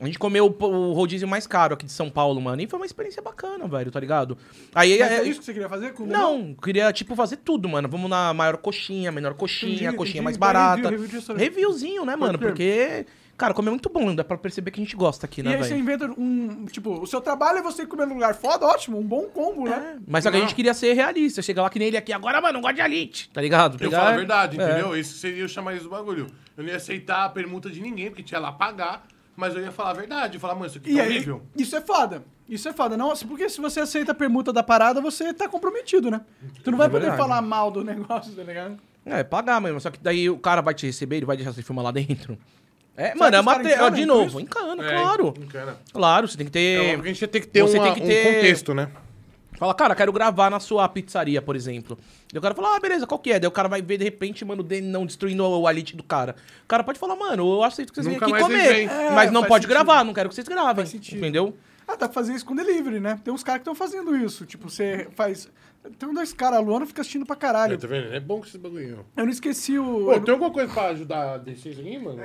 A gente comeu o, o rodízio mais caro aqui de São Paulo, mano. E foi uma experiência bacana, velho, tá ligado? Aí Mas é, é isso que você queria fazer? Com o Não, queria, tipo, fazer tudo, mano. Vamos na maior coxinha, menor coxinha, Entendi, coxinha entendi. mais Vai barata. review, review de restaurante. Reviewzinho, né, mano? Porque, cara, comer é muito bom, dá pra perceber que a gente gosta aqui, E né, aí você velho? inventa um... Tipo, o seu trabalho é você comer num lugar foda, ótimo, um bom combo, né? Mas só que a gente queria ser realista. Chegar lá que nem ele aqui, agora, mano, não gosto de elite, tá ligado? Eu Pegar- falo a verdade, É. entendeu? Esse seria o chamariz do bagulho. Eu não ia aceitar a permuta de ninguém, porque tinha lá pagar, mas eu ia falar a verdade. Eu ia falar, mano, isso aqui E tá aí, horrível. isso é foda. Isso é foda. Não, porque se você aceita a permuta da parada, você tá comprometido, né? Tu não vai poder verdade. falar mal do negócio, tá ligado? É, pagar mesmo. Só que daí o cara vai te receber, ele vai deixar você filmar lá dentro. É, que mano, é encanam De novo, encana, É, claro. encana. Claro, você tem que ter. É, porque a gente ter que ter, Você uma- tem que ter- um contexto, né? Fala, cara, quero gravar na sua pizzaria, por exemplo. Daí o cara fala, ah, beleza, qual que é? Daí o cara vai ver, de repente, mano, o Denão destruindo o alite do cara. O cara pode falar, mano, eu aceito que vocês venham Nunca aqui mais comer. É, mas não pode sentido. gravar, não quero que vocês gravem. Faz sentido. Ah, dá pra fazer isso com delivery, né? Tem uns caras que estão fazendo isso. Tipo, você faz. Tem um dois caras, a Luana fica assistindo pra caralho. É, tá vendo? É bom que esse bagulho. Eu não esqueci o. Pô, tem alguma coisa pra ajudar a descer isso aqui, mano?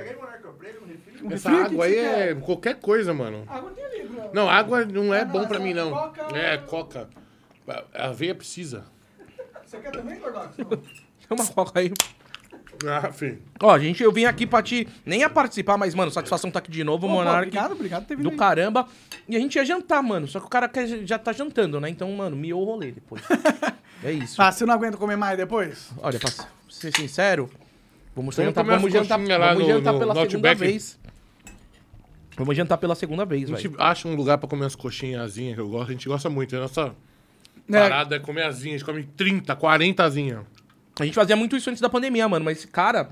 um Essa refri, o que água aí é quer? qualquer coisa, mano. Água tem ali, Bruno. Não, água não é Ah, bom não, pra essa mim, não. coca- É, coca. A aveia precisa. Você quer também, Gordox? Tem uma coca aí. Ah, filho. Ó, gente, eu vim aqui pra te. Nem a participar, mas, mano, satisfação tá aqui de novo, Pô, Monark. obrigado, obrigado por ter vindo Do aí. caramba. E a gente ia jantar, mano. Só que o cara quer, já tá jantando, né? Então, mano, miou o rolê depois. [LAUGHS] é isso. Ah, você não aguenta comer mais depois? Olha, pra ser sincero, vamos Vamos jantar, comer vamos jantar, coxinhas lá vamos no- jantar no- pela no segunda Outback. vez. Vamos jantar pela segunda vez, A velho. gente acha um lugar pra comer umas coxinhas asinhas que eu gosto. A gente gosta muito. A nossa É. parada é comer asinha. A gente come 30, 40 asinhas. A gente fazia muito isso antes da pandemia, mano. Mas esse cara,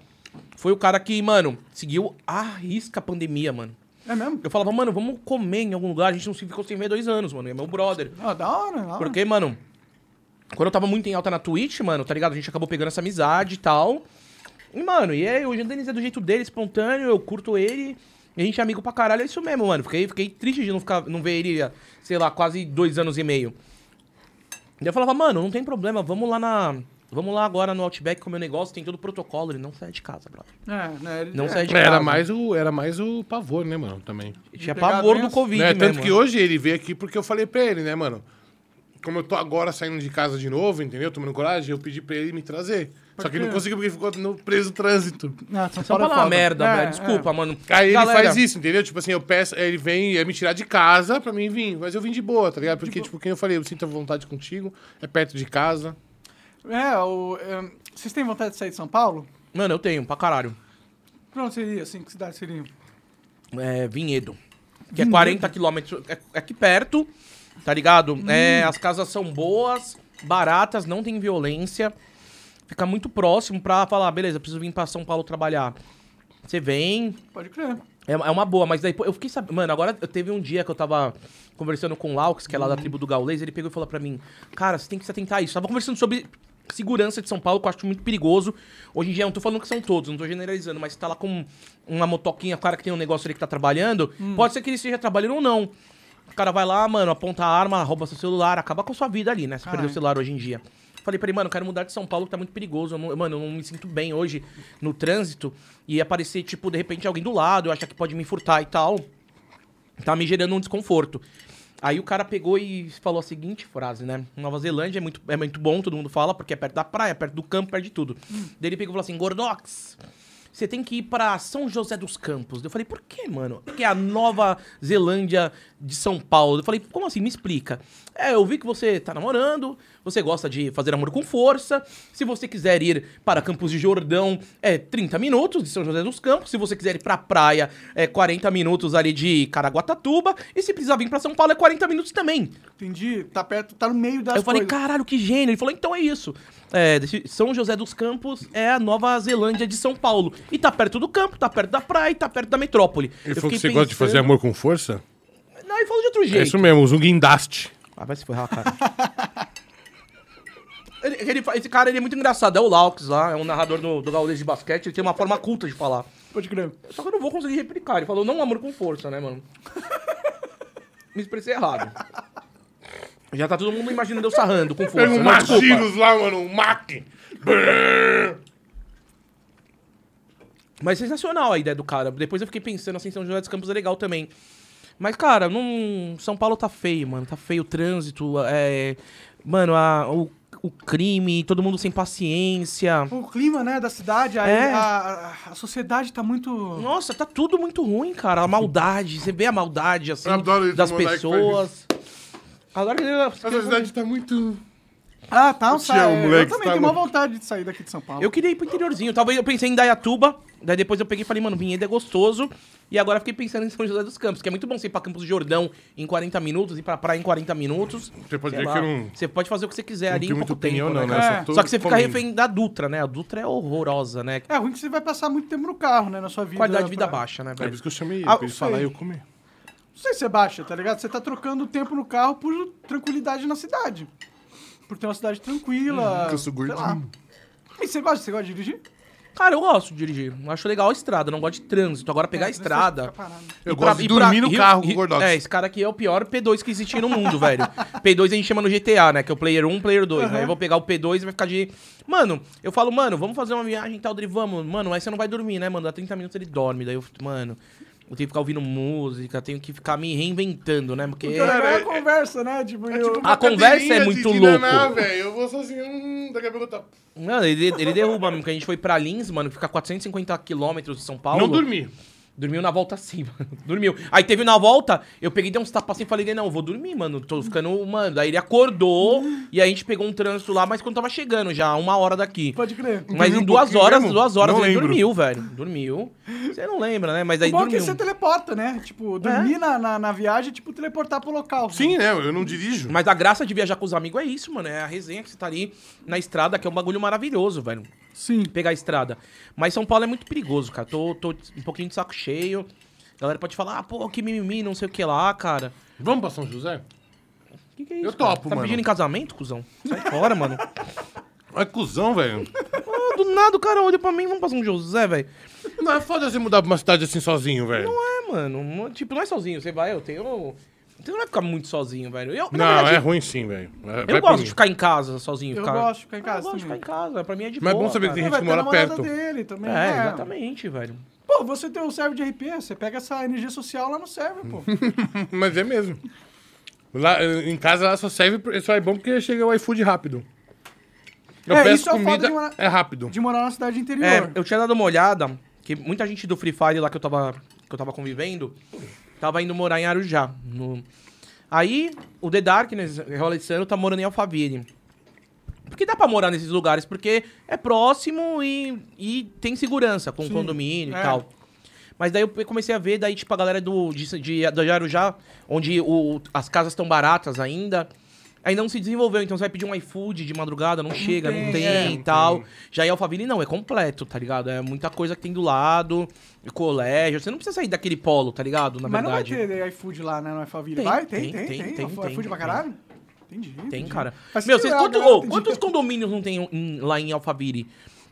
foi o cara que, mano, seguiu a risca a pandemia, mano. É mesmo? Eu falava, mano, vamos comer em algum lugar. A gente não se ficou sem ver dois anos, mano. É meu brother. Ah, da hora, da hora. Porque, mano, quando eu tava muito em alta na Twitch, mano, tá ligado? A gente acabou pegando essa amizade e tal. E, mano, e aí, hoje o Denis é do jeito dele, espontâneo, eu curto ele. E a gente é amigo pra caralho, é isso mesmo, mano. Fiquei, fiquei triste de não, ficar, não ver ele, sei lá, quase dois anos e meio. Daí eu falava, mano, não tem problema, vamos lá na. Vamos lá agora no Outback comer um negócio, tem todo o protocolo, ele não sai de casa, brother. É, né? ele- Não é. sai de casa. Era mais, o, era mais o pavor, né, mano? Também. Ele Tinha pavor do. Covid Né? mesmo. Tanto que hoje ele veio aqui porque eu falei pra ele, né, mano? Como eu tô agora saindo de casa de novo, entendeu? Tomando coragem, eu pedi pra ele me trazer. Só que ele não conseguiu porque ficou no preso trânsito. Ah, Paulo é uma foda. merda, É, velho. Desculpa, mano. Aí ele Galera, faz isso, entendeu? Tipo assim, eu peço, ele vem é me tirar de casa pra mim vir. Mas eu vim de boa, tá ligado? Porque, tipo, quem eu falei, eu sinto a vontade contigo, é perto de casa. É, é, o, é, vocês têm vontade de sair de São Paulo? Mano, eu tenho, pra caralho. Pra onde seria, assim, que cidade seria? É, Vinhedo. Que é 40 quilômetros. É é aqui perto, tá ligado? É, as casas são boas, baratas, não tem violência. Fica muito próximo pra falar, beleza, preciso vir pra São Paulo trabalhar. Você vem, Pode crer. é, é uma boa, mas daí eu fiquei sabendo. Mano, agora eu teve um dia que eu tava conversando com o Laux, que é lá da tribo do Gaulês, ele pegou e falou pra mim: Cara, você tem que se atentar a isso. Tava conversando sobre segurança de São Paulo, que eu acho muito perigoso. Hoje em dia, eu não tô falando que são todos, não tô generalizando, mas você tá lá com uma motoquinha, cara que tem um negócio ali que tá trabalhando, pode ser que ele esteja trabalhando ou não. O cara vai lá, mano, aponta a arma, rouba seu celular, acaba com a sua vida ali, né? Você perdeu o celular hoje em dia. Falei pra ele, mano, eu quero mudar de São Paulo, que tá muito perigoso. Eu não- mano, eu não me sinto bem hoje no trânsito. E aparecer, tipo, de repente alguém do lado, eu achar que pode me furtar e tal. Tá me gerando um desconforto. Aí o cara pegou e falou a seguinte frase, né? Nova Zelândia é muito, é muito bom, todo mundo fala, porque é perto da praia, perto do campo, perto de tudo. Daí ele pegou e falou assim, Gordox, você tem que ir pra São José dos Campos. Eu falei, por que, mano? Porque é a Nova Zelândia de São Paulo. Eu falei, como assim? Me explica. É, eu vi que você tá namorando, você gosta de fazer amor com força. Se você quiser ir para Campos de Jordão, é 30 minutos de São José dos Campos. Se você quiser ir pra praia, é 40 minutos ali de Caraguatatuba. E se precisar vir pra São Paulo, é 40 minutos também. Entendi. Tá perto, tá no meio das eu falei, coisas. caralho, que gênio. Ele falou, então é isso. É, São José dos Campos é a Nova Zelândia de São Paulo. E tá perto do campo, tá perto da praia tá perto da metrópole. Ele falou que você gosta de fazer amor com força? Não, ele falou de outro É jeito. isso mesmo, usa um guindaste. Ah, vai se ferrar, cara. [LAUGHS] Ele- ele esse cara ele é muito engraçado, é o Laux lá, é um narrador do, do Gaulês de basquete, ele tem uma forma culta de falar. Pode crer. Só que eu não vou conseguir replicar. Ele falou, não amor com força, né, mano? [LAUGHS] Me expressei errado. Já tá todo mundo imaginando eu sarrando com força. Pega um desculpa. Machinos lá, mano, um Mac. Brrr. Mas sensacional a ideia do cara. Depois eu fiquei pensando assim, São José dos Campos é legal também. Mas, cara, não... São Paulo tá feio, mano. Tá feio o trânsito, é... Mano, a- o, o crime, todo mundo sem paciência. O clima, né, da cidade, a, É. a, a- sociedade tá muito... Nossa, tá tudo muito ruim, cara. A maldade, você vê a maldade, assim, Eu adoro isso, das o moleque faz pessoas. Agora que A sociedade tá muito... Ah, tá, um amo, Eu moleque, também tá tenho uma vontade de sair daqui de São Paulo. Eu queria ir pro interiorzinho. Talvez eu pensei em Dayatuba. Daí depois eu peguei e falei, mano, Vinhedo é gostoso. E agora eu fiquei pensando em São José dos Campos, que é muito bom você ir pra Campos do Jordão em 40 minutos, ir pra praia em 40 minutos. Você pode não- Você pode fazer o que você quiser Não ali em pouco opinião, tempo, não, né, né? cara? É. tô Só que você fica refém da Dutra, né? A Dutra é horrorosa, né? É ruim que você vai passar muito tempo no carro, né, na sua vida. Qualidade de vida pra- baixa, né, É por velho? isso que eu chamei Ah, pra ele falar e eu comer. Não sei se você baixa, tá ligado? Você tá trocando tempo no carro por tranquilidade na cidade. Por ter uma cidade tranquila. que eu sou gordinho. E você gosta, você gosta de dirigir? Cara, eu gosto de dirigir. Eu acho legal a estrada, não gosto de trânsito. Agora pegar a É, estrada. fica parado. Eu gosto de pra- dormir no carro com o Gordox. É, esse cara aqui é o pior P2 que existe no mundo, [LAUGHS] velho. P2 a gente chama no GTA, né? Que é o Player 1, Player 2, né? Eu vou pegar o P2 e vai ficar de... Mano, eu falo, mano, vamos fazer uma viagem e tal, Dri, vamos. Mano, mas você não vai dormir, né, mano? Dá 30 minutos ele dorme. Daí eu, mano... Eu tenho que ficar ouvindo música, tenho que ficar me reinventando, né? Porque... Porque é a conversa, né? Tipo, eu... tipo A conversa é muito de louco. velho. Eu vou sozinho, hum, daqui a pouco eu tô... Não, ele, ele derruba mesmo, porque a gente foi pra Lins, mano, que fica 450 quilômetros de São Paulo. Não dormi. Dormiu na volta sim, [LAUGHS] mano. Dormiu. Aí teve na volta, eu peguei, dei uns tapas assim e falei, não, eu vou dormir, mano. Tô ficando, mano. Daí ele acordou e aí a gente pegou um trânsito lá, mas quando tava chegando já, uma hora daqui. Pode crer. Mas Dormiu em um duas pouquinho horas, mesmo? duas horas Não ele lembro. dormiu, velho. Dormiu. Você não lembra, né? Mas aí O bom é dormiu. que você teleporta, né? Tipo, dormir na, na, na viagem é tipo teleportar pro local. Sim, né? Eu não dirijo. Mas a graça de viajar com os amigos é isso, mano. É a resenha que você tá ali na estrada, que é um bagulho maravilhoso, velho. Sim. pegar a estrada. Mas São Paulo é muito perigoso, cara. Tô, tô um pouquinho de saco cheio. A galera pode falar, ah, pô, que mimimi, não sei o que lá, cara. Vamos pra São José? Que que é isso? Eu cara? topo, Tá mano. pedindo em casamento, cuzão? Sai fora, mano. [LAUGHS] É cuzão, velho. Ah, do nada o cara olha pra mim, vamos pra São José, velho. Não é foda você mudar pra uma cidade assim sozinho, velho. É, mano. Tipo, não é sozinho. Você vai, eu tenho. Você não vai ficar muito sozinho, velho. Eu, Não, verdade, é ruim sim, velho. É- vai Eu gosto mim. de ficar em casa sozinho. Eu ficar... gosto de ficar em Eu casa gosto de ficar em casa. Pra mim é de Mas é boa. bom saber que tem cara. gente que mora perto. dele também. É, É, exatamente, velho. Pô, você tem um server de RP, você pega essa energia social lá no server, pô. [LAUGHS] Mas é mesmo. Lá, em casa lá só serve, só é bom porque chega o iFood rápido. Eu É, peço isso é comida, de morar- é rápido. De morar na cidade interior. É, eu tinha dado uma olhada, que muita gente do Free Fire lá que eu tava, que eu tava convivendo, tava indo morar em Arujá. no- Aí, o The Darkness, o Alessandro, tá morando em Alphaville. Porque dá pra morar nesses lugares, porque é próximo e, e tem segurança com o condomínio é. e tal. Mas daí eu comecei a ver, daí, tipo, a galera do, de, de, de Arujá, onde o, as casas estão baratas ainda, ainda não se desenvolveu. Então você vai pedir um iFood de madrugada, não, chega, não tem, tem é, e tal. Já em Alphaville não, é completo, tá ligado? É muita coisa que tem do lado, colégio. Você não precisa sair daquele polo, tá ligado? Na Mas verdade. não vai ter iFood lá, né, no iFaville? Tem, Vai? Tem, tem, tem, tem, tem. tem, iFood tem, pra tem. caralho? Entendi. Tem, entendi. cara. Faz Meu, vocês, quanto- tem quantos condomínios não tem em- lá em Alphaville?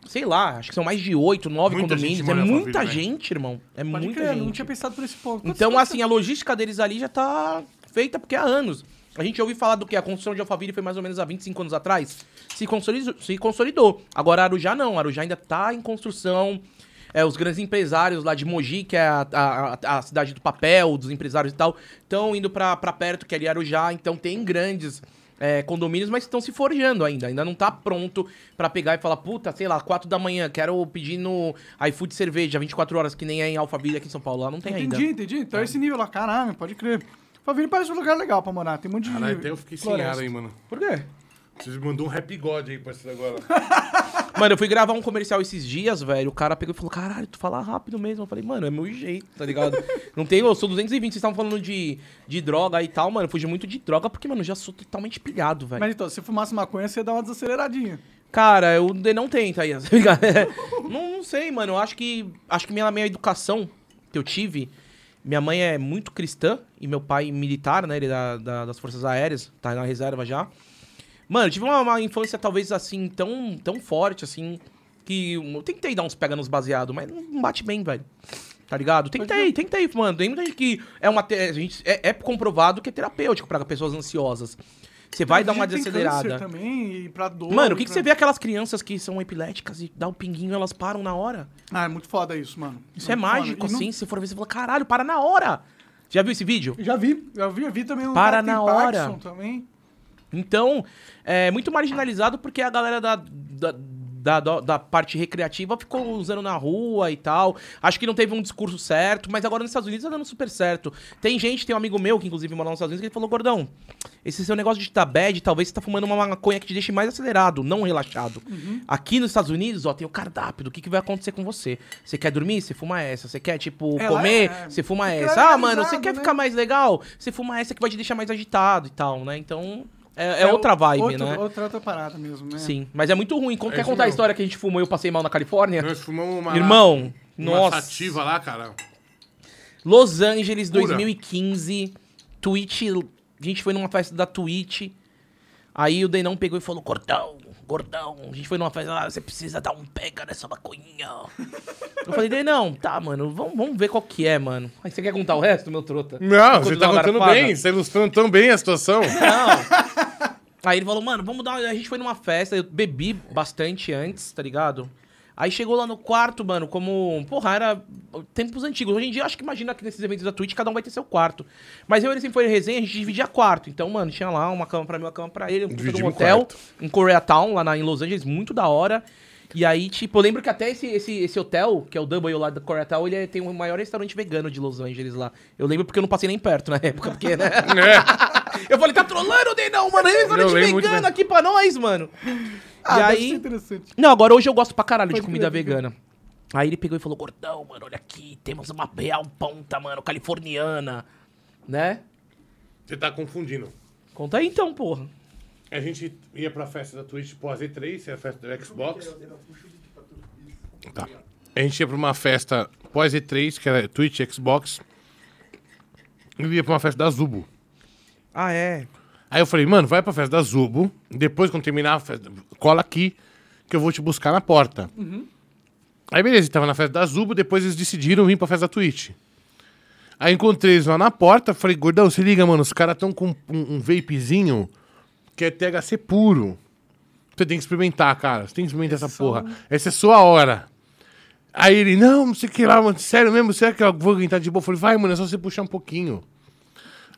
Sei lá, acho que são mais de oito, nove condomínios. É muita Alphaville, né? gente, irmão. É Pode muita crer, gente. não tinha pensado por esse ponto. Quantos Então, assim, a logística deles ali já tá feita porque há anos. A gente ouviu falar do que a construção de Alphaville foi mais ou menos há 25 anos atrás. Se consolidou. Se consolidou. Agora, Arujá não. Arujá ainda tá em construção. É, os grandes empresários lá de Mogi, que é a, a, a cidade do papel, dos empresários e tal, estão indo pra, pra perto, que é ali Arujá. Então, tem grandes é, condomínios, mas estão se forjando ainda. Ainda não tá pronto pra pegar e falar, puta, sei lá, 4 da manhã, quero pedir no iFood cerveja 24 horas, que nem é em Alphaville aqui em São Paulo. Lá não tem ainda. Entendi, entendi. Então esse nível lá, caralho, pode crer. Alphaville parece um lugar legal pra morar. Tem um monte de. Caralho, até eu fiquei sem ar aí, mano. Por quê? Vocês mandou um rap god aí, parceiro, agora. [LAUGHS] Mano, eu fui gravar um comercial esses dias, velho. O cara pegou e falou: caralho, tu fala rápido mesmo. Eu falei, mano, é meu jeito, tá ligado? [LAUGHS] Não tem, eu sou 220, vocês estavam falando de, de droga e tal, mano. Eu fugi muito de droga porque, mano, eu já sou totalmente pilhado, velho. Mas então, se fumasse maconha, você ia dar uma desaceleradinha. Cara, eu não tenta aí, [LAUGHS] tá ligado? Não, não sei, mano. Eu acho que. Acho que minha, minha educação que eu tive. Minha mãe é muito cristã e meu pai militar, né? Ele é da, da- das Forças Aéreas, tá na reserva já. Mano, eu tive uma, uma infância talvez assim, tão, tão forte, assim, que eu tentei dar uns pega nos baseados, mas não bate bem, velho. Tá ligado? Tentei, tentei, mano. Tem muita gente que é uma. te- A gente, é, é comprovado que é terapêutico pra pessoas ansiosas. Você vai dar uma desacelerada. também e pra dor. Mano, o que, que pra- você vê aquelas crianças que são epiléticas e dá um pinguinho e elas param na hora? Ah, é muito foda isso, mano. Isso é foda. mágico, E não- assim. Se for ver, você fala, caralho, para na hora. Já viu esse vídeo? Já vi, já vi, vi também um Para que na hora. Também. Então, é muito marginalizado porque a galera da, da, da, da- da parte recreativa ficou usando na rua e tal. Acho que não teve um discurso certo, mas agora nos Estados Unidos tá dando super certo. Tem gente, tem um amigo meu que inclusive mora nos Estados Unidos, que ele falou, Gordão, esse seu negócio de estar bad, talvez você tá fumando uma maconha que te deixe mais acelerado, não relaxado. Uhum. Aqui nos Estados Unidos, ó, tem o cardápio do que, que vai acontecer com você. Você quer dormir? Você fuma essa. Você quer, tipo, É, comer? é- Você fuma essa. Ah, mano, você quer né? ficar mais legal? Você fuma essa que vai te deixar mais agitado e tal, né? Então, é, é outra vibe, outro, né? Outra, outra parada mesmo, né? Sim, mas é muito ruim. É quer isso contar a história que a gente fumou e eu passei mal na Califórnia? Nós fumamos uma. Irmão, uma nossa. sativa lá, cara. Los Angeles Pura. 2015, Twitch, a gente foi numa festa da Twitch. Aí o Denão pegou e falou: Gordão, gordão, a gente foi numa festa lá, você precisa dar um pega nessa maconha. eu falei: Denão, tá, mano, vamos, vamos ver qual que é, mano. Aí você quer contar o resto, meu trota? Não, você tá contando garfada? bem, você ilustrando tão bem a situação. Não. Aí ele falou, mano, vamos dar. A gente foi numa festa, eu bebi bastante antes, tá ligado? Aí chegou lá no quarto, mano, como. Porra, era tempos antigos. Hoje em dia, acho que imagina que nesses eventos da Twitch, cada um vai ter seu quarto. Mas eu e ele sempre foi em resenha, a gente dividia quarto. Então, mano, tinha lá uma cama pra mim, uma cama pra ele, um puta de um hotel quarto. em Koreatown, lá na, em Los Angeles, muito da hora. E aí, tipo, eu lembro que até esse, esse, esse hotel, que é o W lá da Koreatown, ele é- tem o maior restaurante vegano de Los Angeles lá. Eu lembro porque eu não passei nem perto na [LAUGHS] época, porque, né? [LAUGHS] É. Eu falei, tá trolando, Denão, mano. Tem restaurante vegano aqui pra nós, mano. Ah, e deve aí. ser interessante. Não, agora hoje eu gosto pra caralho de Pode comida crer, vegana. Aí ele pegou e falou, gordão, mano, olha aqui, temos uma real ponta, mano, californiana. Né? Você tá confundindo. Conta aí então, porra. A gente ia pra festa da Twitch pós E3, que é a festa do Xbox. Tá. A gente ia pra uma festa pós E3, que era Twitch, Xbox. Ele ia pra uma festa da Zubo. Ah, é. Aí eu falei, mano, vai pra festa da Zubo. Depois, quando terminar a festa, cola aqui, que eu vou te buscar na porta. Aí beleza, tava na festa da Zubo, depois eles decidiram vir pra festa da Twitch. Aí encontrei eles lá na porta, falei, gordão, se liga, mano, os caras tão com um, um vapezinho que é THC puro. Você tem que experimentar, cara. Você tem que experimentar essa porra. Essa é sua hora. Aí ele, não, não sei o que lá, mano. Sério mesmo? Será que eu vou aguentar de boa? Eu falei, vai, mano, é só você puxar um pouquinho.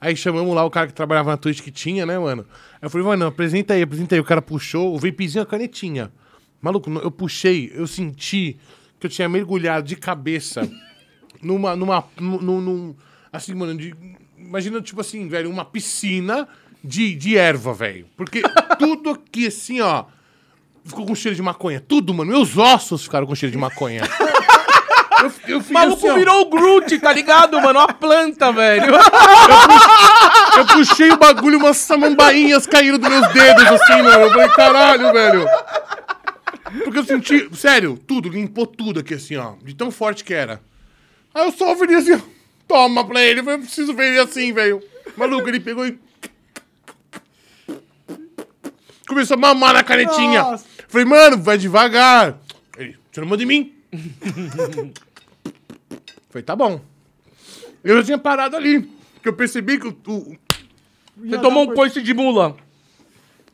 Aí chamamos lá o cara que trabalhava na Twitch que tinha, né, mano? Aí eu falei, mano, apresenta aí, apresenta aí. O cara puxou, o vapezinho, a canetinha. Maluco, eu puxei, eu senti que eu tinha mergulhado de cabeça [LAUGHS] numa, numa, num, num- num- assim, mano, de, imagina, tipo assim, velho, uma piscina de, de erva, velho. Porque [LAUGHS] tudo aqui, assim, ó, ficou com cheiro de maconha. Tudo, mano, meus ossos ficaram com cheiro de maconha. [LAUGHS] Eu, eu O maluco assim, virou o Groot, tá ligado, mano? Uma planta, velho. Eu puxei o bagulho, umas samambainhas caíram dos meus dedos, assim, mano. Eu falei, caralho, velho. Porque eu senti, sério, tudo, limpou tudo aqui, assim, ó. De tão forte que era. Aí eu só virei assim, ó, toma pra ele. Eu falei, eu preciso ver ele assim, velho. Maluco, ele pegou e... Começou a mamar na canetinha. Nossa. Falei, mano, vai devagar. Ele, você não manda em mim. [LAUGHS] Falei, tá bom. Eu já tinha parado ali. Porque eu percebi que o- o, Você tomou um coice de mula.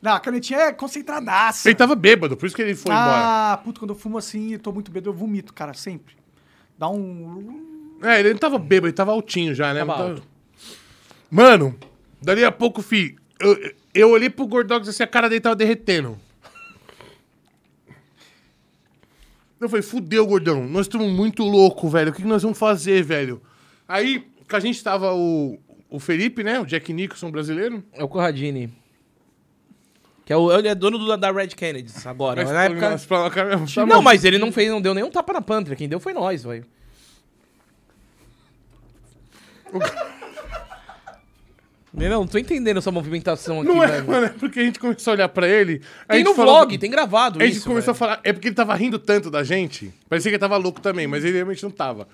Não, a canetinha é concentradaça. Ele tava bêbado, por isso que ele foi embora. ah, puto, quando eu fumo assim e tô muito bêbado, eu vomito, cara, sempre. Dá um... É, ele não tava bêbado, ele tava altinho já, né? Tava tava-. Mano, dali a pouco, fi, eu, eu olhei pro Gordox assim, a cara dele tava derretendo. Eu falei, fudeu, gordão. Nós estamos muito loucos, velho. O que, que nós vamos fazer, velho? Aí, que a gente tava o, o Felipe, né? O Jack Nicholson brasileiro. É o Corradini. Que é o, ele é dono do- da Red Kennedy agora. Mas, na época... mas pra tá Não, mas ele não fez, não deu nenhum tapa na pantera. Quem deu foi nós, velho. Meu, não tô entendendo essa movimentação aqui, Não é, velho. mano, é porque a gente começou a olhar pra ele. a Tem gente no falou- vlog, tem gravado A gente isso, começou velho. a falar. É porque ele tava rindo tanto da gente. Parecia que ele tava louco também, mas ele realmente não tava.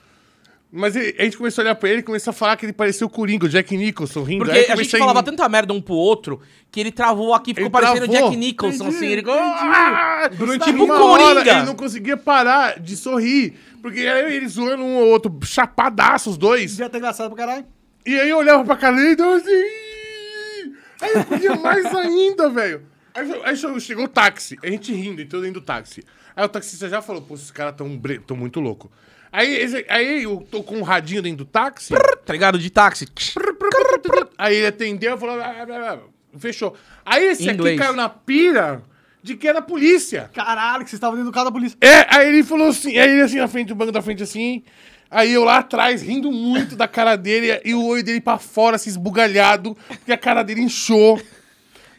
Mas ele- a gente começou a olhar pra ele e começou a falar que ele parecia o Coringa, o Jack Nicholson rindo. Porque Aí eu a gente comecei falava tanta merda um pro outro que ele travou aqui, ficou Ele parecendo o travou. Jack Nicholson, Entendi, assim. Ele ficou... entendi. "Ah!" Durante tipo uma Coringa. hora ele não conseguia parar de sorrir. Porque era ele zoando um ou outro, chapadaço os dois. Devia ter engraçado pra caralho. E aí eu olhava pra cara dele e dava assim. Aí eu podia mais ainda, velho. Aí, aí chegou- o táxi, a gente rindo, então dentro do táxi. Aí o taxista já falou, pô, esses caras tão, bre- tão muito louco. Aí, esse- aí eu tô com um radinho dentro do táxi. Tá ligado? De táxi. Aí ele atendeu e falou, "Ah, ah, ah", fechou. Aí esse inglês. aqui caiu na pira de que era a polícia. Caralho, que vocês estavam dentro do carro da polícia. É, aí ele falou assim, aí ele assim na frente, o banco da frente assim, aí eu lá atrás, rindo muito da cara dele, e o olho dele pra fora, assim, esbugalhado, porque a cara dele inchou.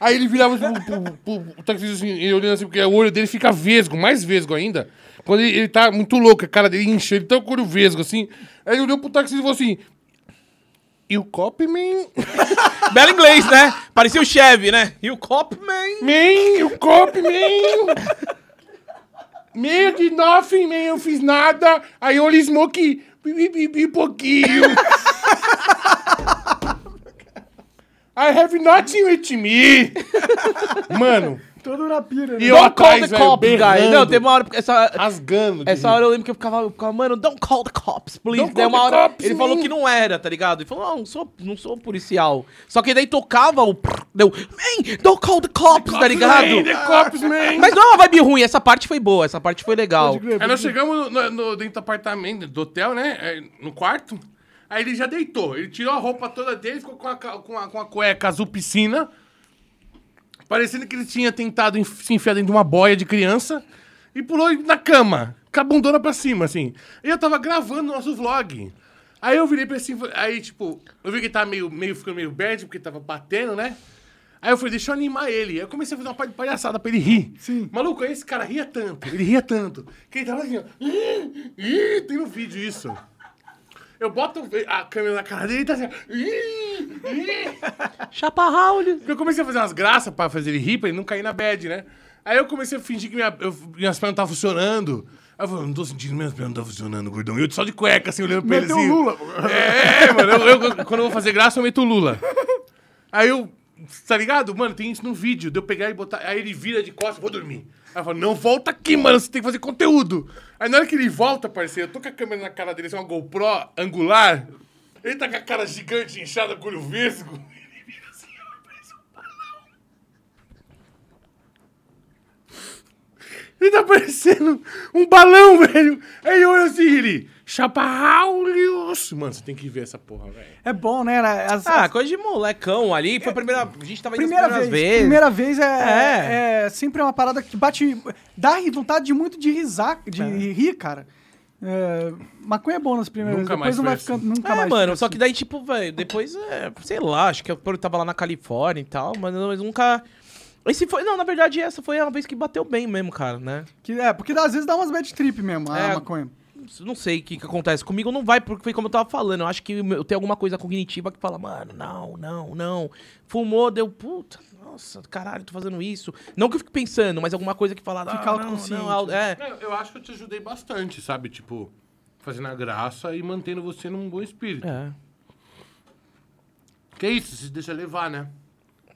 Aí ele virava pro, pro, pro, pro taxista assim, olhando assim, porque o olho dele fica vesgo, mais vesgo ainda. Quando ele, ele tá muito louco, a cara dele incha, ele tá com o olho vesgo, assim. Aí ele olhou pro taxista e falou assim, e o cop, man? [LAUGHS] Belo inglês, né? Parecia o Chevy, né? E o Cop, man. Man, o cop, man! Meio de nothing, man, eu fiz nada. Aí eu pi, pi, pouquinho. [LAUGHS] I have nothing with me. Mano, Todo na pira, né? E eu Don't call atrás, the velho, cops, guys. Não, teve uma hora... Essa, rasgando. de essa rir. hora eu lembro que eu ficava, eu ficava, mano, don't call the cops, please. Don't daí call uma the hora cops, ele falou man. que não era, tá ligado? Ele falou, não, não sou, não sou policial. Só que daí tocava o... Deu, man, don't call the cops, tá ligado? Man, the cops, man. Mas não é uma vibe ruim, essa parte foi boa, essa parte foi legal. Pode crer, Aí nós pode crer. chegamos no, no- dentro do apartamento, do hotel, né? é, No quarto. Aí ele já deitou. Ele tirou a roupa toda dele, ficou com a, ca- com a, com a cueca azul piscina. Parecendo que ele tinha tentado enf- se enfiar dentro de uma boia de criança. E pulou na cama, com a bundona pra cima, assim. E eu tava gravando o nosso vlog. Aí eu virei pra assim, aí tipo, eu vi que ele tava meio, meio ficando meio bad, porque tava batendo, né? Aí eu falei, deixa eu animar ele. Aí eu comecei a fazer uma pa- palhaçada pra ele rir. Sim. Maluco, esse cara ria tanto, ele ria tanto, que ele tava assim, ó. "Ih, ih", tem no vídeo isso. Eu boto a câmera na cara dele e tá assim. [LAUGHS] Chapa Raul. Eu comecei a fazer umas graças pra fazer ele rir, pra ele não cair na bad, né? Aí eu comecei a fingir que minha, eu, minhas pernas não estavam funcionando. Aí eu falei, não tô sentindo, minhas pernas não tá funcionando, gordão. E eu só de cueca, assim, olhando pra ele assim. Lula. É, mano, eu, eu- quando eu vou fazer graça, eu meto o Lula. Aí eu, tá ligado? Mano, tem isso no vídeo, de eu pegar e botar. Aí ele vira de costas, vou dormir. Aí eu falo, não, volta aqui, mano, você tem que fazer conteúdo. Aí na hora que ele volta, parceiro, eu tô com a câmera na cara dele, assim, uma GoPro angular. Ele tá com a cara gigante, inchada, com o olho vesgo. [LAUGHS] Ele vira assim, ó, parece um balão. Ele tá parecendo um balão, velho. Aí eu olho assim, ele. Chapa Aulius. Mano, você tem que ver essa porra, velho. É bom, né? As, Ah, as- coisa de molecão ali. Foi a primeira. A gente tava indo primeira vez, vezes. Primeira vez é, É. é sempre uma parada que bate. Dá vontade de muito de risar, de É. rir, cara. É, maconha é bom nas primeiras Nunca vezes. mais Depois não vai foi assim. ficando. Nunca É, mais. mano, só assim. que daí, tipo, velho, depois, é, sei lá, acho que eu tava lá na Califórnia e tal, mas, mas nunca. Esse foi. Não, na verdade, essa foi a vez que bateu bem mesmo, cara, né? Que, é, porque às vezes dá umas bad trip mesmo, a É. maconha. Não sei o que, que acontece. Comigo não vai, porque foi como eu tava falando. Eu acho que eu tenho alguma coisa cognitiva que fala, mano, não, não, não. Fumou, deu, puta, nossa, caralho, tô fazendo isso. Não que eu fique pensando, mas alguma coisa que fala, Fica ah, não, autoconsciente. não, au- é. Eu, eu acho que eu te ajudei bastante, sabe? Tipo, fazendo a graça e mantendo você num bom espírito. É. Que isso, se deixa levar, né?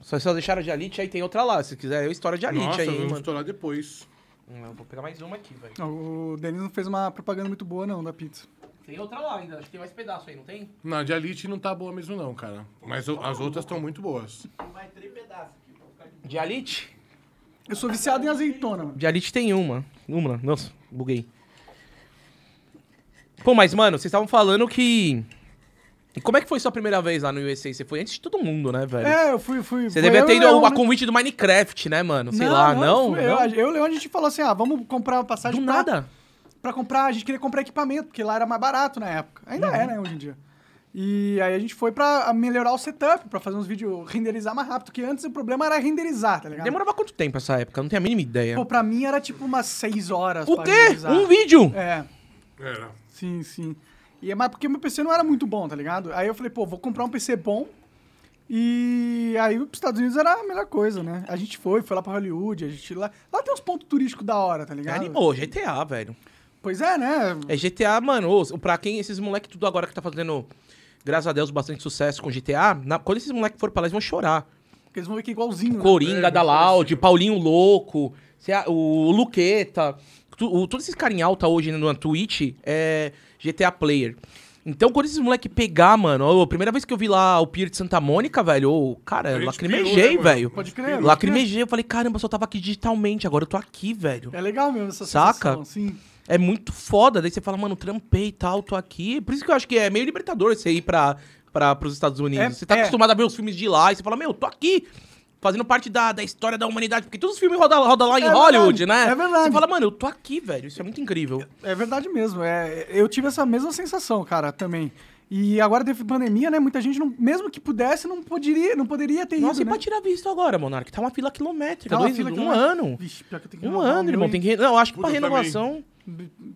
Só, só deixaram de Alite, aí tem outra lá. Se quiser, eu história de Alite Nossa, aí, vamos mano. estourar depois. Hum, Eu vou pegar mais uma aqui, velho. O Denis não fez uma propaganda muito boa, não, da pizza. Tem outra lá ainda, acho que tem mais pedaço aí, não tem? Não, a de Elite não tá boa mesmo não, cara. Mas o- as outras estão muito boas. De Alite? Eu sou viciado em azeitona, mano. De Alite tem uma. Uma, nossa, buguei. Pô, mas, mano, vocês estavam falando que. E como é que foi sua primeira vez lá no USA? Você foi antes de todo mundo, né, velho? É, eu fui. fui Você devia ter ido a convite do Minecraft, né, mano? Sei lá, não? não? Eu, eu e Leão, a gente falou assim: ah, vamos comprar uma passagem Do pra- nada. pra comprar. A gente queria comprar equipamento, porque lá era mais barato na época. Ainda Uhum. é, né, hoje em dia. E aí a gente foi pra melhorar o setup, pra fazer uns vídeos, renderizar mais rápido, porque antes o problema era renderizar, tá ligado? Demorava quanto tempo essa época? Eu não tenho a mínima ideia. Pô, pra mim era tipo umas seis horas o pra quê? renderizar. Um vídeo? É, Era. sim, sim. E é mais porque meu PC não era muito bom, tá ligado? Aí eu falei, pô, vou comprar um PC bom. E aí os Estados Unidos era a melhor coisa, né? A gente foi, foi lá pra Hollywood, a gente lá. Lá tem uns pontos turísticos da hora, tá ligado? Animou, GTA, velho. Pois é, né? É GTA, mano. ô, Pra quem esses moleque tudo agora que tá fazendo, graças a Deus, bastante sucesso com GTA, na- quando esses moleque forem pra lá, eles vão chorar. Porque eles vão ver que é igualzinho. né? Coringa da Loud, Paulinho Louco, o Luqueta. tu- o- Todos esses caras em alta hoje no na Twitch é GTA Player. Então, quando esses moleque pegar, mano, a primeira vez que eu vi lá o Pier de Santa Mônica, velho, ô, cara, eu lacrimejei, né, velho. Pode crer. Lacrimejei, eu falei, caramba, eu só tava aqui digitalmente, agora eu tô aqui, velho. É legal mesmo essa Saca? sensação, sim. É muito foda. Daí você fala, mano, trampei e tal, tô aqui. Por isso que eu acho que é meio libertador você ir pra, pra, pros Estados Unidos. É- você tá é. acostumado a ver os filmes de lá e você fala, meu, tô aqui. Fazendo parte da, da história da humanidade. Porque todos os filmes rodam roda lá em É Hollywood, verdade, né? é verdade. Você fala, mano, eu tô aqui, velho. Isso é muito incrível. É verdade mesmo. É, eu tive essa mesma sensação, cara, também. E agora teve pandemia, né? Muita gente, não, mesmo que pudesse, não poderia, não poderia ter Nossa, e ido, pra né? tirar visto agora, Monark? Tá uma fila quilométrica. Tá uma dois, fila um quilométrica. ano. Vixe, pior que eu tenho que Um ano, irmão. Tem que... Não, acho que pra Puta, renovação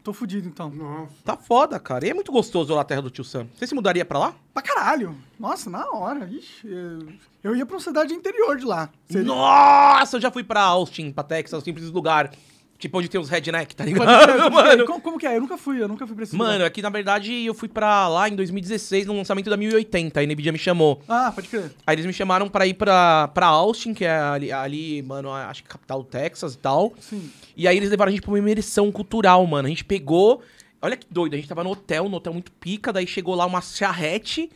Tô fudido, então. Nossa. tá foda, cara. E é muito gostoso lá a terra do tio Sam. Você se mudaria pra lá? Pra caralho. Nossa, na hora. Ixi, eu- eu ia pra uma cidade interior de lá. Seria- Nossa, eu já fui pra Austin, pra Texas, simples lugar. Tipo, onde tem os redneck, tá [LAUGHS] ligado? Pode crer. mano. Como, como que é? Eu nunca fui, eu nunca fui pra esse Mano, aqui na verdade eu fui pra lá em 2016 no lançamento da 1080, a Nvidia me chamou. Ah, pode crer. Aí eles me chamaram pra ir pra, pra Austin, que é ali, ali, mano, acho que capital do Texas e tal. Sim. E aí eles levaram a gente pra uma imersão cultural, mano. A gente pegou. Olha que doido, a gente tava no hotel, no hotel muito pica, daí chegou lá uma charrete,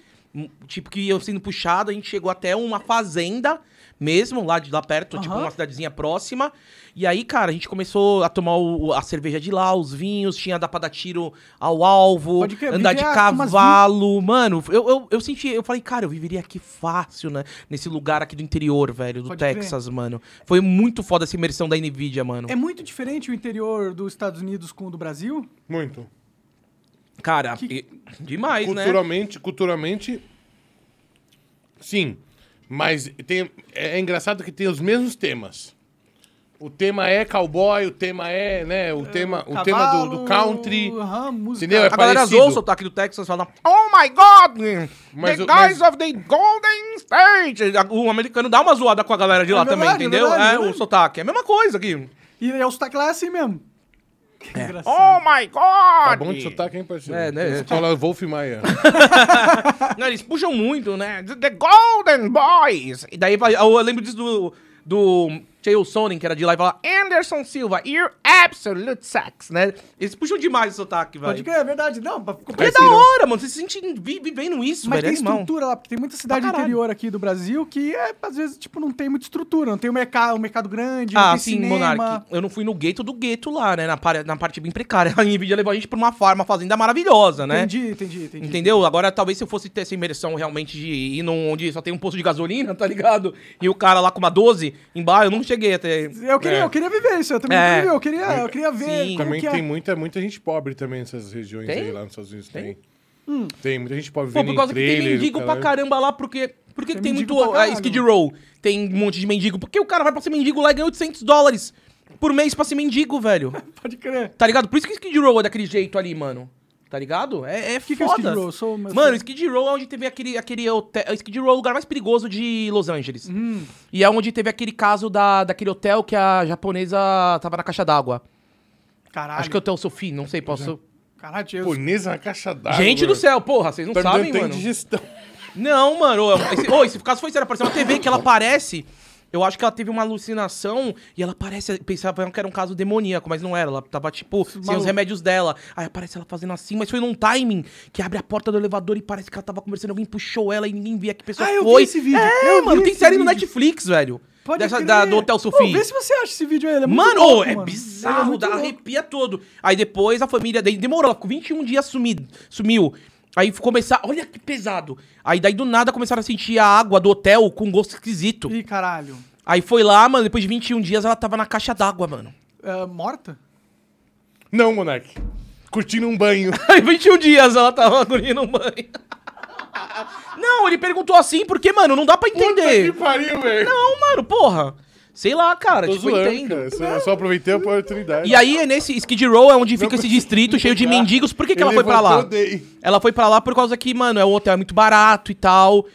tipo que ia sendo puxado, a gente chegou até uma fazenda mesmo, lá de lá perto, tipo Aham. uma cidadezinha próxima. E aí, cara, a gente começou a tomar o- a cerveja de lá, os vinhos, tinha dar pra dar tiro ao alvo, Pode crer, andar de a- umas cavalo. Mano, eu, eu, eu senti, eu falei, cara, eu viveria aqui fácil, né? Nesse lugar aqui do interior, velho, do Pode crer. Texas, mano. Foi muito foda essa imersão da Nvidia, mano. É muito diferente o interior dos Estados Unidos com o do Brasil? Muito. Cara, Que- demais, né? Culturalmente, culturalmente, sim. Mas tem, é, é engraçado que tem os mesmos temas. O tema é cowboy, o tema é, né, o tema, o tema do, do country. aham, música. Entendeu? É A galera parecido. zoou o sotaque do Texas falando Oh my God! Mas the o- guys mas- of the Golden State! O americano dá uma zoada com a galera de lá É também, verdade, é entendeu? verdade, É, é o verdade. sotaque. É a mesma coisa aqui. E é o sotaque lá é assim mesmo. Engraçado. Oh my God! Tá bom de sotaque, hein, parceiro? É, né? Escola Wolf Maia. [LAUGHS] Não, eles puxam muito, né? The Golden Boys! E daí eu lembro disso do, do Chael Sonnen, que era de lá, e fala Anderson Silva, you're absolute sex, né? Eles puxam demais o sotaque, velho. Pode crer, é verdade. Não, pra- Porque é da hora, mano. Você se sente vi- vivendo isso, Mas velho. tem é animal. estrutura lá, porque tem muita cidade interior aqui do Brasil que, é, às vezes, tipo, não tem muita estrutura. Não tem um mercado, um mercado grande, não Ah, tem sim, cinema. Monark. Eu não fui no gueto do gueto lá, né? Na, par- na parte bem precária. [LAUGHS] A Nvidia levou a gente pra uma farm, uma fazenda maravilhosa, né? Entendi, entendi, entendi. Entendeu? Agora, talvez se eu fosse ter essa imersão realmente de ir num, onde só tem um posto de gasolina, tá ligado? E o cara lá com uma 12 embaixo, eu não cheguei até. Eu queria, É. eu queria viver isso, eu também É. queria viver, eu queria, eu queria ver Sim. Também que é. tem muita, muita gente pobre também nessas regiões Tem? aí lá nos Estados Unidos. Tem. Hum. Tem muita gente pobre Pô, vivendo por em causa que tem mendigo pra caramba lá, porque. Por que Tem tem muito uh. Skid Row? Tem um monte de mendigo. Porque o cara vai pra ser mendigo lá e ganha 800 dólares por mês pra ser mendigo, velho. [LAUGHS] Pode crer. Tá ligado? Por isso que Skid Row é daquele jeito ali, mano. Tá ligado? É, é que que é foda. Skid Row? Sou- Mano, sou- Skid Row é onde teve aquele, aquele hotel... Skid Row é o lugar mais perigoso de Los Angeles. Hum. E é onde teve aquele caso da, daquele hotel que a japonesa tava na caixa d'água. Caralho. Acho que é o Hotel Sophie, não sei, posso... Caralho, eu... Japonesa na caixa d'água. Gente do céu, porra, vocês não Tá sabem, mano. indigestão. Não, mano. Esse, ô, esse caso foi sério. Apareceu uma TV que ela aparece. Eu acho que ela teve uma alucinação e ela parece. Pensava que era um caso demoníaco, mas não era. Ela tava, tipo, sem os remédios dela. Aí aparece ela fazendo assim, mas foi num timing que abre a porta do elevador e parece que ela tava conversando, alguém puxou ela e ninguém via que pessoa Ah, eu vi foi. esse vídeo, É, eu vi mano, tem série no vídeo. Netflix, velho. Pode Dessa, crer. da, do Hotel Sophie. vê se você acha esse vídeo aí, é muito Mano, louco, é mano. Bizarro, muito dá louco. arrepia todo. Aí depois a família dele demorou, ela ficou 21 dias sumido, sumiu. Aí começar, olha que pesado. Aí daí do nada começaram a sentir a água do hotel com gosto esquisito. Ih, caralho. Aí foi lá, mano, depois de 21 dias ela tava na caixa d'água, mano. É, morta? Não, Monark. Curtindo um banho. [LAUGHS] Aí 21 dias ela tava curtindo um banho. [LAUGHS] Não, ele perguntou assim porque, mano, não dá pra Puta que entender. pariu, velho. Não, mano, porra. Sei lá, cara, Tô tipo, eu zoando, entendo. cara. Só, só aproveitei a oportunidade. E aí, é nesse Skid Row é onde fica esse distrito cheio de mendigos. Por que, que ela foi pra lá? dei. Ela foi pra lá por causa que, mano, é um hotel muito barato e tal.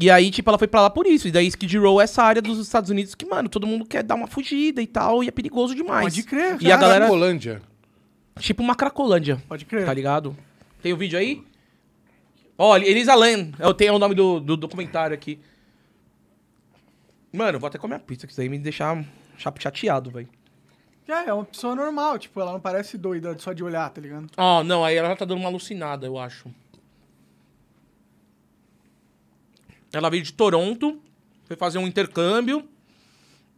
E aí, tipo, ela foi pra lá por isso. E daí Skid Row é essa área dos Estados Unidos que, mano, todo mundo quer dar uma fugida e tal. E é perigoso demais. Pode crer, E a cara. galera, Cracolândia. tipo uma Cracolândia. Pode crer. Tá ligado? Tem o vídeo aí? Olha, Elisa Lam. Eu tenho o nome do, do documentário aqui. Mano, eu vou até comer a pizza, que isso aí me deixar chateado, velho. É, é uma pessoa normal, tipo, ela não parece doida só de olhar, tá ligado? Ó, não, aí ela tá dando uma alucinada, eu acho. Ela veio de Toronto, foi fazer um intercâmbio.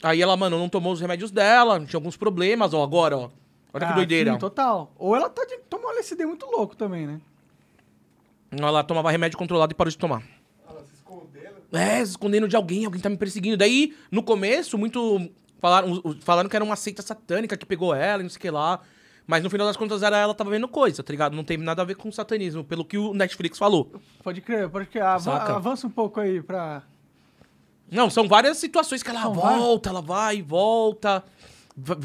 Aí ela, mano, não tomou os remédios dela, tinha alguns problemas, ó, agora, ó. Olha que Ah, doideira. sim, total. Ou ela tá de, tomou um LSD muito louco também, né? Ela tomava remédio controlado e parou de tomar. É, escondendo de alguém, alguém tá me perseguindo. Daí, no começo, muito. Falaram, falaram que era uma seita satânica que pegou ela e não sei o que lá. Mas no final das contas era ela tava vendo coisa, tá ligado? Não teve nada a ver com satanismo, pelo que o Netflix falou. Pode crer, pode crer. Ava- Saca? avança um pouco aí pra. Não, são várias situações que ela volta, ela vai e volta.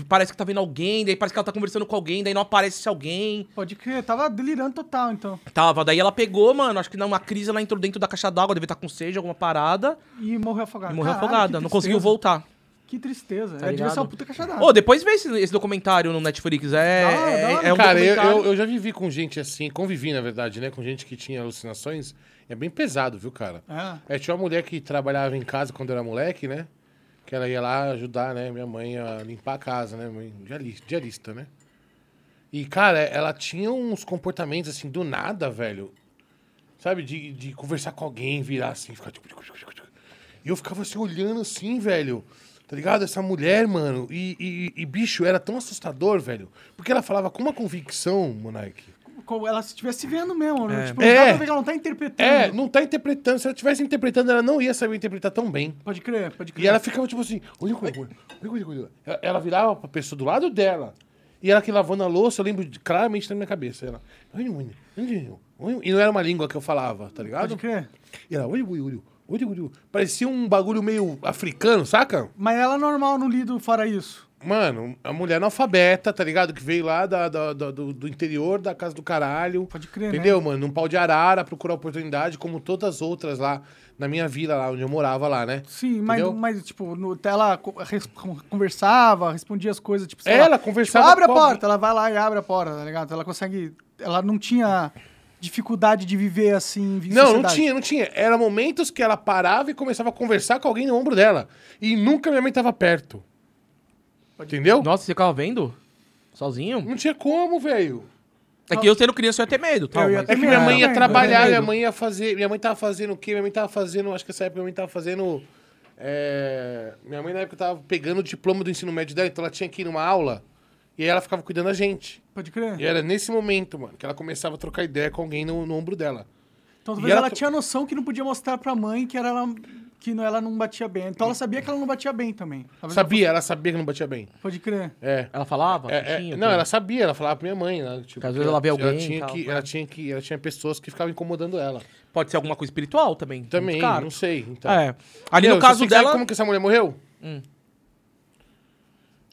Parece que tá vendo alguém, daí parece que ela tá conversando com alguém, daí não aparece alguém. Pode crer, tava delirando total, então. Tava, daí ela pegou, mano, acho que numa crise ela entrou dentro da caixa d'água, deve estar com sede, alguma parada, E morreu afogada. e morreu Caralho, afogada, não conseguiu voltar. Que tristeza. Tá é, devia ser uma puta caixa d'água. Ô, depois vê esse, esse documentário no Netflix. É, Da hora, é, da hora. é um Cara, eu, documentário. eu, eu já vivi com gente assim, convivi, na verdade, né? Com gente que tinha alucinações. É bem pesado, viu, cara? É. É, tinha uma mulher que trabalhava em casa quando eu era moleque, né? Que ela ia lá ajudar, né? Minha mãe a limpar a casa, né? Mãe, diarista, diarista, né? E, cara, ela tinha uns comportamentos, assim, do nada, velho. Sabe? De, de conversar com alguém, virar assim, ficar... tipo, E eu ficava assim, olhando assim, velho. Tá ligado? Essa mulher, mano. E, e, e, bicho, era tão assustador, velho. Porque ela falava com uma convicção, Monark. Como ela estivesse vendo mesmo. né? É. Tipo, É. ver ela não tá interpretando. É, não tá interpretando. Se ela estivesse interpretando, ela não ia saber interpretar tão bem. Pode crer, pode crer. E ela ficava tipo assim, olha, olha, olha, olha. Ela- virava pra pessoa do lado dela. E ela que lavando a louça, eu lembro claramente na minha cabeça. Ela, e não era uma língua que eu falava, tá ligado? Pode crer. E ela, olha, olha, olha, olha, olha. Parecia um bagulho meio africano, saca? Mas ela é normal no lido fora isso. Mano, a mulher analfabeta, tá ligado? Que veio lá da, da- da- do, do interior da casa do caralho. Pode crer, né? Entendeu, mano? Num pau de arara, procurar oportunidade, como todas as outras lá na minha vila, lá onde eu morava lá, né? Sim, mas, Entendeu? mas tipo, no, ela conversava, respondia as coisas, tipo, sei Ela lá, conversava tipo, abre a porta, ela vai lá e abre a porta, tá ligado? Ela consegue. Ela não tinha dificuldade de viver assim em Não, não sociedade. tinha, não tinha. Era momentos que ela parava e começava a conversar com alguém no ombro dela. E nunca minha mãe tava perto. Entendeu? Nossa, você ficava vendo? Sozinho? Não tinha como, velho. É que eu sendo criança eu ia ter medo, tal. Mas- É que minha mãe ia trabalhar, eu minha mãe ia fazer. Minha mãe tava fazendo o quê? Minha mãe tava fazendo. Acho que essa época minha mãe tava fazendo. é, Minha mãe na época tava pegando o diploma do ensino médio dela, então ela tinha que ir numa aula. E aí ela ficava cuidando da gente. Pode crer. E era nesse momento, mano, que ela começava a trocar ideia com alguém no, no ombro dela. Então E talvez ela ela, tinha noção que não podia mostrar pra mãe que, era ela, que não- ela não batia bem. Então ela sabia que ela não batia bem também. Talvez Sabia, ela sabia que não batia bem. ela- Pode crer. É. Ela falava? É, é, Tinha, não, ela sabia, ela falava pra minha mãe, né? Tipo, Porque às vezes que ela vê alguém tinha e tal, que, ela tinha que, ela tinha pessoas que ficavam incomodando ela. Pode ser alguma coisa espiritual também. Também, não sei. Então. É. Ali Meu, no caso você sabe dela. como que essa mulher morreu? Hum.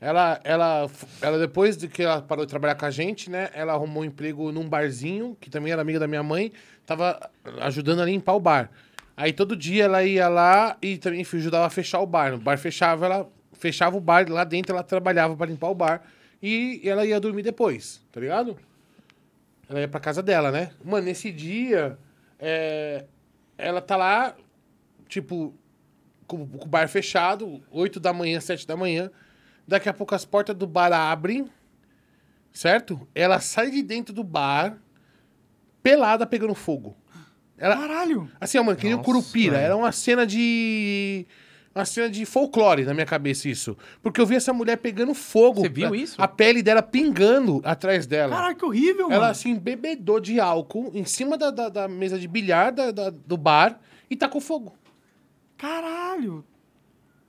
Ela, ela, ela, depois de que ela parou de trabalhar com a gente, né? Ela arrumou um emprego num barzinho, que também era amiga da minha mãe, tava ajudando a limpar o bar. Aí todo dia ela ia lá e também ajudava a fechar o bar. O bar fechava, ela fechava o bar, lá dentro ela trabalhava pra limpar o bar. E ela ia dormir depois, tá ligado? Ela ia pra casa dela, né? Mano, nesse dia, é, ela tá lá, tipo, com, com o bar fechado, 8 da manhã, 7 da manhã. Daqui a pouco as portas do bar abrem, certo? Ela sai de dentro do bar, pelada, pegando fogo. Ela, Caralho! assim, ó, mano, que nem o Nossa, Curupira. Era uma cena de... Uma cena de folclore na minha cabeça, isso. Porque eu vi essa mulher pegando fogo. Você viu a- isso? A pele dela pingando atrás dela. Caralho, que horrível, Ela, mano. assim, bebedou de álcool em cima da, da, da mesa de bilhar da- da- do bar e tacou fogo. Caralho!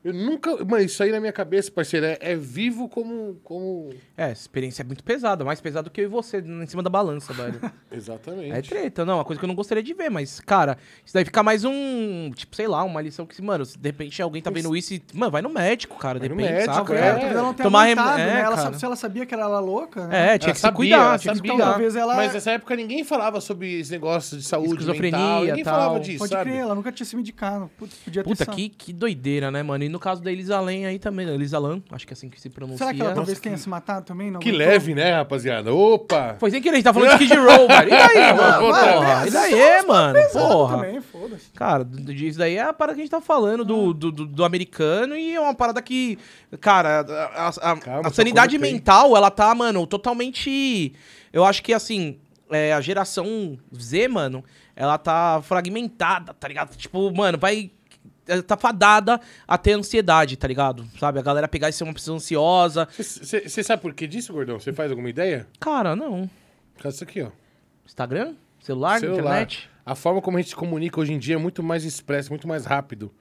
Eu nunca. Mano, isso aí na minha cabeça, parceiro, é, é vivo como. como... É, essa experiência é muito pesada, mais pesada do que eu e você em cima da balança, velho. [LAUGHS] Exatamente. É treta, não, uma coisa que eu não gostaria de ver, mas, cara, isso daí fica mais um, tipo, sei lá, uma lição que, mano, se de repente alguém tá vendo isso e, mano, vai no médico, cara, de Vai no repente, médico, saca? é. É, talvez ela não tenha Tomar rem- aguentado, é, né? Ela, cara. sa- se ela sabia que ela era louca, né? É, tinha Ela que sabia, se cuidar, ela tinha que se cuidar. Talvez ela- Mas nessa época ninguém falava sobre esse negócio de saúde Esquizofrenia, mental. Ninguém tal. falava disso, Pode sabe? crer, ela nunca tinha se medicado. Putz, podia ter Puta, que, que doideira, né, mano? E no caso da Elisa Lam aí também, né? Elisa Lam, acho que é assim que se pronuncia. Será que ela talvez tenha se matado também? Não Que aguentou? leve, né, rapaziada? Opa! Foi sem querer, a gente tá falando de Skid [LAUGHS] Row, velho. E daí, mano? Puta, Porra, e daí, mano? Porra. Também, foda-se. Cara, isso daí é a parada que a gente tá falando do, do, do- do americano e é uma parada que, cara, a, a- a- Calma, a sanidade mental, ela tá, mano, totalmente. Eu acho que, assim, é, a geração Z, mano, ela tá fragmentada, tá ligado? Tipo, mano, vai. Ela Tá fadada a ter ansiedade, tá ligado? Sabe? A galera pegar e ser uma pessoa ansiosa. Você sabe por que disso, gordão? Você faz alguma ideia? Cara, não. Por causa disso aqui, ó. Instagram? Celular? Celular. Internet? A forma como a gente se comunica hoje em dia é muito mais expressa, muito mais rápido.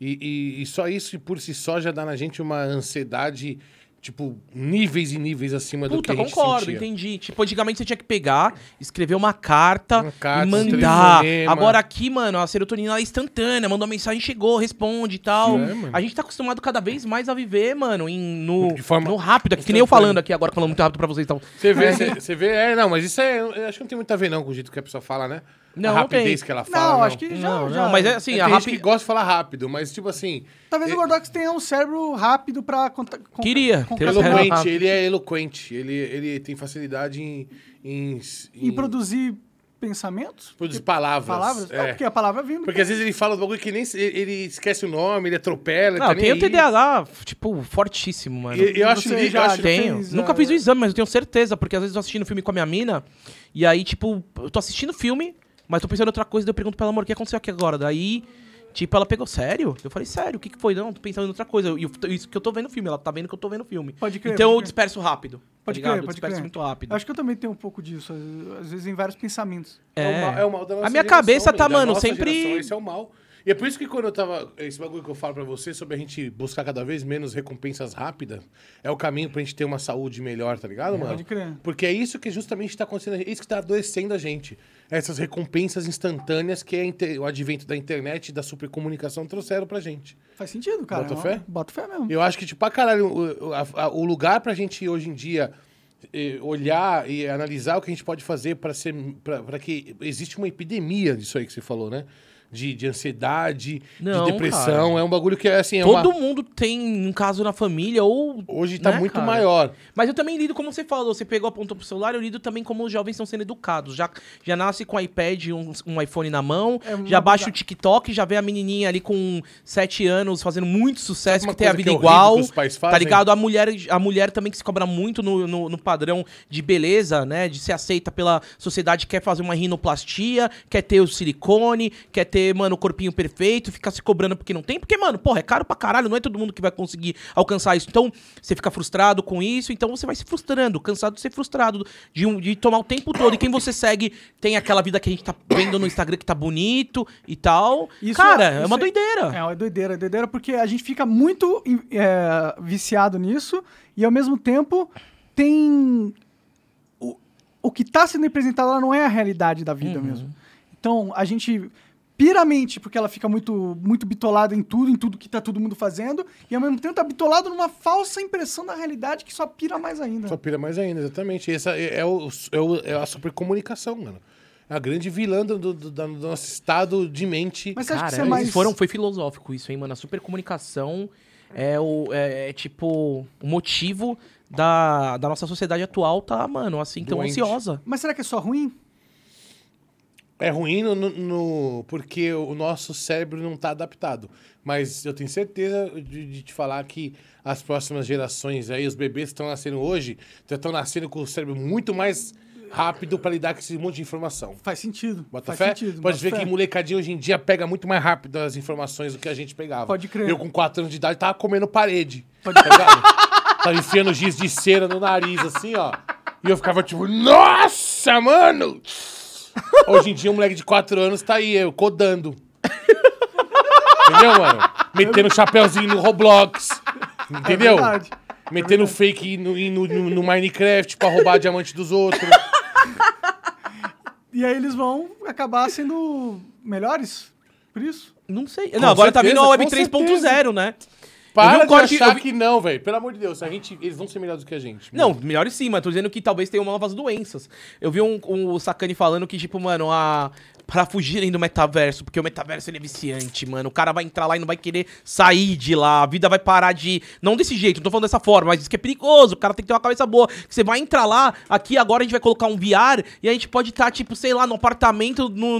E, e- e só isso por si só já dá na gente uma ansiedade, tipo, níveis e níveis acima do Puta, que a gente concordo, sentia. entendi. Tipo, antigamente você tinha que pegar, escrever uma carta, Uma carta, e mandar. telefonema. Agora aqui, mano, a serotonina ela é instantânea, mandou uma mensagem, chegou, responde e tal. É, mano. a gente tá acostumado cada vez mais a viver, mano, em, no, De forma no rápido, aqui, que nem eu instantânea. falando aqui agora, falando muito rápido pra vocês. Então. Você vê, [LAUGHS] você, você vê, é, não, mas isso é, eu acho que não tem muito a ver não com o jeito que a pessoa fala, né? Não, a não rapidez tem. que ela fala. Não, acho que já, não, já... não, mas é assim, É, a tem gente que gosta de falar rápido, mas tipo assim, Talvez o Gordox tenha um cérebro rápido pra... conta- con- Queria o eloquente, ele é eloquente, ele, ele tem facilidade em, em, E produzir pensamentos? produzir palavras. Palavras? É. É. porque a palavra vem Porque às vezes ele fala do bagulho que nem ele esquece o nome, ele atropela, ele Não, tá tenho aí. TDAH, tipo, fortíssimo, mano. E- eu acho li- já- eu acho- Tenho. fez, Nunca ah, fiz o exame, mas eu tenho certeza, porque às vezes eu tô assistindo filme com a minha mina, e aí, tipo, eu tô assistindo filme, mas tô pensando em outra coisa, daí eu pergunto pra ela, amor, o que aconteceu aqui agora? Daí, tipo, ela pegou, sério? Eu falei, sério, o que, que foi? Não, tô pensando em outra coisa. E isso que eu tô vendo o filme, ela tá vendo que eu tô vendo o filme. Pode crer, Então pode eu crer. disperso rápido. Pode tá ligado? crer, Eu pode disperso crer. muito rápido. Acho que eu também tenho um pouco disso, às- vezes em vários pensamentos. É, o mal, é o mal da nossa A minha geração, cabeça tá, da mano, sempre- geração, Esse é o mal. E é por isso que quando eu tava. Esse bagulho que eu falo pra você sobre a gente buscar cada vez menos recompensas rápidas, é o caminho pra gente ter uma saúde melhor, tá ligado, mano? pode crer. Porque é isso que justamente tá acontecendo. É isso que tá adoecendo a gente. Essas recompensas instantâneas que a inter- o advento da internet e da supercomunicação trouxeram pra gente. Faz sentido, cara. Bota É fé? Bota fé mesmo. Eu acho que, tipo, pra caralho, o, a- a- o lugar pra gente hoje em dia eh, olhar e analisar o que a gente pode fazer pra ser. pra que existe uma epidemia disso aí que você falou, né? De, de ansiedade, Não, de depressão. É um bagulho que é assim. É Todo uma- mundo tem um caso na família ou. Hoje tá né, muito cara? maior. Mas eu também lido como você falou, você pegou, apontou pro celular, eu lido também como os jovens estão sendo educados. Já, já nasce com iPad, um, um iPhone na mão, É já baixa o TikTok, já vê a menininha ali com 7 anos fazendo muito sucesso, que tem a vida que é igual. que os pais Tá fazem? ligado? A mulher, a mulher também que se cobra muito no, no, no padrão de beleza, né? De ser aceita pela sociedade, quer fazer uma rinoplastia, quer ter o silicone, quer ter, mano, o corpinho perfeito, fica se cobrando porque não tem. Porque, mano, porra, é caro pra caralho, não é todo mundo que vai conseguir alcançar isso. Então, você fica frustrado com isso, então você vai se frustrando, cansado de ser frustrado, de, um- de tomar o tempo todo. E quem você segue tem aquela vida que a gente tá vendo no Instagram que tá bonito e tal. Isso- Cara, é isso uma é- doideira. É, é doideira, é doideira porque a gente fica muito é, viciado nisso e ao mesmo tempo tem. O, o que está sendo representado lá não é a realidade da vida mesmo. Então a gente pira a mente porque ela fica muito, muito bitolada em tudo, em tudo que tá todo mundo fazendo e ao mesmo tempo tá bitolado numa falsa impressão da realidade que só pira mais ainda. Só pira mais ainda, exatamente. Essa é, é o, é, o- é a supercomunicação, mano. É a grande vilã do, do- do- do nosso estado de mente. Mas você acha Cara, que você é mais. eles foram, foi filosófico isso, hein, mano? A supercomunicação é o é, é, tipo o motivo da, da nossa sociedade atual tá, mano, assim, tão Doente. ansiosa. Mas será que é só ruim? É ruim no, no- porque o nosso cérebro não está adaptado. Mas eu tenho certeza de, de te falar que as próximas gerações aí, os bebês que estão nascendo hoje, já estão nascendo com o cérebro muito mais rápido para lidar com esse monte de informação. Faz sentido. Bota faz fé? sentido. Pode ver fé. que molecadinha hoje em dia pega muito mais rápido as informações do que a gente pegava. Pode crer. Eu com 4 anos de idade tava comendo parede. Pode tá ligado? Tava enfiando giz de cera no nariz, assim, ó. E eu ficava tipo, nossa, mano! Hoje em dia, um moleque de 4 anos tá aí, eu codando. Entendeu, mano? Metendo chapéuzinho no Roblox. Entendeu? É verdade. Metendo fake no, no, no- no Minecraft pra roubar diamante dos outros. E aí eles vão acabar sendo melhores por isso? Não sei. não, agora tá vindo a Web certeza, com 3.0, né? Para um de corte- achar vi- que não, velho. Pelo amor de Deus, a gente, eles vão ser melhores do que a gente. Não, melhores sim, mas tô dizendo que talvez tenham novas doenças. Eu vi um, um Sakane falando que, tipo, mano, a. Pra fugirem do metaverso, porque o metaverso ele é viciante, mano. O cara vai entrar lá e não vai querer sair de lá. A vida vai parar de. Não desse jeito, não tô falando dessa forma, mas diz que é perigoso. O cara tem que ter uma cabeça boa. Você vai entrar lá, aqui agora a gente vai colocar um VR e a gente pode estar, tipo, sei lá, no apartamento no,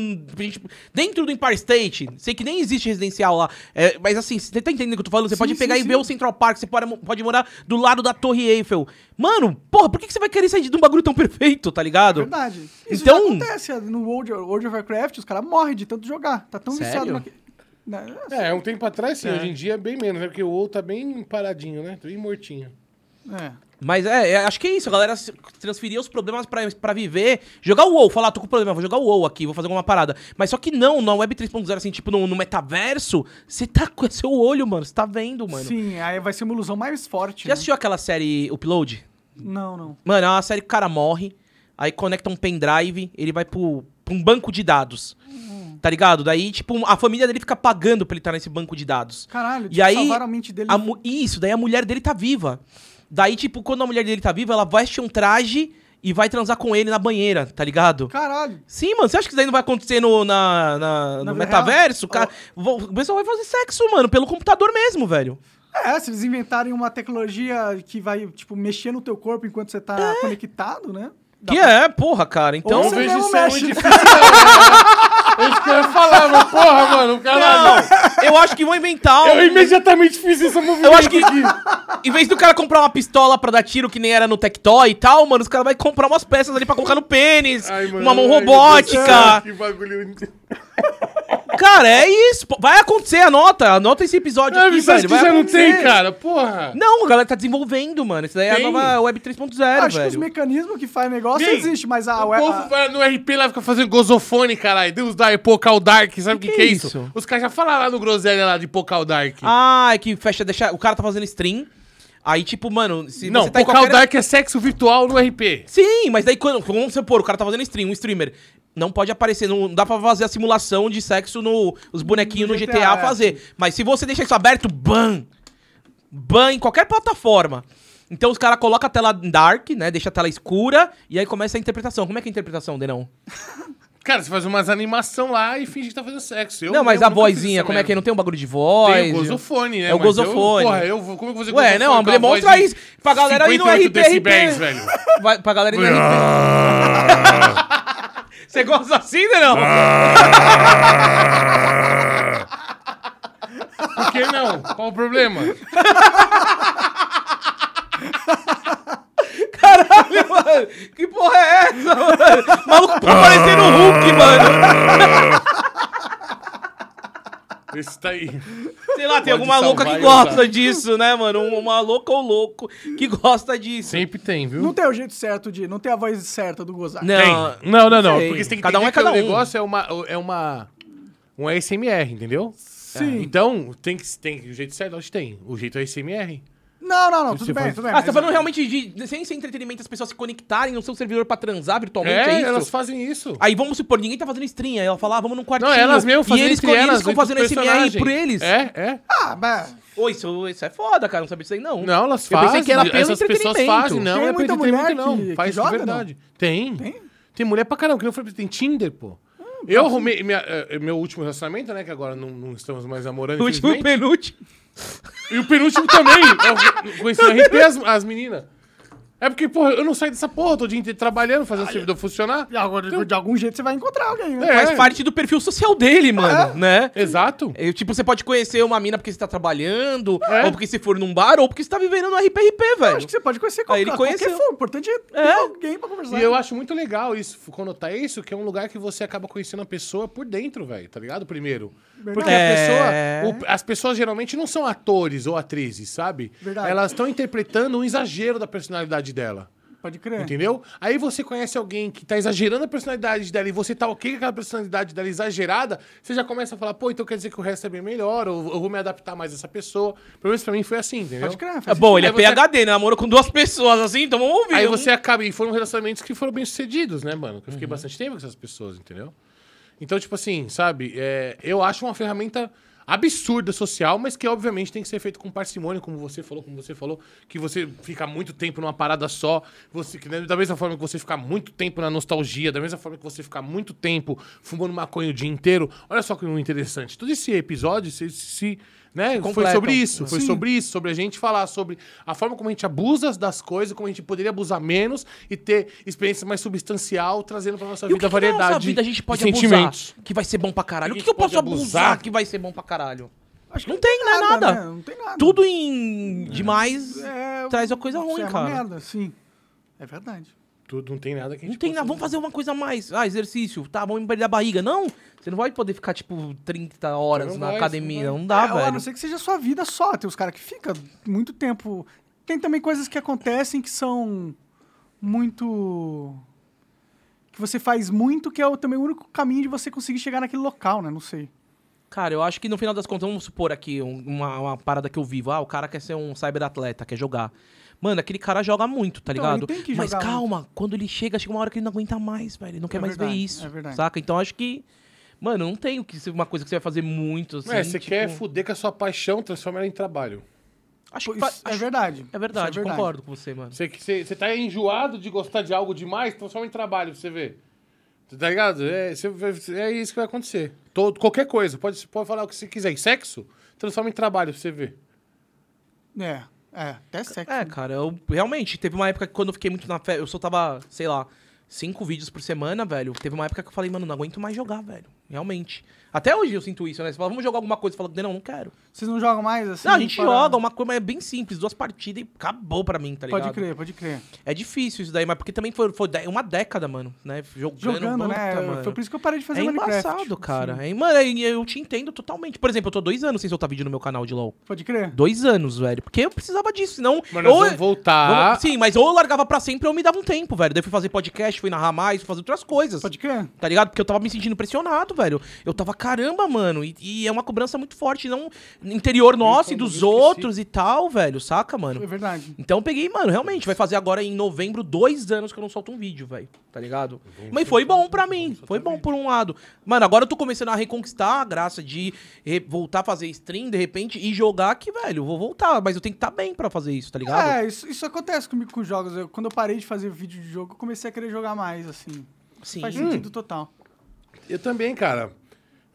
dentro do Empire State. Sei que nem existe residencial lá. É, mas assim, você tá entendendo o que eu tô falando? Você Sim, pode sim, pegar e sim. ver o Central Park, você pode, pode morar do lado da Torre Eiffel. Mano, porra, por que, que você vai querer sair de um bagulho tão perfeito, tá ligado? Verdade. Isso Então- acontece no World, World of Warcraft, os caras morrem de tanto jogar. Tá tão Sério? viciado naquele. Né? É, um tempo atrás, sim. É. Hoje em dia é bem menos, né? Porque o WoW tá bem paradinho, né? Tá bem mortinho. É. Mas é, é, acho que é isso, a galera transferia os problemas pra, pra viver. Jogar o WoW, falar, tô com problema, vou jogar o WoW aqui, vou fazer alguma parada. Mas só que não, na Web 3.0, assim, tipo, no, no metaverso, você tá com seu olho, mano, você tá vendo, mano. Sim, aí vai ser uma ilusão mais forte. Já né? assistiu aquela série Upload? Não, não. Mano, é uma série que o cara morre, aí conecta um pendrive, ele vai pro, pra um banco de dados. Tá ligado? Daí, tipo, a família dele fica pagando pra ele estar nesse banco de dados. Caralho, E tipo, aí, salvaram a mente dele. a isso, daí a mulher dele tá viva. Daí, tipo, quando a mulher dele tá viva, ela veste um traje e vai transar com ele na banheira, tá ligado? Caralho. Sim, mano, você acha que isso daí não vai acontecer no, na, na- no vida metaverso? Real? cara, o pessoal vai fazer sexo, mano, pelo computador mesmo, velho. É, se eles inventarem uma tecnologia que vai, tipo, mexer no teu corpo enquanto você tá conectado, né? Que pra- é, porra, cara. Então. Ou vejo isso é mexe. muito difícil. É isso que eu ia falar, mas porra, mano, o cara... Não, eu acho que vão inventar um. Eu imediatamente fiz esse movimento Eu acho que, aqui. em vez do cara comprar uma pistola pra dar tiro que nem era no Tectoy e tal, mano, os caras vão comprar umas peças ali pra colocar no pênis, Ai, mano, uma mão ai, robótica. céu, Que bagulho... Cara, é isso. Vai acontecer, anota. Anota esse episódio Ah, aqui, velho. Vai já não tem, cara? Porra. Não, a galera tá desenvolvendo, mano. Isso daí é a Tem. nova Web 3.0, Acho que os velho. mecanismos que faz negócio Bem, existem, mas a... o a- povo vai no RP lá fica fazendo gozofone, caralho. Deus da Epocal Dark, sabe o que, Que que é é isso? isso? Os caras já falaram lá no Groselha lá de Epocal Dark. Ah, é que fecha, deixa... O cara tá fazendo stream. Aí, tipo, mano, se não, você tá em Epocal qualquer... Dark é sexo virtual no RP. Sim, mas daí quando, vamos supor, o cara tá fazendo stream, um streamer, não pode aparecer, não dá pra fazer a simulação de sexo no os bonequinhos no No GTA, GTA, é. fazer. Mas se você deixar isso aberto, ban. Ban em qualquer plataforma. Então os caras colocam a tela dark, né? Deixa a tela escura e aí começa a interpretação. Como é que é a interpretação, Denão? Cara, você faz umas animação lá e finge que tá fazendo sexo. Eu não, mas mesmo a vozinha, como é que é? Não tem um bagulho de voz? Tem o gozofone, né? É o mas eu- gozofone. porra, eu vou. Como é que você Ué, não, demonstra isso pra galera ir no RP, decibéis, RP. velho. Vai, pra galera ir no RP. Você gosta assim, Denão? Por que não? Qual o problema? Caralho, mano. Que porra é essa, mano? O maluco tá parecendo o Hulk, mano. Esse tá aí. Sei lá, tem Pode alguma louca que gosta usar. disso, né, mano? Um- Uma louca ou louco que gosta disso. Sempre tem, viu? Não tem o jeito certo de... Não tem a voz certa do gozar. Não, Tem. Não, não, não. Sei. Porque você tem que Cada um é cada um. o negócio é uma. É uma um ASMR, entendeu? Sim. Então, tem que tem o jeito certo, acho que tem. O jeito é ASMR. Não, não, não. Tudo bem, faz- tudo bem. Ah, você tá falando realmente de, sem ser entretenimento, as pessoas se conectarem no seu servidor pra transar virtualmente, é, É, isso? elas fazem isso. Aí vamos supor, ninguém tá fazendo stream, aí ela fala, ah, vamos num quartinho. Não, elas mesmo E fazem eles, entre elas. eles ficam fazendo SMR por eles. É, é. Ah, mas... Ô, isso, isso é foda, cara, não sabia disso aí não. Não, elas Eu fazem. pensei que era pelo Essas pessoas fazem, não, Tem é muita entretenimento, mulher não. que- Faz que joga, de verdade. Tem. Tem? Tem mulher pra caramba, que eu falei, tem Tinder, pô. Eu arrumei minha- eh, meu último relacionamento, né? Que agora não, não estamos mais namorando. O último e penúltimo. E o penúltimo também. Eu conheci no RP as, as meninas. É porque, porra, eu não saio dessa porra, tô o dia inteiro trabalhando, fazendo o servidor funcionar. E agora, de algum jeito você vai encontrar alguém, né? É. Faz parte do perfil social dele, mano, né? Exato. É, tipo, você pode conhecer uma mina porque você tá trabalhando, É. ou porque você for num bar, ou porque você tá vivendo no RPRP, velho. Acho que você pode conhecer qualquer, ele qualquer conheceu. for. O importante é ter É. alguém pra conversar. E eu acho muito legal isso, conotar isso, que é um lugar que você acaba conhecendo a pessoa por dentro, velho, tá ligado? Primeiro. Porque É. a pessoa. o- as pessoas geralmente não são atores ou atrizes, sabe? Verdade. Elas estão interpretando um exagero da personalidade dela. Pode crer. Entendeu? Aí você conhece alguém que tá exagerando a personalidade dela e você tá ok com aquela personalidade dela exagerada, você já começa a falar, pô, então quer dizer que o resto é bem melhor, ou eu vou me adaptar mais a essa pessoa. Pelo menos pra mim foi assim, entendeu? Pode crer. É bom, ele é Aí PHD, né? Namorou com duas pessoas assim, então vamos ouvir. Aí você acaba. E foram relacionamentos que foram bem sucedidos, né, mano? Que eu fiquei bastante tempo com essas pessoas, entendeu? Então, tipo assim, sabe? é, eu acho uma ferramenta absurda social, mas que obviamente tem que ser feito com parcimônia, como você falou, como você falou, que você fica muito tempo numa parada só, você, que, da mesma forma que você fica muito tempo na nostalgia, da mesma forma que você fica muito tempo fumando maconha o dia inteiro. Olha só que interessante. Todo esse episódio se, se né, foi sobre isso, foi Sim. sobre isso, sobre a gente falar sobre a forma como a gente abusa das coisas, como a gente poderia abusar menos e ter experiência mais substancial, trazendo pra nossa E o vida que que na variedade nossa vida a gente pode abusar que vai ser bom pra caralho? O Que que, que eu posso pode abusar abusar? que vai ser bom pra caralho? Acho que Não tem, não é nada. né? Não tem nada. Tudo em demais É, traz uma coisa ruim, é uma cara. merda, sim. É verdade. Tudo não tem nada que a gente Não tem nada, vamos fazer uma coisa a mais. Ah, exercício. Tá, vamos perder a barriga. Não, você não vai poder ficar, tipo, 30 horas Não na vai, academia. não Não dá, é, A velho. não ser que seja a sua vida só. Tem os caras que ficam muito tempo. Tem também coisas que acontecem que são muito. Que você faz muito, que é o, também o único caminho de você conseguir chegar naquele local, né? Não sei. Cara, eu acho que no final das contas, vamos supor aqui um- uma, uma parada que eu vivo. Ah, o cara quer ser um cyberatleta, quer jogar. Mano, aquele cara joga muito, tá Então, ligado? ele tem que Mas calma, quando ele chega, chega uma hora que ele não aguenta mais, velho. Ele não quer mais ver verdade, isso. é verdade. Saca? Então acho que. Mano, não tem o que ser uma coisa que você vai fazer muito, assim. É, você tipo, quer fuder com a sua paixão, transforma ela em trabalho. Acho que Isso fa- é acho- verdade. É verdade, Isso é verdade. concordo com você, mano. Você, você, você tá enjoado de gostar de algo demais, transforma em trabalho pra você ver. Tá ligado? É, é isso que vai acontecer. Todo, qualquer coisa. Pode, pode falar o que você quiser. E sexo, transforma em trabalho pra você ver. É, é. Até sexo. É, cara, eu realmente teve uma época que quando eu fiquei muito na fé, eu só tava, sei lá, cinco vídeos por semana, velho. Teve uma época que eu falei, mano, não aguento mais jogar, velho. Realmente. Até hoje eu sinto isso, né? Você fala, vamos jogar alguma coisa. Você fala, não, não quero. Vocês não jogam mais assim? não, a gente para- joga uma coisa, mas é bem simples. Duas partidas e acabou pra mim, tá ligado? Pode crer, pode crer. É difícil isso daí, mas porque também foi, foi uma década, mano, né? Jogando, Jogando, né? puta, mano. Foi por isso que eu parei de fazer É Minecraft. embaçado, cara. Assim. É, mano, e eu te entendo totalmente. Por exemplo, eu tô dois anos sem soltar vídeo no meu canal de LoL. Pode crer. Dois anos, velho. Porque eu precisava disso, senão... Mas nós ou- vamos voltar. Vamos- Sim, mas ou eu largava pra sempre ou eu me dava um tempo, velho. Daí eu fui fazer podcast, fui narrar mais, fui fazer outras coisas. Pode crer. Tá ligado? Porque eu tava me sentindo pressionado, velho. Eu tava, caramba, mano. E, e é uma cobrança muito forte, não interior nosso e dos outros e tal, velho. Saca, mano? É verdade. Então eu peguei, mano, realmente, vai fazer agora em novembro dois anos que eu não solto um vídeo, velho. Tá ligado? Mas foi bom pra mim. Foi bom por um lado. Mano, agora eu tô começando a reconquistar a graça de voltar a fazer stream, de repente, e jogar que, velho, eu vou voltar. Mas eu tenho que estar bem pra fazer isso, tá ligado? É, isso, isso acontece comigo com jogos. Eu- quando eu parei de fazer vídeo de jogo, eu comecei a querer jogar mais, assim. Sim. Faz sentido total. Eu também, cara.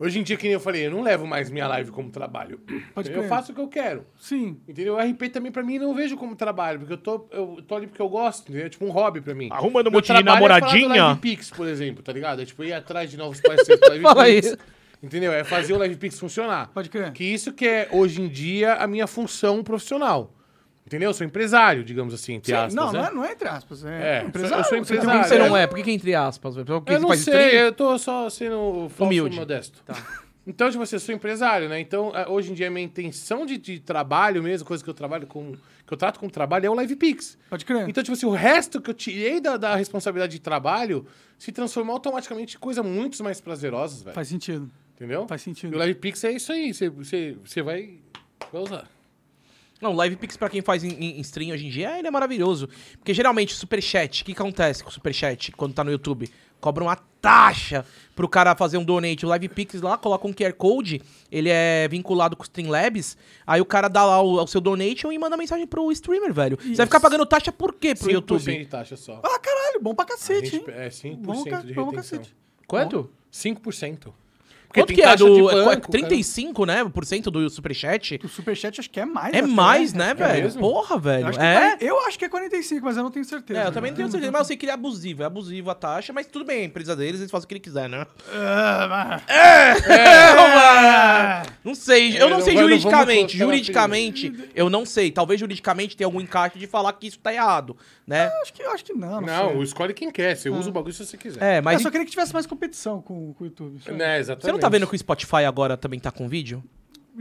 Hoje em dia, que nem eu falei, eu não levo mais minha live como trabalho. Pode eu crer. faço o que eu quero. Sim. Entendeu? O RP também, pra mim, não vejo como trabalho, porque eu tô, eu tô ali porque eu gosto, entendeu? É tipo um hobby pra mim. Arrumando um monte de é namoradinha. Live Pix, por exemplo, tá ligado? É tipo ir atrás de novos parceiros do [LAUGHS] Live Fala Pix. isso. Entendeu? É fazer o Live Pix funcionar. Pode crer. Que isso que é, hoje em dia, a minha função profissional. Entendeu? Eu sou empresário, digamos assim, entre Sim, aspas, não, né? não, é, não é entre aspas. É, É, eu empresário. sou Você tem um empresário. Por que você Ah, não é? é? Por que, que é entre aspas? Porque Eu você não faz sei, eu tô só sendo falso Humilde. e modesto. [LAUGHS] Então, tipo assim, eu sou empresário, né? Então, eh, hoje em dia, a minha intenção de, de trabalho mesmo, coisa que eu trabalho com. que eu trato com trabalho, é o Live Pix. Pode crer. Então, tipo assim, o resto que eu tirei da, da responsabilidade de trabalho se transformou automaticamente em coisa muito mais prazerosas, velho. Faz sentido. Entendeu? Faz E sentido. o Live Pix é isso aí. Você, você, você vai, vai usar. Não, o Live Pix pra quem faz em, em- stream hoje em dia, ele é maravilhoso. Porque geralmente o Superchat, o que acontece com o Superchat quando tá no YouTube? Cobra uma taxa pro cara fazer um donate. O Live Pix lá, coloca um QR Code, ele é vinculado com o Streamlabs, aí o cara dá lá o, o seu donation e manda mensagem pro streamer, velho. Você vai ficar pagando taxa por quê pro 5% YouTube? de taxa só. Ah, caralho, bom pra cacete, gente- hein? é 5% Bom, de bom pra retenção. cacete. Quanto? 5%. Quanto tem que é? Do, de é banco, 35, né? Por cento do Superchat? O superchat acho que é mais. É mais, né, velho? mesmo? Porra, Eu velho. acho, que É? é? eu acho que é 45, mas eu não tenho certeza. É, eu também não tenho certeza, mas eu sei que ele é abusivo. É abusivo a taxa, mas tudo bem, a empresa deles, eles fazem o que ele quiser, né? Ah, mas- Não sei, eu É, não sei juridicamente. Juridicamente, eu não sei. Talvez juridicamente tenha algum encaixe de falar que isso tá errado, né? acho, que, eu acho que não. Não, Não, escolhe quem quer. Você usa o bagulho se você quiser. É, Mas eu só queria que tivesse mais competição com, com o YouTube. sabe? Né, exatamente. você não tá vendo que o Spotify agora também tá com vídeo?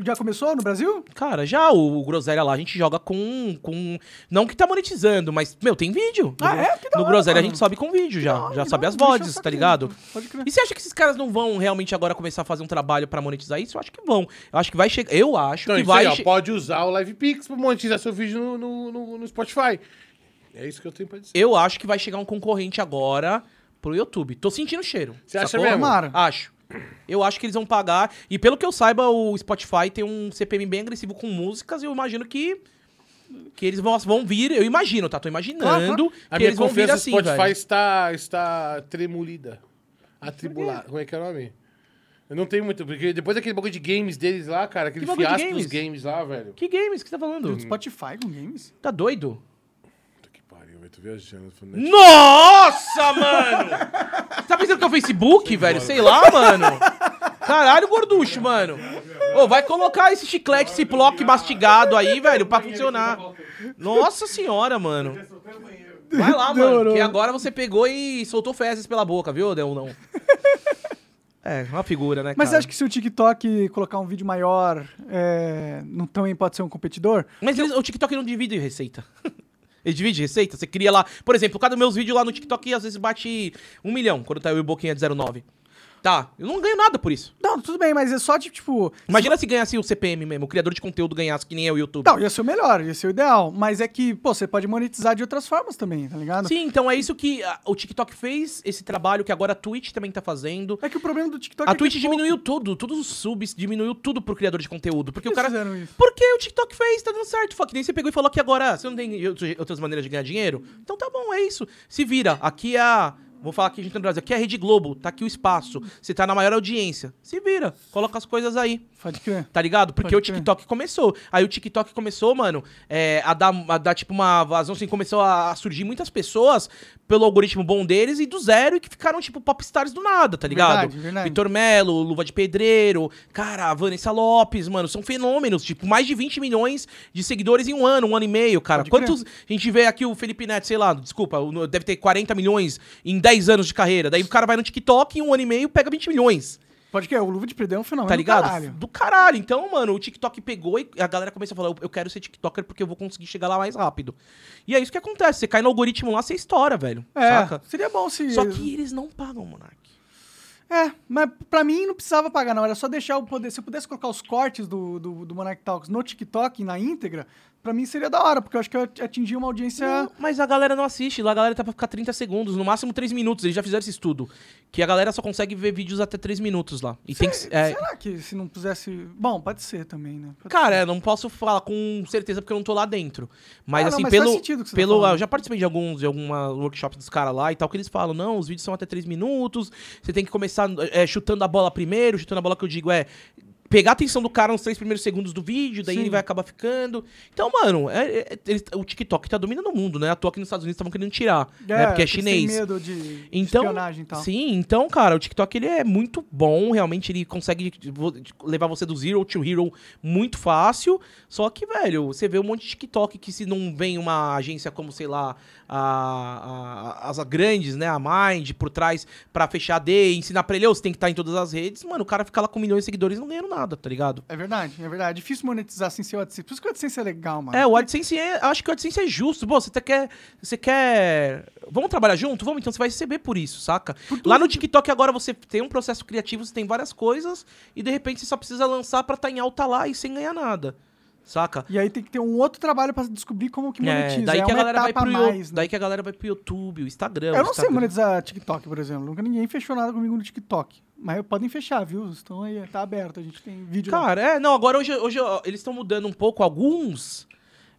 Já começou no Brasil? Cara, já o, o Groselha lá, a gente joga com, com... Não que tá monetizando, mas, meu, tem vídeo. Ah, no, é? Que da No hora, Groselha a mano. gente sobe com vídeo já. Hora, já sobe da as vozes, tá ligado? Pode crer. E você acha que esses caras não vão realmente agora começar a fazer um trabalho pra monetizar isso? Eu acho que vão. Eu acho que vai chegar. Eu acho Então, que isso vai. aí, ó, pode usar o Live Pix pra monetizar seu vídeo no, no, no- no Spotify. É isso que eu tenho pra dizer. Eu acho que vai chegar um concorrente agora pro YouTube. Tô sentindo o cheiro. Você acha mesmo? Acho. Eu acho que eles vão pagar. E pelo que eu saiba, o Spotify tem um CPM bem agressivo com músicas. E eu imagino que. Que eles vão, vão vir. Eu imagino, tá? Tô imaginando Claro, A que minha eles vão vir assim, no Spotify velho. está, está tremulida. Atribulada. Como é que é o nome? Eu não tenho muito, porque depois daquele bagulho de games deles lá, cara, aquele fiasco dos games? games lá, velho. Que games que você tá falando? Spotify com games? Tá doido? Puta que pariu, eu tô viajando. tô falando- Nossa, mano! Você tá pensando que é o Facebook, velho? Sei lá, mano. Caralho, gorducho, mano. Ô, vai colocar esse chiclete, esse bloco mastigado aí, velho, pra funcionar. Nossa senhora, mano. Vai lá, mano, Demorou. que agora você pegou e soltou fezes pela boca, viu? Deu não. É, uma figura, né, Mas você cara? acha que se o TikTok colocar um vídeo maior, é, não também pode ser um competidor? Mas eles- o TikTok não divide receita. Ele divide receita? Você cria lá... Por exemplo, cada meus vídeos lá no TikTok às vezes bate um milhão, quando tá eu e o Boquinha de 09. Tá, eu não ganho nada por isso. Não, tudo bem, mas é só de, tipo... Imagina se ganhasse o CPM mesmo, o criador de conteúdo ganhasse que nem eu, o YouTube. Não, ia ser o melhor, ia ser o ideal. Mas é que, pô, você pode monetizar de outras formas também, tá ligado? Sim, então é isso que ah, o TikTok fez, esse trabalho que agora a Twitch também tá fazendo. É que o problema do TikTok A é que Twitch pouco- diminuiu tudo, todos os subs, diminuiu tudo pro criador de conteúdo. Porque Por o cara. fizeram isso? Porque o TikTok fez, tá dando certo. Fuck, nem você pegou e falou que agora você não tem outras maneiras de ganhar dinheiro. Então tá bom, é isso. Se vira. Aqui é a Vou falar aqui, gente, no Brasil. Aqui é a Rede Globo, tá aqui o espaço. Você tá na maior audiência. Se vira, coloca as coisas aí. Pode crer. Tá ligado? Porque Pode o crer. TikTok começou. Aí o TikTok começou, mano, é, a, dar, a dar, tipo, uma vazão, assim, começou a surgir muitas pessoas pelo algoritmo bom deles e do zero e que ficaram, tipo, popstars do nada, tá ligado? Verdade, verdade. Vitor Melo, Luva de Pedreiro, cara, Vanessa Lopes, mano, são fenômenos. Tipo, mais de 20 milhões de seguidores em um ano, um ano e meio, cara. Pode crer. Quantos. A gente vê aqui o Felipe Neto, sei lá, desculpa, deve ter 40 milhões em 10 anos de carreira. Daí o cara vai no TikTok em um ano e meio pega 20 milhões. Pode crer, o Luva de Pedreiro é um fenômeno Tá do ligado? caralho. Do caralho. Então, mano, o TikTok pegou e a galera começou a falar: eu- quero ser TikToker porque eu vou conseguir chegar lá mais rápido. E é isso que acontece. Você cai no algoritmo lá, você estoura, velho. É, Saca? seria bom se... Só que eles não pagam, Monark. É, mas pra mim não precisava pagar, não. Era só deixar o poder. Se eu pudesse colocar os cortes do, do, do Monarch Talks no TikTok, na íntegra, pra mim seria da hora, porque eu acho que eu atingi uma audiência. Não, mas a galera não assiste. Lá a galera tá pra ficar 30 segundos, no máximo 3 minutos. Eles já fizeram esse estudo. Que a galera só consegue ver vídeos até 3 minutos lá. E tem que. é, Será que se não pusesse. Bom, pode ser também, né? Pode Cara, eu não posso falar com certeza porque eu não tô lá dentro. Mas Ah, não, assim, mas pelo. faz tá pelo falando. eu já participei de alguns de alguma workshops dos caras lá e tal, que eles falam: não, os vídeos são até 3 minutos, você tem que começar é, chutando a bola primeiro, chutando a bola que eu digo é. Pegar a atenção do cara nos três primeiros segundos do vídeo, daí Sim. ele vai acabar ficando. Então, mano, é- é- eles- o TikTok tá dominando o mundo, né? À toa que nos Estados Unidos estavam querendo tirar, né? Porque é eles têm chinês. medo de Então, espionagem e tal. sim, então, cara, o TikTok ele é muito bom, realmente ele consegue levar você do zero to hero muito fácil. Só que, velho, você vê um monte de TikTok que se não vem uma agência como, sei lá, a, a- as grandes, né, a Mind por trás pra fechar D e ensinar pra ele, "Ô, você tem que estar em todas as redes, mano, o cara fica lá com milhões de seguidores e não ganhando nada, tá ligado? É verdade, é verdade. É difícil monetizar sem ser o AdSense. Por isso que o AdSense é legal, mano. É, o AdSense é. Acho que o AdSense é justo. Pô, você tá quer. Você quer. Vamos trabalhar junto? Vamos, então você vai receber por isso, saca? Lá no TikTok agora você tem um processo criativo, você tem várias coisas, e de repente você só precisa lançar pra estar em alta lá e sem ganhar nada. Saca? E aí tem que ter um outro trabalho pra descobrir como que monetiza. É, daí é que a galera vai pro mais, né? Daí que a galera vai pro YouTube, o Instagram. Eu não sei Instagram. monetizar TikTok, por exemplo. Nunca ninguém fechou nada comigo no TikTok. Mas podem fechar, viu? Estão aí, tá aberto. A gente tem vídeo lá. Cara, é, não, agora hoje, hoje ó, eles estão mudando um pouco alguns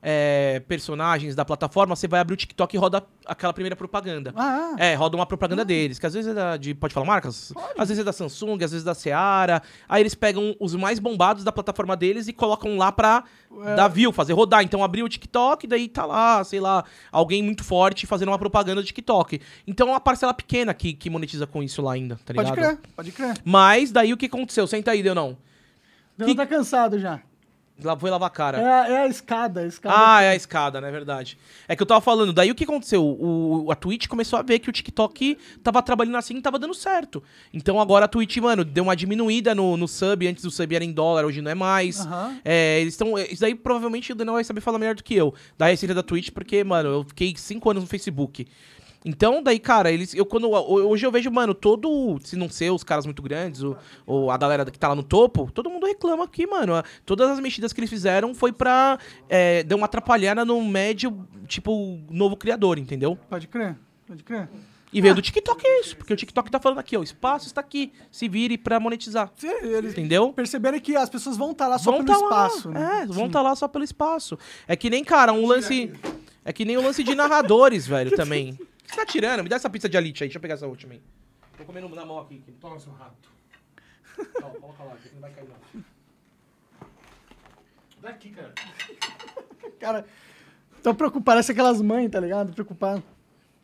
é, personagens da plataforma. Você vai abrir o TikTok e roda aquela primeira propaganda. Ah, É, roda uma propaganda deles, que às vezes é da, de. Pode falar marcas? Às vezes é da Samsung, às vezes da Seara. Aí eles pegam os mais bombados da plataforma deles e colocam lá pra É. dar view, fazer rodar. Então abriu o TikTok, daí tá lá, sei lá, alguém muito forte fazendo uma propaganda do TikTok. Então é uma parcela pequena que, que monetiza com isso lá ainda, tá pode ligado? crer, pode crer. Mas daí o que aconteceu? Senta aí, deu não. Não Que- tá cansado já. Foi lavar a cara. É, a- é a escada, a escada. Ah, é a escada, né? Verdade. É que eu tava falando, daí o que aconteceu? O, a Twitch começou a ver que o TikTok tava trabalhando assim e tava dando certo. Então agora a Twitch, mano, deu uma diminuída no, no sub. Antes o sub era em dólar, hoje não é mais. Aham. É, eles estão. Isso daí provavelmente o Daniel vai saber falar melhor do que eu. Da receita da Twitch, porque, mano, eu fiquei cinco anos no Facebook. Então, daí, cara, eles. Eu, quando, hoje eu vejo, mano, todo. Se não ser os caras muito grandes, ou, ou a galera que tá lá no topo, todo mundo reclama que, mano, todas as mexidas que eles fizeram foi pra. É, dar uma atrapalhada no médio, tipo, novo criador, entendeu? Pode crer, pode crer. E veio do TikTok é isso, porque o TikTok tá falando aqui, ó, o espaço está aqui, se vire pra monetizar. Se eles Entendeu? perceberem que as pessoas vão estar lá só vão pelo tá espaço, lá. né? É, vão Sim. estar lá só pelo espaço. É que nem, cara, um lance. É que nem o lance de narradores, [LAUGHS] velho, também. O que você tá tirando? Me dá essa pizza de alite aí, deixa eu pegar essa última aí. Tô comendo na mão aqui. Toma, seu rato. [LAUGHS] Ó, coloca lá, que não vai cair não. Daqui, cara. Cara, tô preocupado. Parece aquelas mães, tá ligado? Preocupado.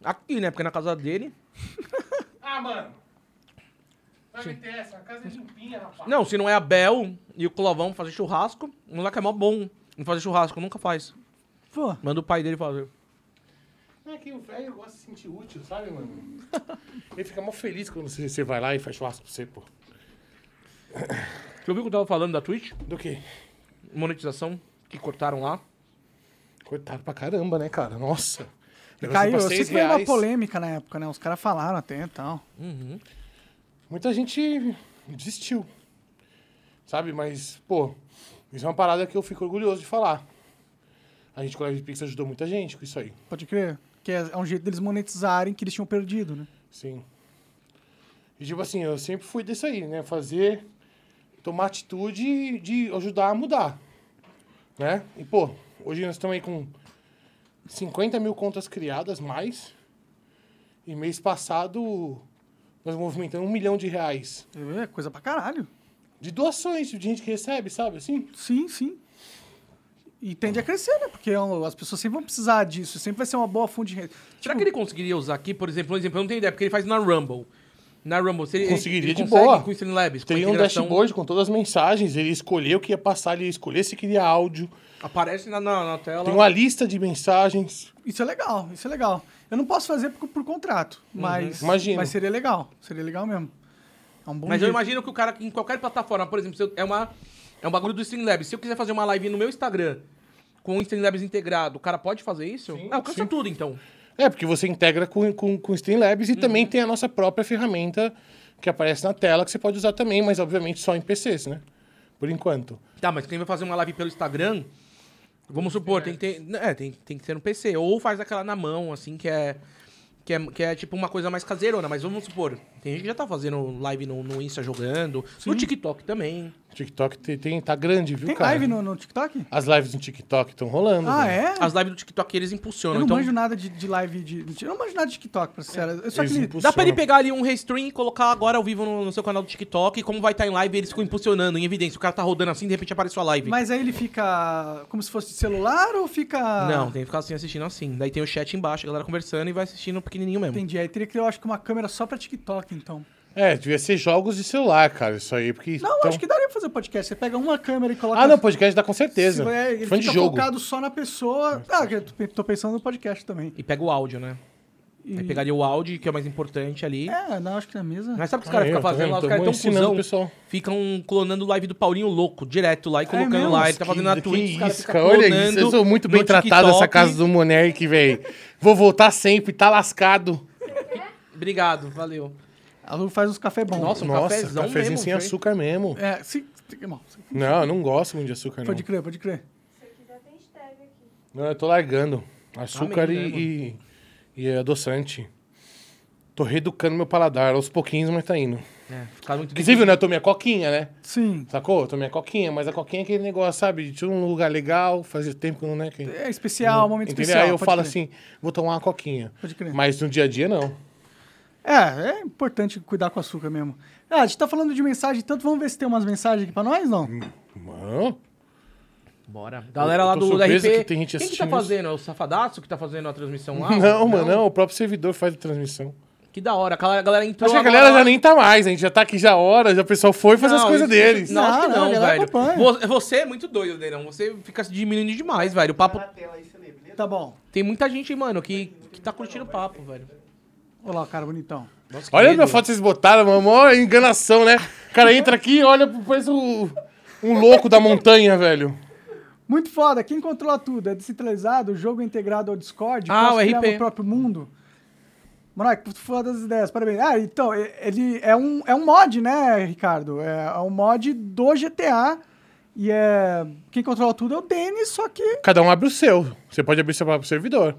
Aqui, né? Porque na casa dele. [LAUGHS] Ah, mano. Vai meter essa, a casa é limpinha, rapaz. Não, se não é a Bel e o Clovão fazer churrasco, o moleque é mó bom em fazer churrasco, nunca faz. Pô, Manda o pai dele fazer. É que o velho gosta de se sentir útil, sabe, mano? Ele fica mó feliz quando você, você vai lá e faz churrasco pra você, pô. Você ouviu que eu tava falando da Twitch? Do quê? Monetização que cortaram lá. Coitado pra caramba, né, cara? Nossa. Caiu. Eu sei seis que foi uma reais. polêmica na época, né? Os caras falaram até e tal. Muita gente desistiu. Sabe? Mas, pô, isso é uma parada que eu fico orgulhoso de falar. A gente, com a Pix, ajudou muita gente com isso aí. Pode crer. Que é, é um jeito deles monetizarem que eles tinham perdido, né? Sim. E, tipo assim, eu sempre fui desse aí, né? Fazer, tomar atitude de ajudar a mudar. Né? E, pô, hoje nós estamos aí com 50 mil contas criadas, mais. E mês passado, nós movimentamos um milhão de reais. É coisa pra caralho. De doações, de gente que recebe, sabe assim? Sim, sim. E tende a crescer, né? Porque ó, as pessoas sempre vão precisar disso. Sempre vai ser uma boa fonte de renda. Será que ele conseguiria usar aqui, por exemplo, um exemplo, eu não tenho ideia, porque ele faz na Rumble. Na Rumble, se ele, Conseguiria ele de consegue boa. com o Streamlabs, com a Tem um integração- dashboard com todas as mensagens, ele escolheu o que ia passar, ele ia escolher se queria áudio. Aparece na, na, na tela. Tem uma lista de mensagens. Isso é legal, isso é legal. Eu não posso fazer por, por contrato, mas, Imagino. mas seria legal. Seria legal mesmo. É um bom Mas eu jeito. imagino que o cara, em qualquer plataforma, por exemplo, se eu- é, uma, é um bagulho do Streamlabs. Se eu quiser fazer uma live no meu Instagram com o Streamlabs integrado, o cara pode fazer isso? ah, alcança tudo, então. É, porque você integra com, com, com o Streamlabs e também tem a nossa própria ferramenta que aparece na tela, que você pode usar também, mas obviamente só em PCs, né? Por enquanto. Tá, mas quem vai fazer uma live pelo Instagram, vamos supor, tem que ter. É, tem, tem que ser no PC. Ou faz aquela na mão, assim, que é. Que é, que é tipo uma coisa mais caseirona, mas vamos supor, tem gente que já tá fazendo live no, no Insta jogando, no TikTok também. TikTok tem, tem- tá grande, viu, Tem cara? live no, no TikTok? As lives no TikTok estão rolando. Ah, velho. é? As lives do TikTok eles impulsionam. Eu não então, manjo nada de, de live de. Eu não manjo nada de TikTok, pra ser sério. Eu só Eles que. Dá pra ele pegar ali um restream e colocar agora ao vivo no, no seu canal do TikTok. E como vai estar em live, eles ficam impulsionando, em evidência. O cara tá rodando assim, de repente aparece sua live. Mas aí ele fica como se fosse de celular ou fica. Não, tem que ficar assim assistindo assim. Daí tem o chat embaixo, a galera conversando e vai assistindo pequenininho mesmo. Entendi. Aí teria que ter, eu acho que uma câmera só pra TikTok, então. É, devia ser jogos de celular, cara, isso aí, porque... Não, então- acho que daria pra fazer podcast. Você pega uma câmera e coloca. Ah, não, podcast dá com certeza. Se- é, ele Fã de fica jogo. focado só na pessoa. Ah, que eu tô- pensando no podcast também. E pega o áudio, né? Aí pegaria o áudio, que é o mais importante ali. É, não, acho que na mesa. Mas sabe o que os caras eu, ficam fazendo lá? Os caras tão cuzão. pessoal. Ficam clonando live do Paulinho louco, direto lá e colocando mesmo? lá. Ele tá Que- fazendo na que Twitch, os caras isso, ficam cara, olha isso. Eu sou muito bem tratado essa TikTok. casa do Monark, velho. Vou voltar sempre, tá lascado. Obrigado, valeu. A Lu faz uns café bons. Nossa, um Nossa, cafezão cafezinho mesmo, sem foi? açúcar mesmo. É, sim. Não, eu não gosto muito de açúcar, não. pode crer, pode crer. Não, eu tô largando. Açúcar Amém, e, né, e, e adoçante. Tô reeducando meu paladar aos pouquinhos, mas tá indo. É, ficar muito viu, né? Eu tomei a coquinha, né? Sim. Sacou? Eu tomei a coquinha, mas a coquinha é aquele negócio, sabe? De um lugar legal, fazia tempo que não, né? Que... É especial, um momento Entendeu? especial. Aí eu falo crer. assim, vou tomar uma coquinha. Pode crer. Mas no dia a dia, não. É, é importante cuidar com o açúcar mesmo. Ah, a gente tá falando de mensagem, tanto vamos ver se tem umas mensagens aqui pra nós, não? Mano, Bora. Galera lá tô do, da RP. que tem gente Quem que tá assistindo fazendo? É o Safadaço que tá fazendo a transmissão lá? [LAUGHS] não, mano, não. O próprio servidor faz a transmissão. Que da hora. A galera, entrou Acho que a agora galera lá. já nem tá mais, a gente já tá aqui já horas, já o pessoal foi fazer as Não, coisas isso- deles. Não, acho que Não, não, não, velho. acompanha. Vo- Você é muito doido, Deirão. Você fica se diminuindo demais, velho. O papo. Tá bom. Tem muita gente, mano, que, que tá curtindo o papo, velho. Olha lá, cara, bonitão. Nossa, Olha a foto que vocês botaram, mano, mó enganação, né? O cara entra aqui e olha, parece um, um louco da montanha, velho. Muito foda. Quem controla tudo? É descentralizado? O jogo é integrado ao Discord? Ah, Posso o criar RP. meu próprio mundo? Monark, foda as ideias, parabéns. Ah, então, ele é um, é um mod, né, Ricardo? É, é um mod do GTA. E é. Quem controla tudo é o Denis, só que. Cada um abre o seu. Você pode abrir seu próprio servidor.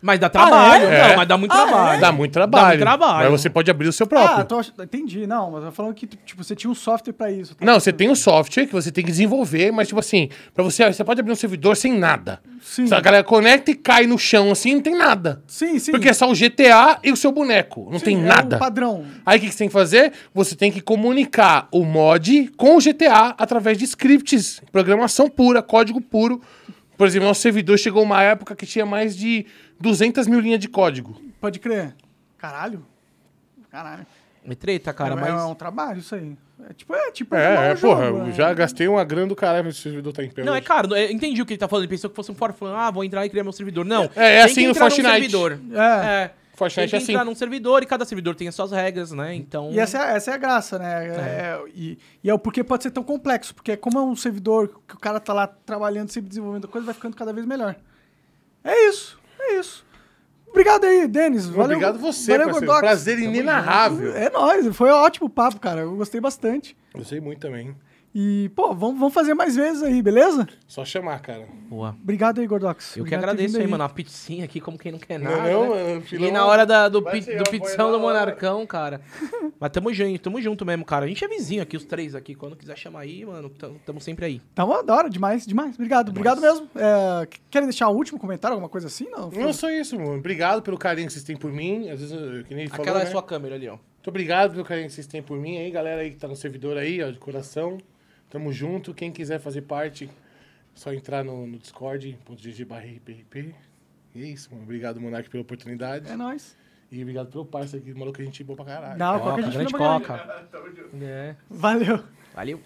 Mas dá trabalho. é? Não, É. mas dá muito Ah, trabalho. Dá muito trabalho. muito trabalho. Mas você pode abrir o seu Ah, próprio. tô, ach- entendi. Não, mas eu tô falando que tipo, você tinha um software pra isso. Não, você tem um software que você tem que desenvolver, mas tipo assim, pra você, você pode abrir um servidor sem nada. Sim. Se a galera conecta e cai no chão assim, não tem nada. Sim, sim. Porque é só o GTA e o seu boneco, não Sim, tem é nada. o padrão. Aí o que, que você tem que fazer? Você tem que comunicar o mod com o GTA através de scripts, programação pura, código puro. Por exemplo, nosso servidor chegou uma época que tinha mais de 200 mil linhas de código. Pode crer. Caralho. Caralho. É treta, cara, é, mas. é um trabalho isso aí. É tipo, é tipo. É, é um jogo, porra, é. eu já gastei uma grana do caralho pra esse servidor tá em pé Não, é hoje. caro. Eu entendi o que ele tá falando. Ele pensou que fosse um for fun. Ah, vou entrar e criar meu servidor. Não. É, é tem assim que no entrar num Fortnite. servidor. É. É. Fortnite tem é que assim. entrar num servidor e cada servidor tem as suas regras, né? Então. E essa é, essa é a graça, né? É, e, e é o porquê pode ser tão complexo. Porque como é um servidor que o cara tá lá trabalhando, sempre desenvolvendo coisa, vai ficando cada vez melhor. É isso. É isso. Obrigado aí, Denis. Valeu, Obrigado você, valeu, parceiro. Gordox. Prazer inenarrável. É nóis. Foi ótimo o papo, cara. Eu gostei bastante. Eu sei muito também. E, pô, vamos, vamos fazer mais vezes aí, beleza? Só chamar, cara. Boa. Obrigado aí, Gordox. Eu que Obrigado ter agradeço vindo aí, mano. Uma pizzinha aqui, como quem não quer nada. não, né? mano, E na hora da- do, pi- do pizzão do hora. Monarcão, cara. Mas tamo junto, tamo junto mesmo, cara. A gente é vizinho aqui, os três aqui. Quando quiser chamar aí, mano, tamo, tamo sempre aí. Tá bom, da hora, demais, demais. Obrigado, obrigado mesmo. É, querem deixar um último comentário, alguma coisa assim? Não, Não, só isso, mano. Obrigado pelo carinho que vocês têm por mim. Às vezes, eu- que nem falou, Aquela é né? sua câmera ali, ó. Muito obrigado pelo carinho que vocês têm por mim aí, galera aí que tá no servidor aí, ó, de coração. Tamo junto. Quem quiser fazer parte, só entrar no, no Discord.gg barra RPRP. E é isso, mano. Obrigado, Monark, pela oportunidade. É nóis. E obrigado pelo parceiro aqui, maluco, a gente boa pra caralho. Não, qualquer Coca, gente grande não coca. É. Valeu. Valeu.